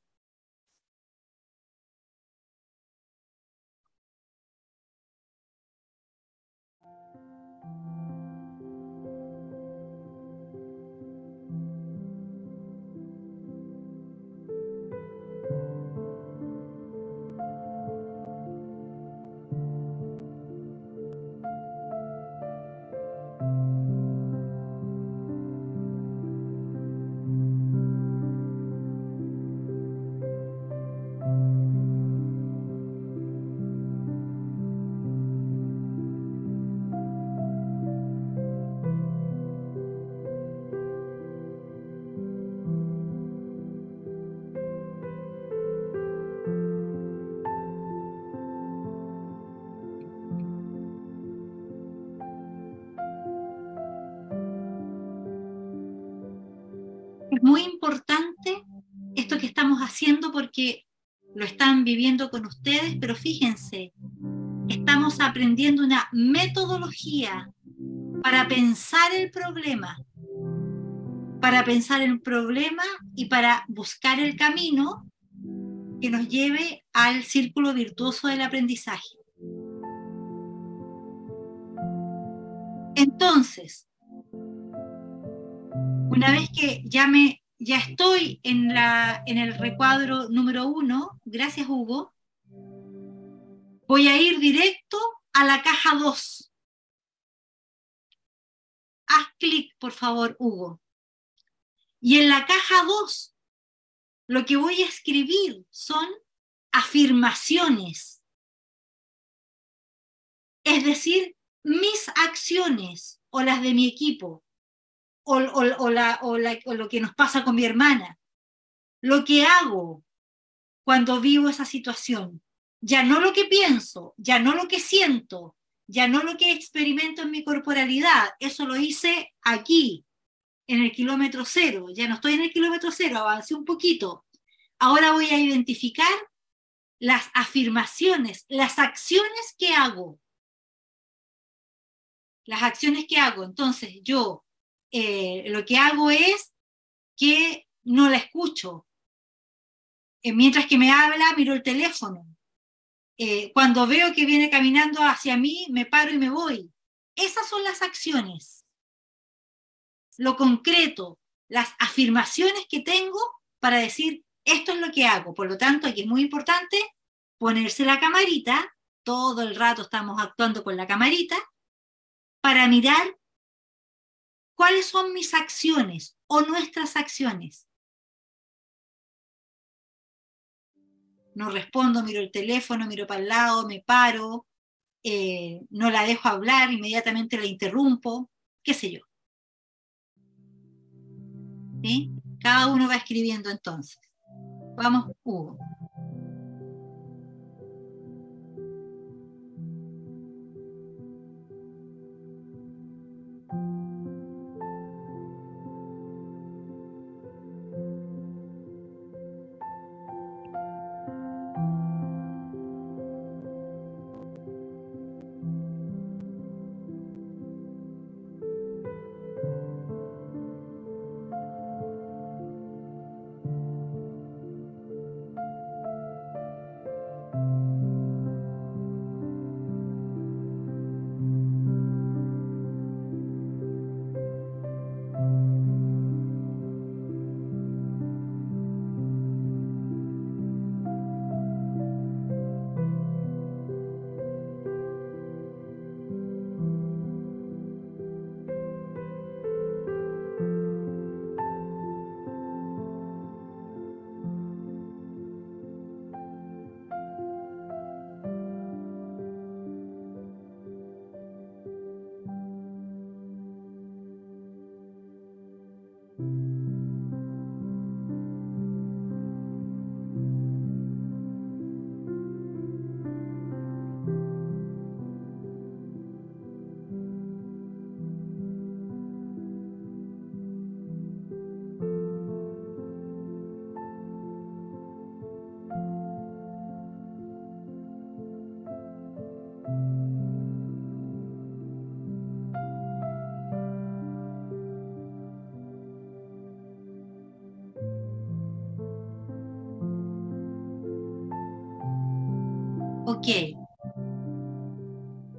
Lo están viviendo con ustedes, pero fíjense, estamos aprendiendo una metodología para pensar el problema, para pensar el problema y para buscar el camino que nos lleve al círculo virtuoso del aprendizaje. Entonces, una vez que ya me ya estoy en, la, en el recuadro número uno, gracias Hugo, voy a ir directo a la caja 2. Haz clic, por favor, Hugo. Y en la caja 2, lo que voy a escribir son afirmaciones. Es decir, mis acciones o las de mi equipo o, lo que nos pasa con mi hermana, lo que hago cuando vivo esa situación, ya no lo que pienso, ya no lo que siento, ya no lo que experimento en mi corporalidad, eso lo hice aquí, en el kilómetro cero, ya no estoy en el kilómetro cero, avancé un poquito. Ahora voy a identificar las afirmaciones, las acciones que hago. Las acciones que hago. Entonces, yo eh, lo que hago es que no la escucho. Eh, mientras que me habla, miro el teléfono. Eh, cuando veo que viene caminando hacia mí, me paro y me voy. Esas son las acciones. Lo concreto, las afirmaciones que tengo para decir, esto es lo que hago. Por lo tanto, aquí es muy importante ponerse la camarita, todo el rato estamos actuando con la camarita, para mirar ¿Cuáles son mis acciones o nuestras acciones? No respondo, miro el teléfono, miro para el lado, me paro, eh, no la dejo hablar, inmediatamente la interrumpo, qué sé yo. ¿Sí? Cada uno va escribiendo entonces. Vamos, Hugo.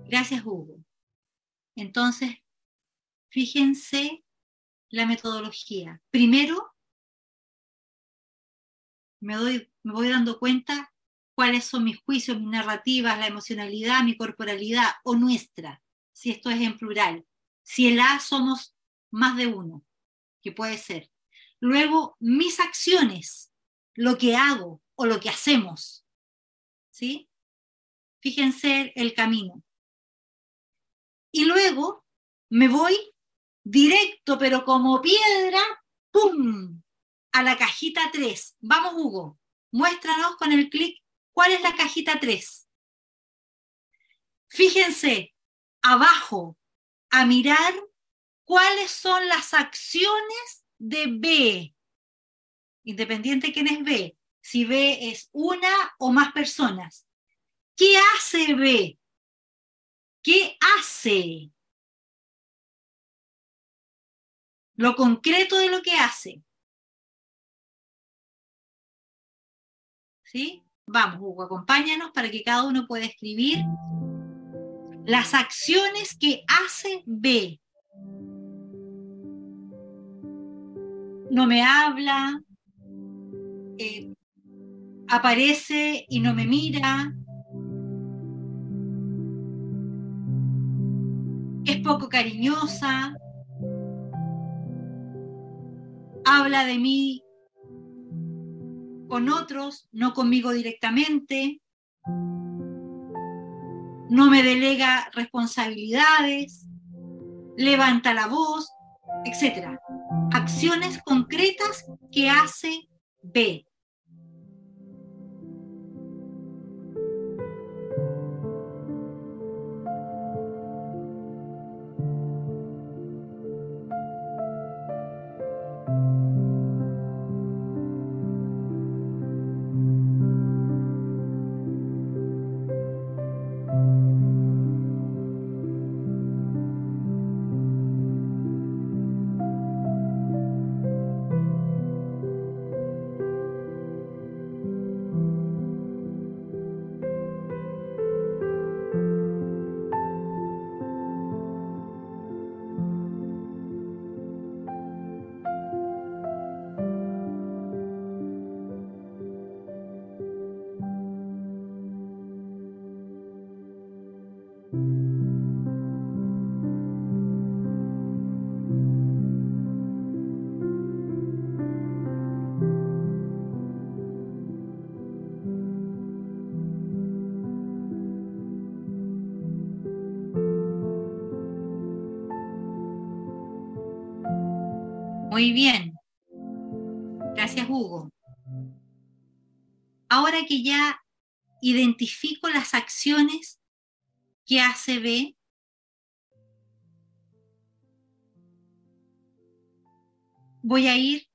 Gracias, Hugo. Entonces, fíjense la metodología. Primero, me, doy, me voy dando cuenta cuáles son mis juicios, mis narrativas, la emocionalidad, mi corporalidad o nuestra, si esto es en plural. Si el A somos más de uno, que puede ser. Luego, mis acciones, lo que hago o lo que hacemos. ¿Sí? Fíjense el camino. Y luego me voy directo, pero como piedra, ¡pum! a la cajita 3. Vamos, Hugo, muéstranos con el clic cuál es la cajita 3. Fíjense abajo a mirar cuáles son las acciones de B. independiente de quién es B, si B es una o más personas. ¿Qué hace B? ¿Qué hace? Lo concreto de lo que hace. ¿Sí? Vamos, Hugo, acompáñanos para que cada uno pueda escribir las acciones que hace B. No me habla, eh, aparece y no me mira, poco cariñosa, habla de mí con otros, no conmigo directamente, no me delega responsabilidades, levanta la voz, etc. Acciones concretas que hace B. Muy bien. Gracias, Hugo. Ahora que ya identifico las acciones que hace B, voy a ir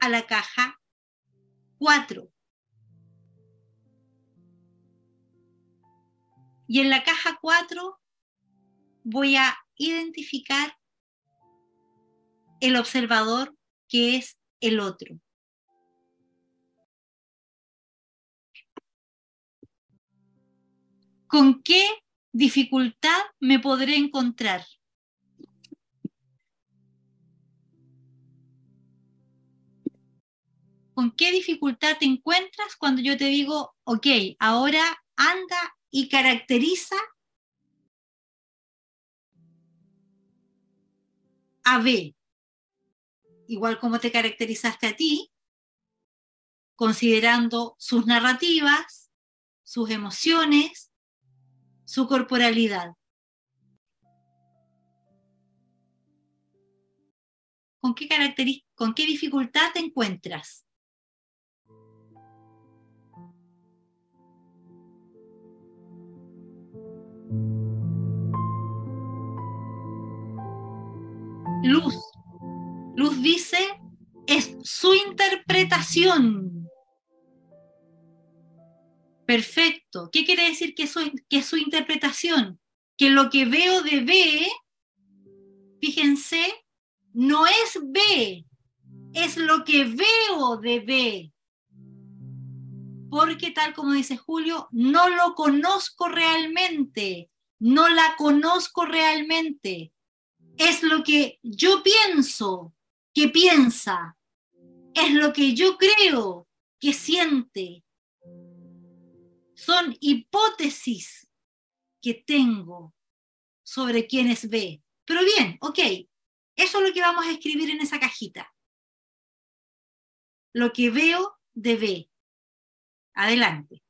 a la caja 4. Y en la caja 4 voy a identificar el observador que es el otro. ¿Con qué dificultad me podré encontrar? ¿Con qué dificultad te encuentras cuando yo te digo, ok, ahora anda y caracteriza a B? Igual como te caracterizaste a ti, considerando sus narrativas, sus emociones, su corporalidad. ¿Con qué, ¿Con qué dificultad te encuentras? Luz, Luz dice, es su interpretación. Perfecto. ¿Qué quiere decir que, es su interpretación? Que lo que veo de B, fíjense, no es B, es lo que veo de B. Porque tal como dice Julio, no lo conozco realmente, no la conozco realmente. Es lo que yo pienso, que piensa, es lo que yo creo que siente. Son hipótesis que tengo sobre quienes ve. Pero bien, ok, eso es lo que vamos a escribir en esa cajita. Lo que veo de B. Adelante.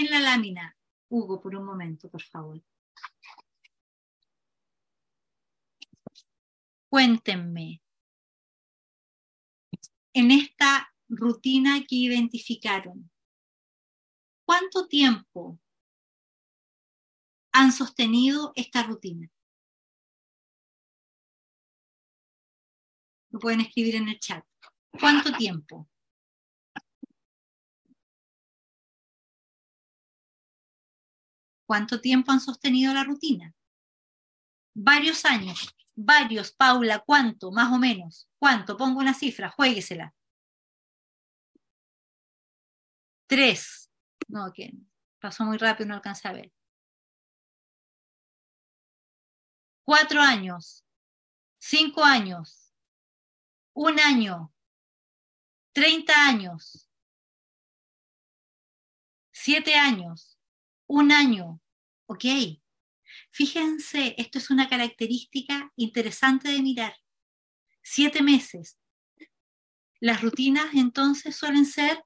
También la lámina, Hugo, por un momento, por favor. Cuéntenme, en esta rutina que identificaron, ¿cuánto tiempo han sostenido esta rutina? Lo pueden escribir en el chat. ¿Cuánto tiempo? ¿Cuánto tiempo han sostenido la rutina? Varios años. Varios, Paula, ¿cuánto? Más o menos. ¿Cuánto? Pongo una cifra, jueguesela. Tres. No, que pasó muy rápido, no alcancé a ver. Cuatro años. Cinco años. Un año. Treinta años. Siete años un año, ¿ok? Fíjense, esto es una característica interesante de mirar. Siete meses. Las rutinas entonces suelen ser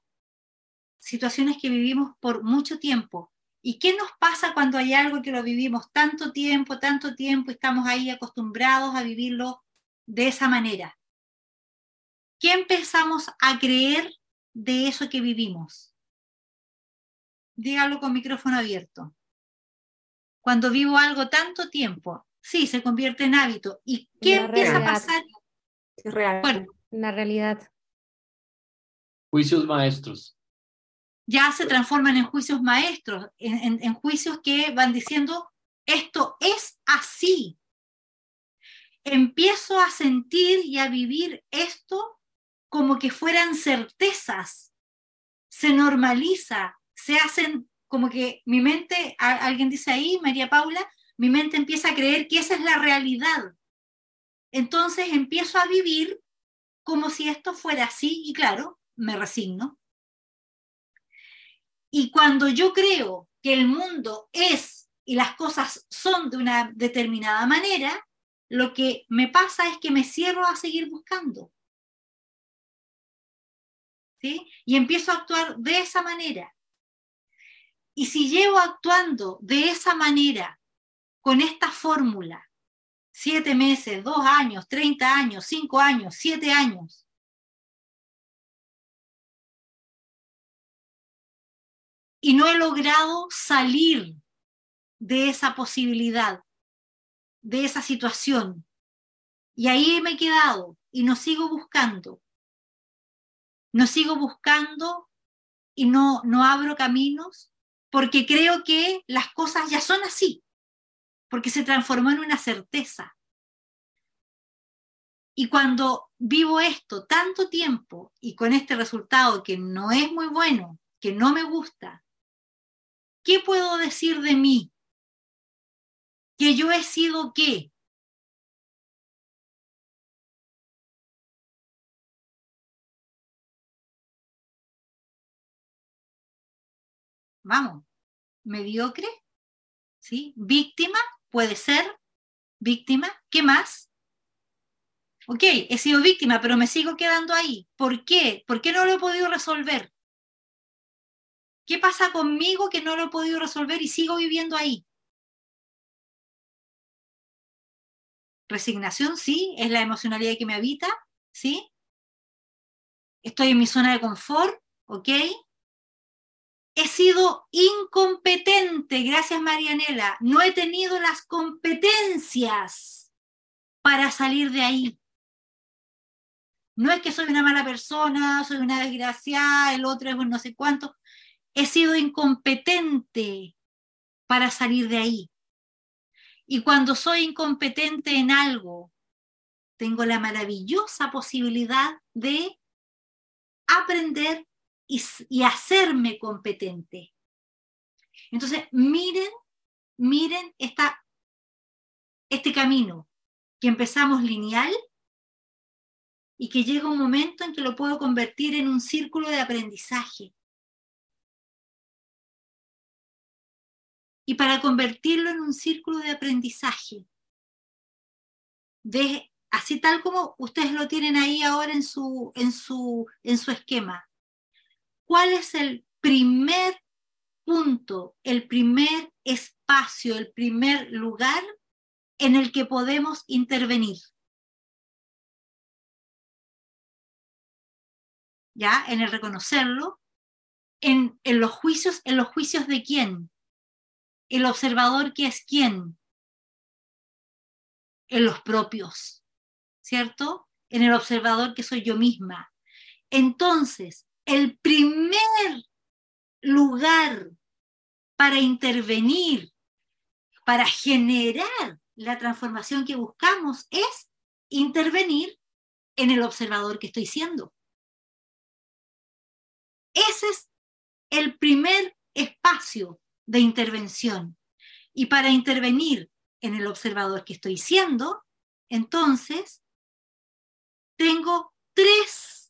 situaciones que vivimos por mucho tiempo. ¿Y qué nos pasa cuando hay algo que lo vivimos tanto tiempo, tanto tiempo, estamos ahí acostumbrados a vivirlo de esa manera? ¿Qué empezamos a creer de eso que vivimos? Dígalo con micrófono abierto. Cuando vivo algo tanto tiempo, sí, se convierte en hábito. ¿Y qué empieza a pasar? Es real. Bueno, la realidad. Juicios maestros. Ya se transforman en juicios maestros, en, en juicios que van diciendo, esto es así. Empiezo a sentir y a vivir esto como que fueran certezas. Se normaliza, se hacen como que mi mente, alguien dice ahí, María Paula, mi mente empieza a creer que esa es la realidad. Entonces empiezo a vivir como si esto fuera así y claro, me resigno. Y cuando yo creo que el mundo es y las cosas son de una determinada manera, lo que me pasa es que me cierro a seguir buscando. ¿Sí? Y empiezo a actuar de esa manera. Y si llevo actuando de esa manera, con esta fórmula, siete meses, dos años, treinta años, cinco años, siete años, y no he logrado salir de esa posibilidad, de esa situación, y ahí me he quedado y no sigo buscando, no sigo buscando y no, no abro caminos, porque creo que las cosas ya son así, porque se transformó en una certeza. Y cuando vivo esto tanto tiempo y con este resultado que no es muy bueno, que no me gusta, ¿qué puedo decir de mí? ¿Que yo he sido qué? vamos, mediocre, ¿sí? Víctima, puede ser, víctima, ¿qué más? Ok, he sido víctima, pero me sigo quedando ahí. ¿Por qué? ¿Por qué no lo he podido resolver? ¿Qué pasa conmigo que no lo he podido resolver y sigo viviendo ahí? Resignación, sí, es la emocionalidad que me habita, ¿sí? Estoy en mi zona de confort, ¿ok? He sido incompetente, gracias Marianela, no he tenido las competencias para salir de ahí. No es que soy una mala persona, soy una desgraciada, el otro es un no sé cuánto. He sido incompetente para salir de ahí. Y cuando soy incompetente en algo, tengo la maravillosa posibilidad de aprender y, hacerme competente. Entonces, miren, miren esta, este camino que empezamos lineal y que llega un momento en que lo puedo convertir en un círculo de aprendizaje. Y para convertirlo en un círculo de aprendizaje, de así tal como ustedes lo tienen ahí ahora en su, en su, en su esquema. ¿Cuál es el primer punto, el primer espacio, el primer lugar en el que podemos intervenir? ¿Ya? En el reconocerlo, en, en los juicios, en los juicios de quién? El observador que es quién? En los propios. ¿cierto? En el observador que soy yo misma. Entonces, el primer lugar para intervenir, para generar la transformación que buscamos es intervenir en el observador que estoy siendo. Ese es el primer espacio de intervención. Y para intervenir en el observador que estoy siendo, entonces tengo tres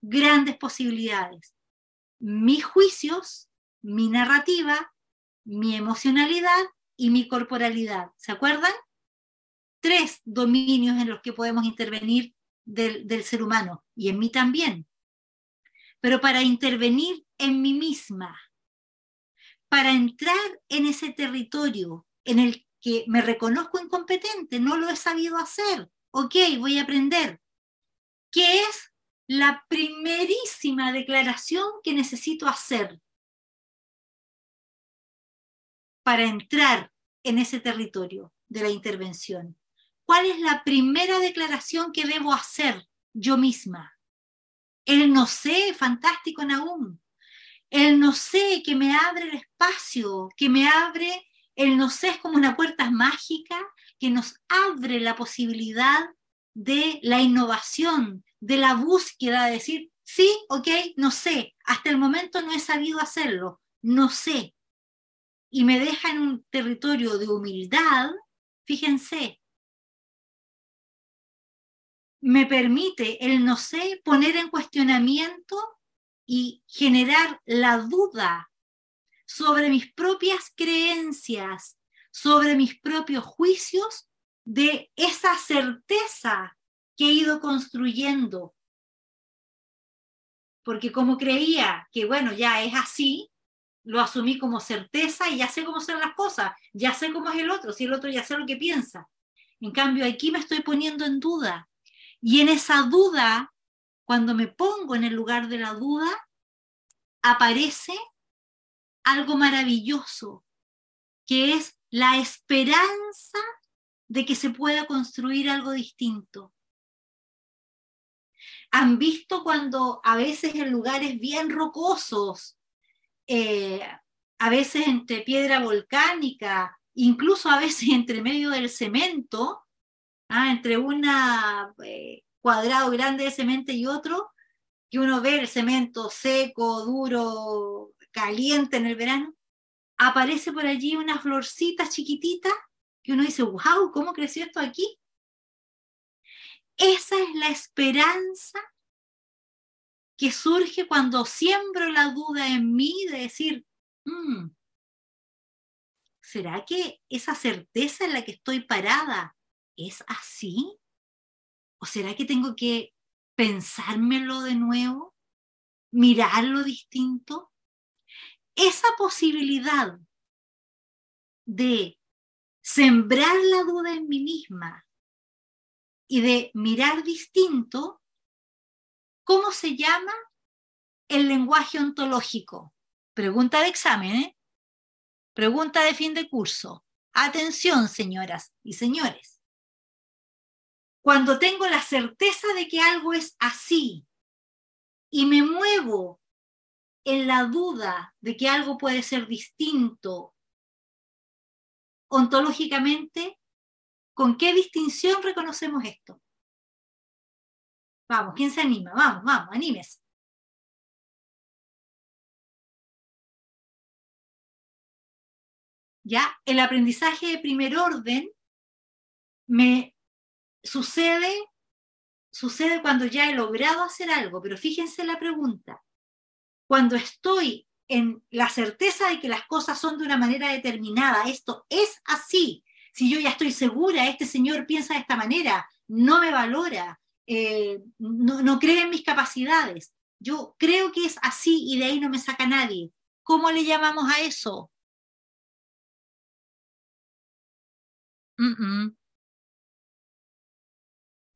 grandes posibilidades. Mis juicios, mi narrativa, mi emocionalidad y mi corporalidad. ¿Se acuerdan? Tres dominios en los que podemos intervenir del, ser humano y en mí también. Pero para intervenir en mí misma, para entrar en ese territorio en el que me reconozco incompetente, no lo he sabido hacer, ok, voy a aprender. ¿Qué es la primerísima declaración que necesito hacer para entrar en ese territorio de la intervención? ¿Cuál es la primera declaración que debo hacer yo misma? El no sé, fantástico Nahum. El no sé que me abre el espacio, que me abre, el no sé es como una puerta mágica que nos abre la posibilidad de la innovación, de la búsqueda, de decir, sí, ok, no sé, hasta el momento no he sabido hacerlo, no sé. Y me deja en un territorio de humildad, fíjense, me permite el no sé poner en cuestionamiento y generar la duda sobre mis propias creencias, sobre mis propios juicios de esa certeza que he ido construyendo. Porque como creía que, bueno, ya es así, lo asumí como certeza y ya sé cómo son las cosas, ya sé cómo es el otro, si el otro ya sé lo que piensa. En cambio, aquí me estoy poniendo en duda. Y en esa duda, cuando me pongo en el lugar de la duda, aparece algo maravilloso, que es la esperanza de que se pueda construir algo distinto. Han visto cuando a veces en lugares bien rocosos, eh, a veces entre piedra volcánica, incluso a veces entre medio del cemento, ah, entre un eh, cuadrado grande de cemento y otro, que uno ve el cemento seco, duro, caliente en el verano, aparece por allí una florcita chiquitita que uno dice, wow, ¿cómo creció esto aquí? Esa es la esperanza que surge cuando siembro la duda en mí de decir, mm, ¿será que esa certeza en la que estoy parada es así? ¿O será que tengo que pensármelo de nuevo? ¿Mirarlo distinto? esa posibilidad de sembrar la duda en mí misma y de mirar distinto, ¿cómo se llama el lenguaje ontológico? Pregunta de examen, ¿eh? Pregunta de fin de curso. Atención, señoras y señores. Cuando tengo la certeza de que algo es así y me muevo en la duda de que algo puede ser distinto ontológicamente, ¿con qué distinción reconocemos esto? Vamos, ¿quién se anima? Vamos, vamos, anímese. Ya, el aprendizaje de primer orden me sucede, sucede cuando ya he logrado hacer algo, pero fíjense la pregunta cuando estoy en la certeza de que las cosas son de una manera determinada, esto es así, Si yo ya estoy segura, este señor piensa de esta manera, no me valora, eh, no, no cree en mis capacidades. Yo creo que es así y de ahí no me saca nadie. ¿Cómo le llamamos a eso?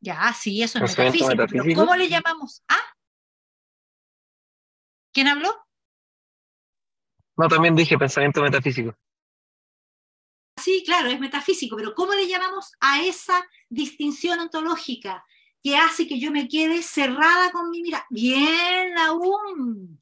Ya, sí, eso es Pensamiento metafísico. pero metafísico. ¿Cómo le llamamos? ¿Ah? ¿Quién habló? No, también dije pensamiento metafísico. Sí, claro, es metafísico, pero ¿cómo le llamamos a esa distinción ontológica que hace que yo me quede cerrada con mi mirada? Bien, aún.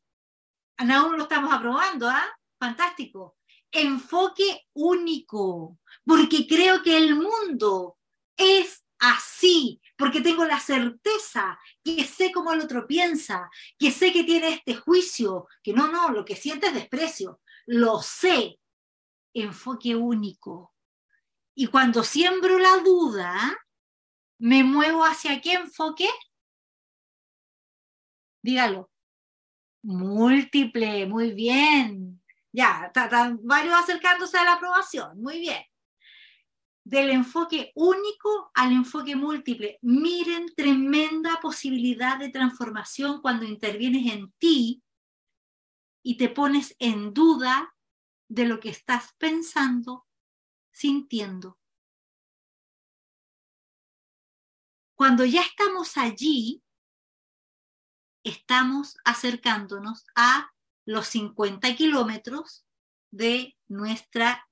Aún lo estamos aprobando, ¿ah? Fantástico. Enfoque único, porque creo que el mundo es así, porque tengo la certeza que sé cómo el otro piensa, que sé que tiene este juicio, que no, no, lo que siente es desprecio, lo sé, enfoque único. Y cuando siembro la duda, me muevo hacia qué enfoque? Dígalo. Múltiple, muy bien. Ya, varios acercándose a la aprobación, muy bien. Del enfoque único al enfoque múltiple. Miren, tremenda posibilidad de transformación cuando intervienes en ti y te pones en duda de lo que estás pensando, sintiendo. Cuando ya estamos allí, estamos acercándonos a los 50 kilómetros de, nuestra,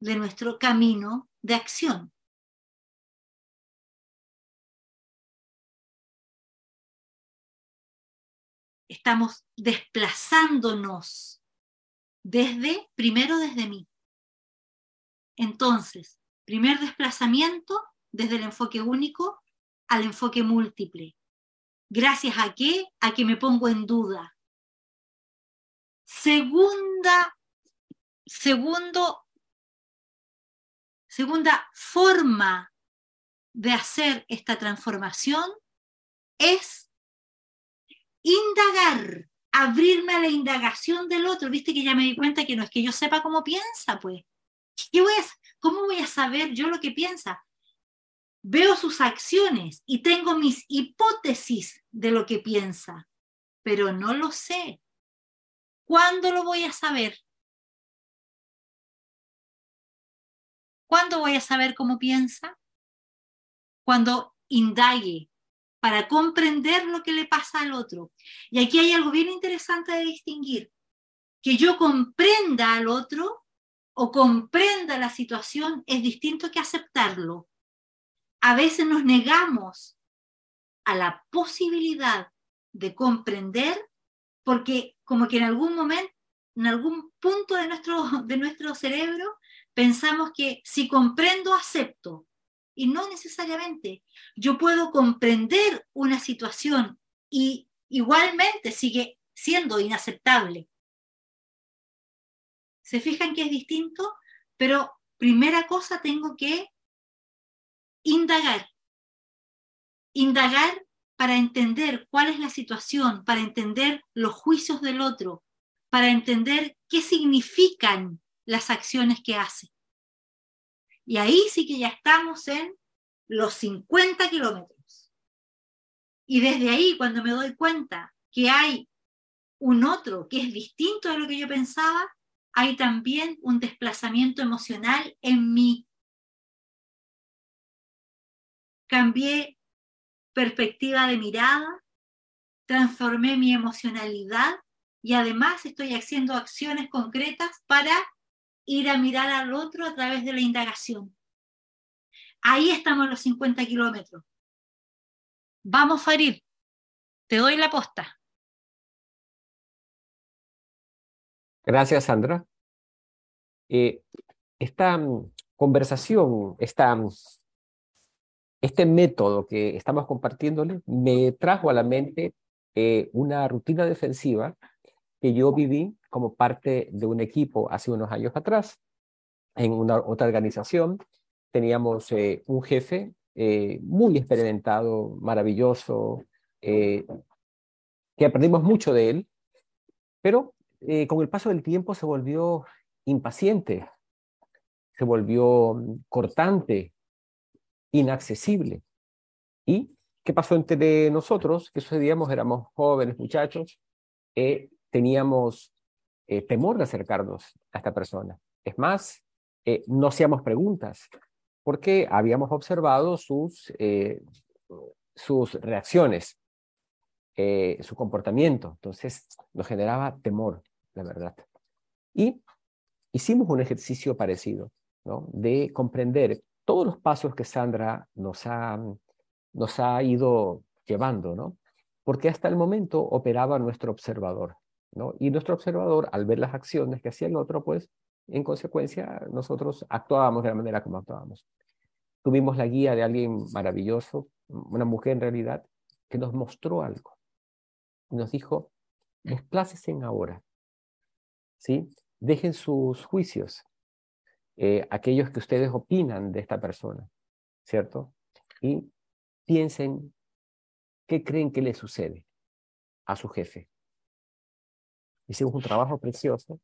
de nuestro camino de acción. Estamos desplazándonos desde, primero desde mí. Entonces, primer desplazamiento desde el enfoque único al enfoque múltiple. Gracias a qué? A que me pongo en duda. Segunda, segundo, segunda forma de hacer esta transformación es indagar, abrirme a la indagación del otro. Viste que ya me di cuenta que no es que yo sepa cómo piensa, pues. ¿Qué voy a, ¿Cómo voy a saber yo lo que piensa? Veo sus acciones y tengo mis hipótesis de lo que piensa, pero no lo sé. ¿Cuándo lo voy a saber? ¿Cuándo voy a saber cómo piensa? Cuando indague para comprender lo que le pasa al otro. Y aquí hay algo bien interesante de distinguir. Que yo comprenda al otro o comprenda la situación es distinto que aceptarlo. A veces nos negamos a la posibilidad de comprender porque como que en algún momento, en algún punto de nuestro, de nuestro cerebro, pensamos que si comprendo, acepto. Y no necesariamente. Yo puedo comprender una situación y igualmente sigue siendo inaceptable. ¿Se fijan que es distinto? Pero primera cosa tengo que indagar. Indagar para entender cuál es la situación, para entender los juicios del otro, para entender qué significan las acciones que hace. Y ahí sí que ya estamos en los 50 kilómetros. Y desde ahí, cuando me doy cuenta que hay un otro que es distinto de lo que yo pensaba, hay también un desplazamiento emocional en mí. Cambié perspectiva de mirada, transformé mi emocionalidad y además estoy haciendo acciones concretas para ir a mirar al otro a través de la indagación. Ahí estamos los 50 kilómetros. Vamos, Farid, te doy la posta. Gracias, Sandra. Eh, esta mm, conversación, esta, mm, este método que estamos compartiéndole, me trajo a la mente eh, una rutina defensiva que yo viví como parte de un equipo hace unos años atrás en una otra organización. Teníamos eh, un jefe eh, muy experimentado, maravilloso, eh, que aprendimos mucho de él, pero con el paso del tiempo se volvió impaciente. se volvió mm, cortante, inaccesible. ¿Y qué pasó entre nosotros? ¿Qué sucedíamos? Éramos jóvenes muchachos, teníamos eh, temor de acercarnos a esta persona. Es más, eh, no hacíamos preguntas, porque habíamos observado sus, sus reacciones, su comportamiento. Entonces, nos generaba temor, la verdad. Y hicimos un ejercicio parecido, ¿no? de comprender todos los pasos que Sandra nos ha, nos ha ido llevando, ¿no? porque hasta el momento operaba nuestro observador. ¿No? Y nuestro observador, al ver las acciones que hacía el otro, pues en consecuencia nosotros actuábamos de la manera como actuábamos. Tuvimos la guía de alguien maravilloso, una mujer en realidad, que nos mostró algo. Nos dijo, desplácesen ahora, ¿sí? Dejen sus juicios, eh, aquellos que ustedes opinan de esta persona, ¿cierto? Y piensen qué creen que le sucede a su jefe. Hicimos un trabajo precioso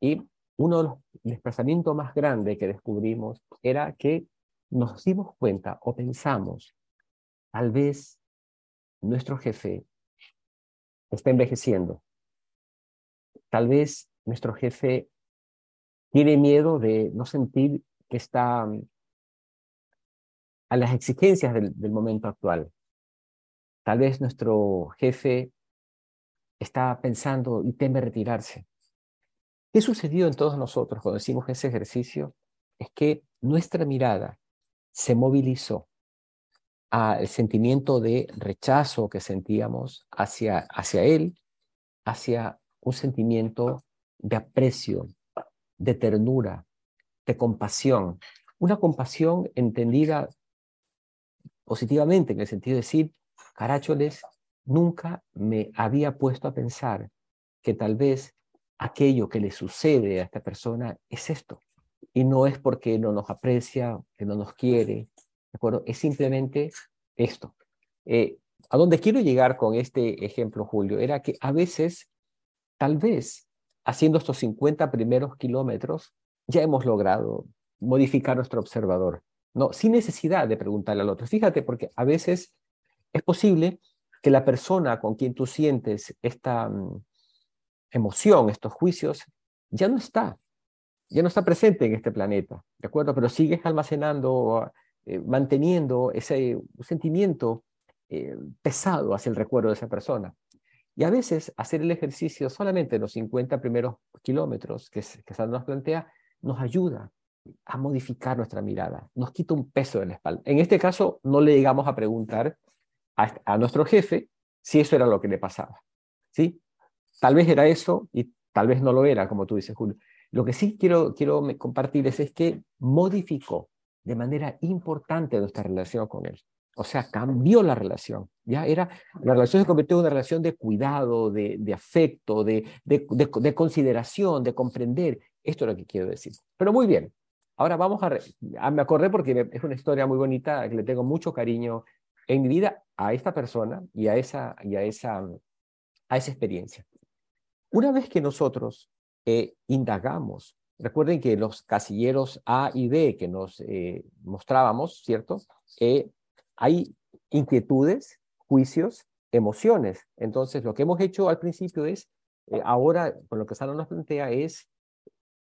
y uno de los desplazamientos más grandes que descubrimos era que nos dimos cuenta o pensamos, tal vez nuestro jefe está envejeciendo, tal vez nuestro jefe tiene miedo de no sentir que está mm, a las exigencias del, momento actual. Tal vez nuestro jefe está pensando y teme retirarse. ¿Qué sucedió en todos nosotros cuando hicimos ese ejercicio? Es que nuestra mirada se movilizó al sentimiento de rechazo que sentíamos hacia, hacia él, hacia un sentimiento de aprecio, de ternura, de compasión. Una compasión entendida positivamente, en el sentido de decir, caracholes, nunca me había puesto a pensar que tal vez aquello que le sucede a esta persona es esto. Y no es porque no nos aprecia, que no nos quiere, ¿de acuerdo? Es simplemente esto. Eh, a donde quiero llegar con este ejemplo, Julio, era que a veces, tal vez, haciendo estos 50 primeros kilómetros, ya hemos logrado modificar nuestro observador, ¿no? Sin necesidad de preguntarle al otro. Fíjate, porque a veces es posible que la persona con quien tú sientes esta mm, emoción, estos juicios, ya no está, ya no está presente en este planeta, ¿de acuerdo? Pero sigues almacenando, eh, manteniendo ese sentimiento eh, pesado hacia el recuerdo de esa persona. Y a veces hacer el ejercicio solamente los 50 primeros kilómetros que, que Sandra nos plantea nos ayuda a modificar nuestra mirada, nos quita un peso de la espalda. En este caso, no le llegamos a preguntar a, nuestro jefe si eso era lo que le pasaba. ¿sí? Tal vez era eso y tal vez no lo era, como tú dices, Julio. Lo que sí quiero, quiero compartirles es que modificó de manera importante nuestra relación con él. O sea, cambió la relación. Ya era, la relación se convirtió en una relación de cuidado, de, afecto, de, de, de, consideración, de comprender. Esto es lo que quiero decir. Pero muy bien. Ahora vamos a, ah, me acordé porque es una historia muy bonita, que le tengo mucho cariño en mi vida a esta persona y a esa, y a esa, a esa experiencia. Una vez que nosotros eh, indagamos, recuerden que los casilleros A y B que nos eh, mostrábamos, ¿cierto? Eh, hay inquietudes, juicios, emociones. Entonces, lo que hemos hecho al principio es, eh, ahora, con lo que Sara nos plantea, es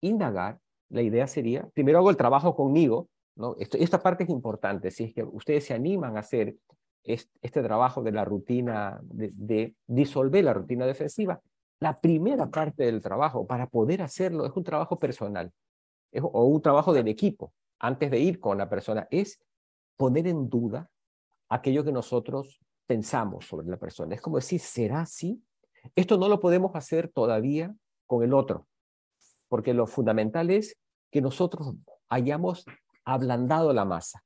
indagar. La idea sería, primero hago el trabajo conmigo, ¿no? esta parte es importante, si es que ustedes se animan a hacer este, trabajo de la rutina, de, disolver la rutina defensiva, la primera parte del trabajo para poder hacerlo es un trabajo personal o un trabajo del equipo antes de ir con la persona, es poner en duda aquello que nosotros pensamos sobre la persona. Es como decir, ¿será así? Esto no lo podemos hacer todavía con el otro, porque lo fundamental es que nosotros hayamos ablandado la masa,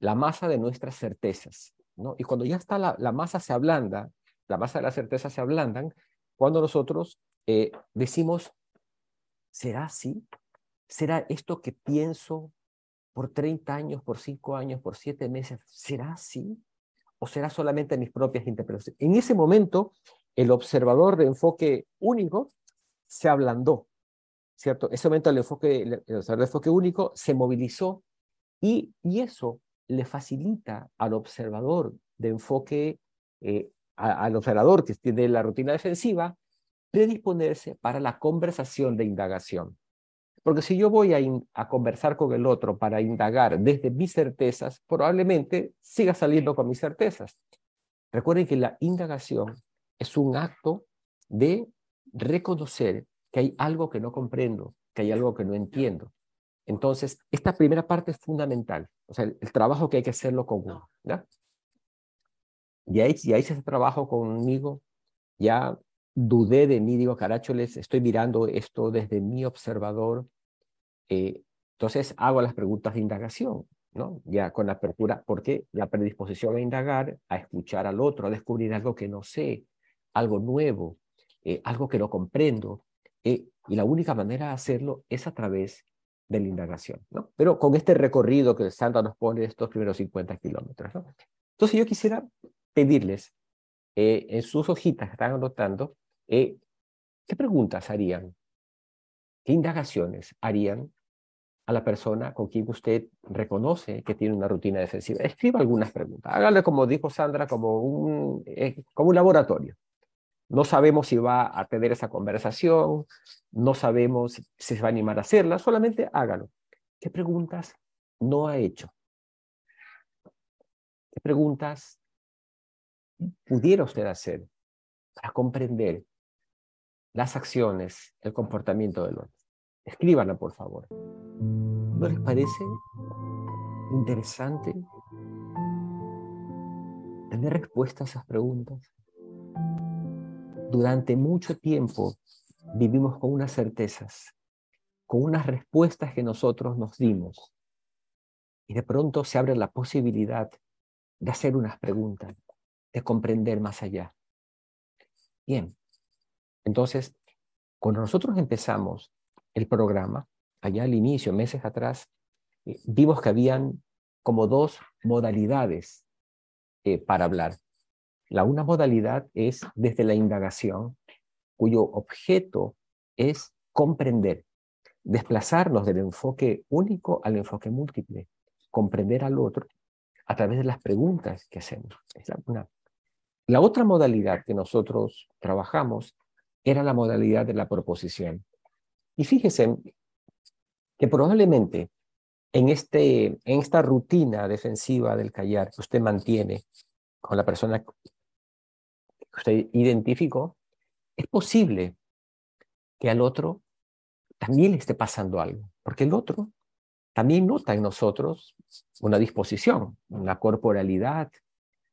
la masa de nuestras certezas. ¿no? Y cuando ya está la, masa se ablanda, la masa de las certezas se ablandan, cuando nosotros eh, decimos, ¿será así? ¿Será esto que pienso por 30 años, por 5 años, por 7 meses, ¿será así? ¿O será solamente mis propias interpretaciones? En ese momento, el observador de enfoque único se ablandó. ¿cierto? Ese momento el enfoque, el, el observador de enfoque único se movilizó y, eso le facilita al observador de enfoque, eh, al observador que tiene la rutina defensiva, predisponerse para la conversación de indagación. Porque si yo voy a conversar con el otro para indagar desde mis certezas, probablemente siga saliendo con mis certezas. Recuerden que la indagación es un acto de reconocer que hay algo que no comprendo, que hay algo que no entiendo. Entonces, esta primera parte es fundamental, o sea, el, el trabajo que hay que hacerlo con uno. ¿ya? Ya hice, ya hice ese trabajo conmigo, ya dudé de mí, digo, caracholes, estoy mirando esto desde mi observador. eh, entonces hago las preguntas de indagación, ¿no? Ya con la apertura, porque la predisposición a indagar, a escuchar al otro, a descubrir algo que no sé, algo nuevo, eh, algo que no comprendo. eh, y la única manera de hacerlo es a través de la indagación, ¿no? Pero con este recorrido que Sandra nos pone estos primeros 50 kilómetros, ¿no? Entonces yo quisiera pedirles eh, en sus hojitas que están anotando, eh, ¿qué preguntas harían? ¿Qué indagaciones harían a la persona con quien usted reconoce que tiene una rutina defensiva? Escriba algunas preguntas. Hágale, como dijo Sandra, como un, eh, como un laboratorio. No sabemos si va a tener esa conversación, no sabemos si se va a animar a hacerla, solamente hágalo. ¿Qué preguntas no ha hecho? ¿Qué preguntas pudiera usted hacer para comprender las acciones, el comportamiento del otro? Escríbanla, por favor. ¿No les parece interesante tener respuesta a esas preguntas? Durante mucho tiempo vivimos con unas certezas, con unas respuestas que nosotros nos dimos. Y de pronto se abre la posibilidad de hacer unas preguntas, de comprender más allá. Bien, entonces, cuando nosotros empezamos el programa, allá al inicio, meses atrás, eh, vimos que habían como dos modalidades eh, para hablar. La una modalidad es desde la indagación, cuyo objeto es comprender, desplazarnos del enfoque único al enfoque múltiple, comprender al otro a través de las preguntas que hacemos. Es la, una. la otra modalidad que nosotros trabajamos era la modalidad de la proposición. Y fíjese que probablemente en, este, en esta rutina defensiva del callar que usted mantiene con la persona usted identificó, es posible que al otro también le esté pasando algo, porque el otro también nota en nosotros una disposición, una corporalidad,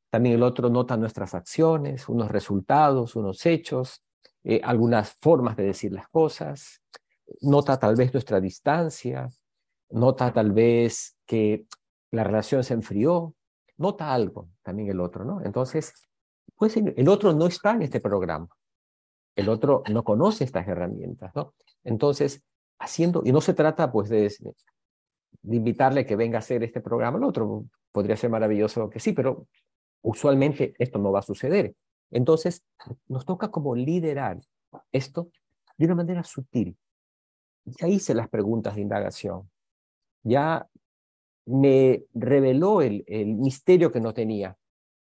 también el otro nota nuestras acciones, unos resultados, unos hechos, eh, algunas formas de decir las cosas, nota tal vez nuestra distancia, nota tal vez que la relación se enfrió, nota algo también el otro, ¿no? Entonces, pues el otro no está en este programa, el otro no conoce estas herramientas, ¿no? Entonces, haciendo, y no se trata pues de, de invitarle que venga a hacer este programa, el otro podría ser maravilloso que sí, pero usualmente esto no va a suceder. Entonces, nos toca como liderar esto de una manera sutil. Ya hice las preguntas de indagación, ya me reveló el, el misterio que no tenía,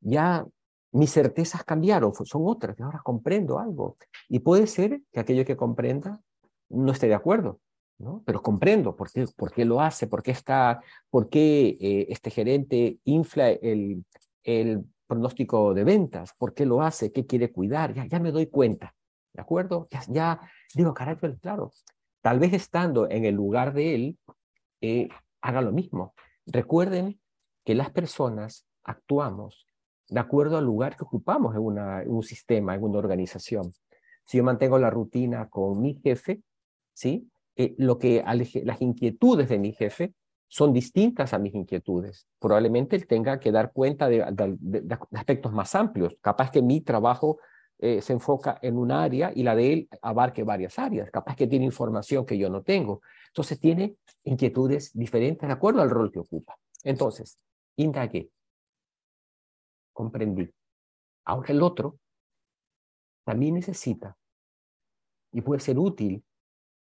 ya mis certezas cambiaron, son otras, ahora comprendo algo. Y puede ser que aquello que comprenda no esté de acuerdo, ¿no? pero comprendo por qué, por qué lo hace, por qué, está, por qué eh, este gerente infla el, pronóstico de ventas, por qué lo hace, qué quiere cuidar, ya, me doy cuenta, ¿de acuerdo? Ya, digo, caray, claro, tal vez estando en el lugar de él, eh, haga lo mismo. Recuerden que las personas actuamos de acuerdo al lugar que ocupamos en, un sistema, en una organización. Si yo mantengo la rutina con mi jefe, ¿sí? Eh, lo que las inquietudes de mi jefe son distintas a mis inquietudes. Probablemente él tenga que dar cuenta de, de aspectos más amplios. Capaz que mi trabajo eh, se enfoca en un área y la de él abarque varias áreas. Capaz que tiene información que yo no tengo. Entonces tiene inquietudes diferentes de acuerdo al rol que ocupa. Entonces, indagué, comprendí. Ahora el otro también necesita y puede ser útil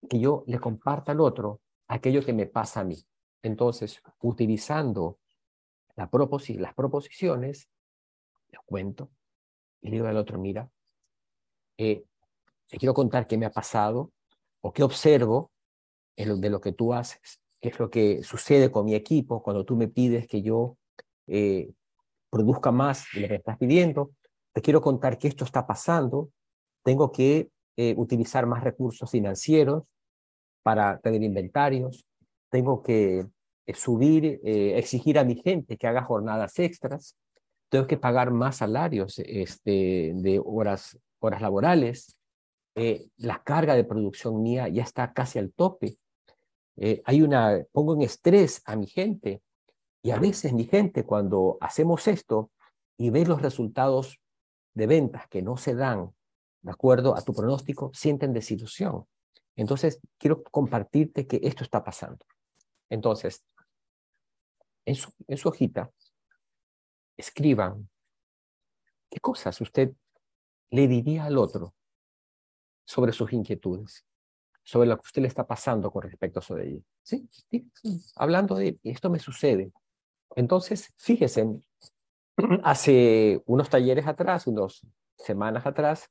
que yo le comparta al otro aquello que me pasa a mí. Entonces, utilizando las proposiciones, le cuento y le digo al otro, mira, eh, te quiero contar qué me ha pasado o qué observo de lo que tú haces, qué es lo que sucede con mi equipo cuando tú me pides que yo eh, produzca más de lo que me estás pidiendo. Te quiero contar que esto está pasando. Tengo que eh, utilizar más recursos financieros para tener inventarios. Tengo que eh, subir, exigir a mi gente que haga jornadas extras. Tengo que pagar más salarios este, de horas, horas laborales. la carga de producción mía ya está casi al tope. Eh, hay una, pongo en estrés a mi gente. Y a veces mi gente, cuando hacemos esto y ve los resultados de ventas que no se dan de acuerdo a tu pronóstico, sienten desilusión. Entonces, quiero compartirte que esto está pasando. Entonces, en su, en su hojita, escriban qué cosas usted le diría al otro sobre sus inquietudes sobre lo que usted le está pasando con respecto a eso de ella. ¿Sí? Hablando de esto me sucede. Entonces, fíjese, hace unos talleres atrás, unas semanas atrás,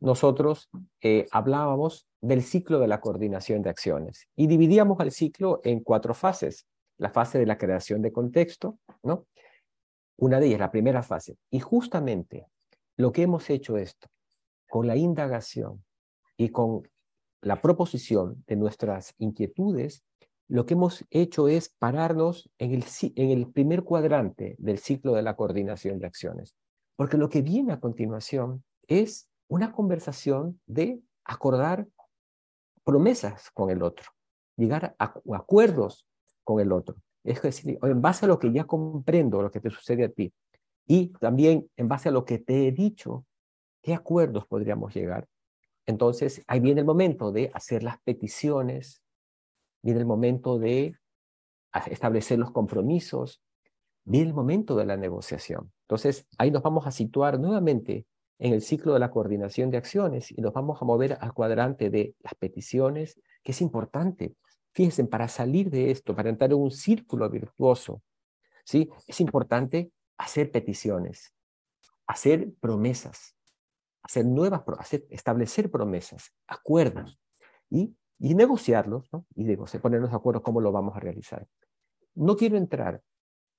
nosotros eh, hablábamos del ciclo de la coordinación de acciones y dividíamos el ciclo en cuatro fases. La fase de la creación de contexto, ¿no? Una de ellas, la primera fase. Y justamente lo que hemos hecho esto, con la indagación y con la proposición de nuestras inquietudes, lo que hemos hecho es pararnos en el, en el primer cuadrante del ciclo de la coordinación de acciones. Porque lo que viene a continuación es una conversación de acordar promesas con el otro, llegar a acuerdos con el otro. Es decir, en base a lo que ya comprendo, lo que te sucede a ti, y también en base a lo que te he dicho, ¿qué acuerdos podríamos llegar? Entonces, ahí viene el momento de hacer las peticiones, viene el momento de establecer los compromisos, viene el momento de la negociación. Entonces, ahí nos vamos a situar nuevamente en el ciclo de la coordinación de acciones y nos vamos a mover al cuadrante de las peticiones, que es importante. Fíjense, para salir de esto, para entrar en un círculo virtuoso, ¿sí? es importante hacer peticiones, hacer promesas, hacer nuevas, hacer, establecer promesas, acuerdos y, y negociarlos, ¿no? y ponernos de acuerdo cómo lo vamos a realizar. No quiero entrar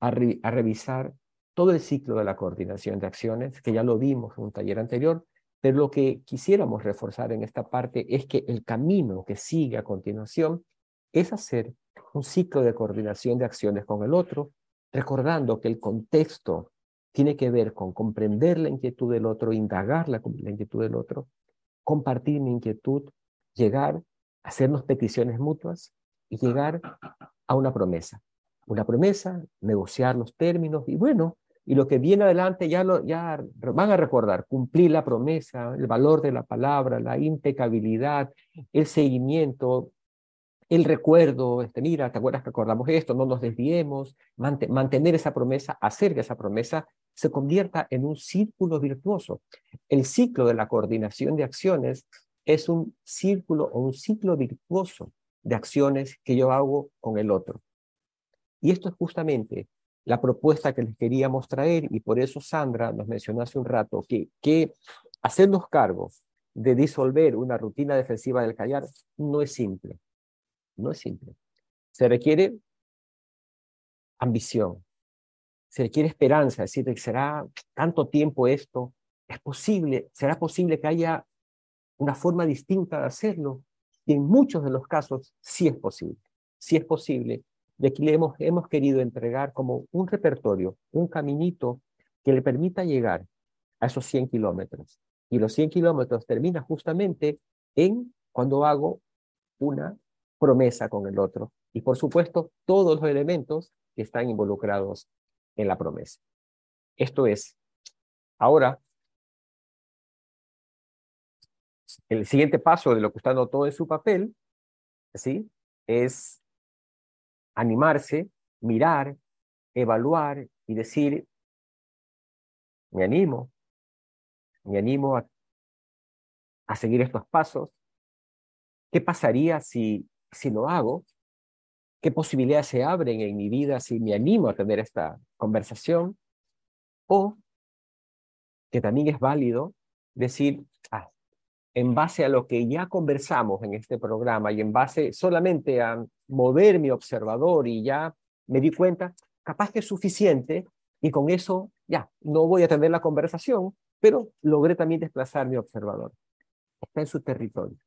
a, a revisar todo el ciclo de la coordinación de acciones, que ya lo vimos en un taller anterior, pero lo que quisiéramos reforzar en esta parte es que el camino que sigue a continuación es hacer un ciclo de coordinación de acciones con el otro, recordando que el contexto tiene que ver con comprender la inquietud del otro, indagar la, inquietud del otro, compartir mi inquietud, llegar hacernos peticiones mutuas y llegar a una promesa. Una promesa, negociar los términos y bueno, y lo que viene adelante ya, lo, ya van a recordar, cumplir la promesa, el valor de la palabra, la impecabilidad, el seguimiento, el recuerdo, este, mira, ¿te acuerdas que acordamos esto? No nos desviemos, mantener esa promesa, hacer que esa promesa se convierta en un círculo virtuoso. El ciclo de la coordinación de acciones es un círculo o un ciclo virtuoso de acciones que yo hago con el otro. Y esto es justamente la propuesta que les queríamos traer y por eso Sandra nos mencionó hace un rato que, que hacernos cargo de disolver una rutina defensiva del callar no es simple no es simple. Se requiere ambición, se requiere esperanza, es decir, será tanto tiempo esto, es posible, será posible que haya una forma distinta de hacerlo. Y en muchos de los casos sí es posible, sí es posible. Y aquí le hemos, hemos querido entregar como un repertorio, un caminito que le permita llegar a esos 100 kilómetros. Y los 100 kilómetros termina justamente en cuando hago una promesa con el otro. Y por supuesto, todos los elementos que están involucrados en la promesa. Esto es, ahora, el siguiente paso de lo que usted anotó en su papel, ¿sí? Es animarse, mirar, evaluar y decir, me animo, me animo a, a seguir estos pasos, ¿Qué pasaría si, si lo hago? ¿Qué posibilidades se abren en mi vida si me animo a tener esta conversación? O que también es válido decir, ah, en base a lo que ya conversamos en este programa y en base solamente a mover mi observador y ya me di cuenta, capaz que es suficiente y con eso ya, no voy a tener la conversación, pero logré también desplazar mi observador. Está en su territorio.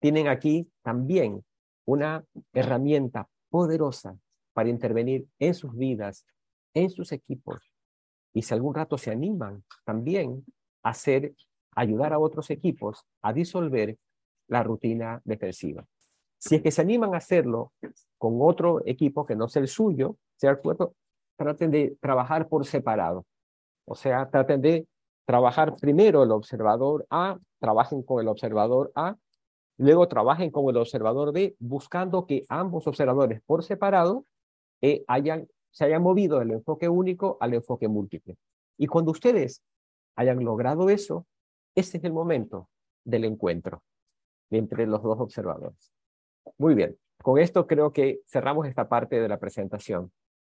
Tienen aquí también una herramienta poderosa para intervenir en sus vidas, en sus equipos. Y si algún rato se animan también a hacer, ayudar a otros equipos a disolver la rutina defensiva. Si es que se animan a hacerlo con otro equipo que no sea el suyo, sea el cuerpo, traten de trabajar por separado. O sea, traten de trabajar primero el observador A, trabajen con el observador A, luego trabajen con el observador B, buscando que ambos observadores por separado eh, hayan, se hayan movido del enfoque único al enfoque múltiple. Y cuando ustedes hayan logrado eso, ese es el momento del encuentro entre los dos observadores. Muy bien, con esto creo que cerramos esta parte de la presentación.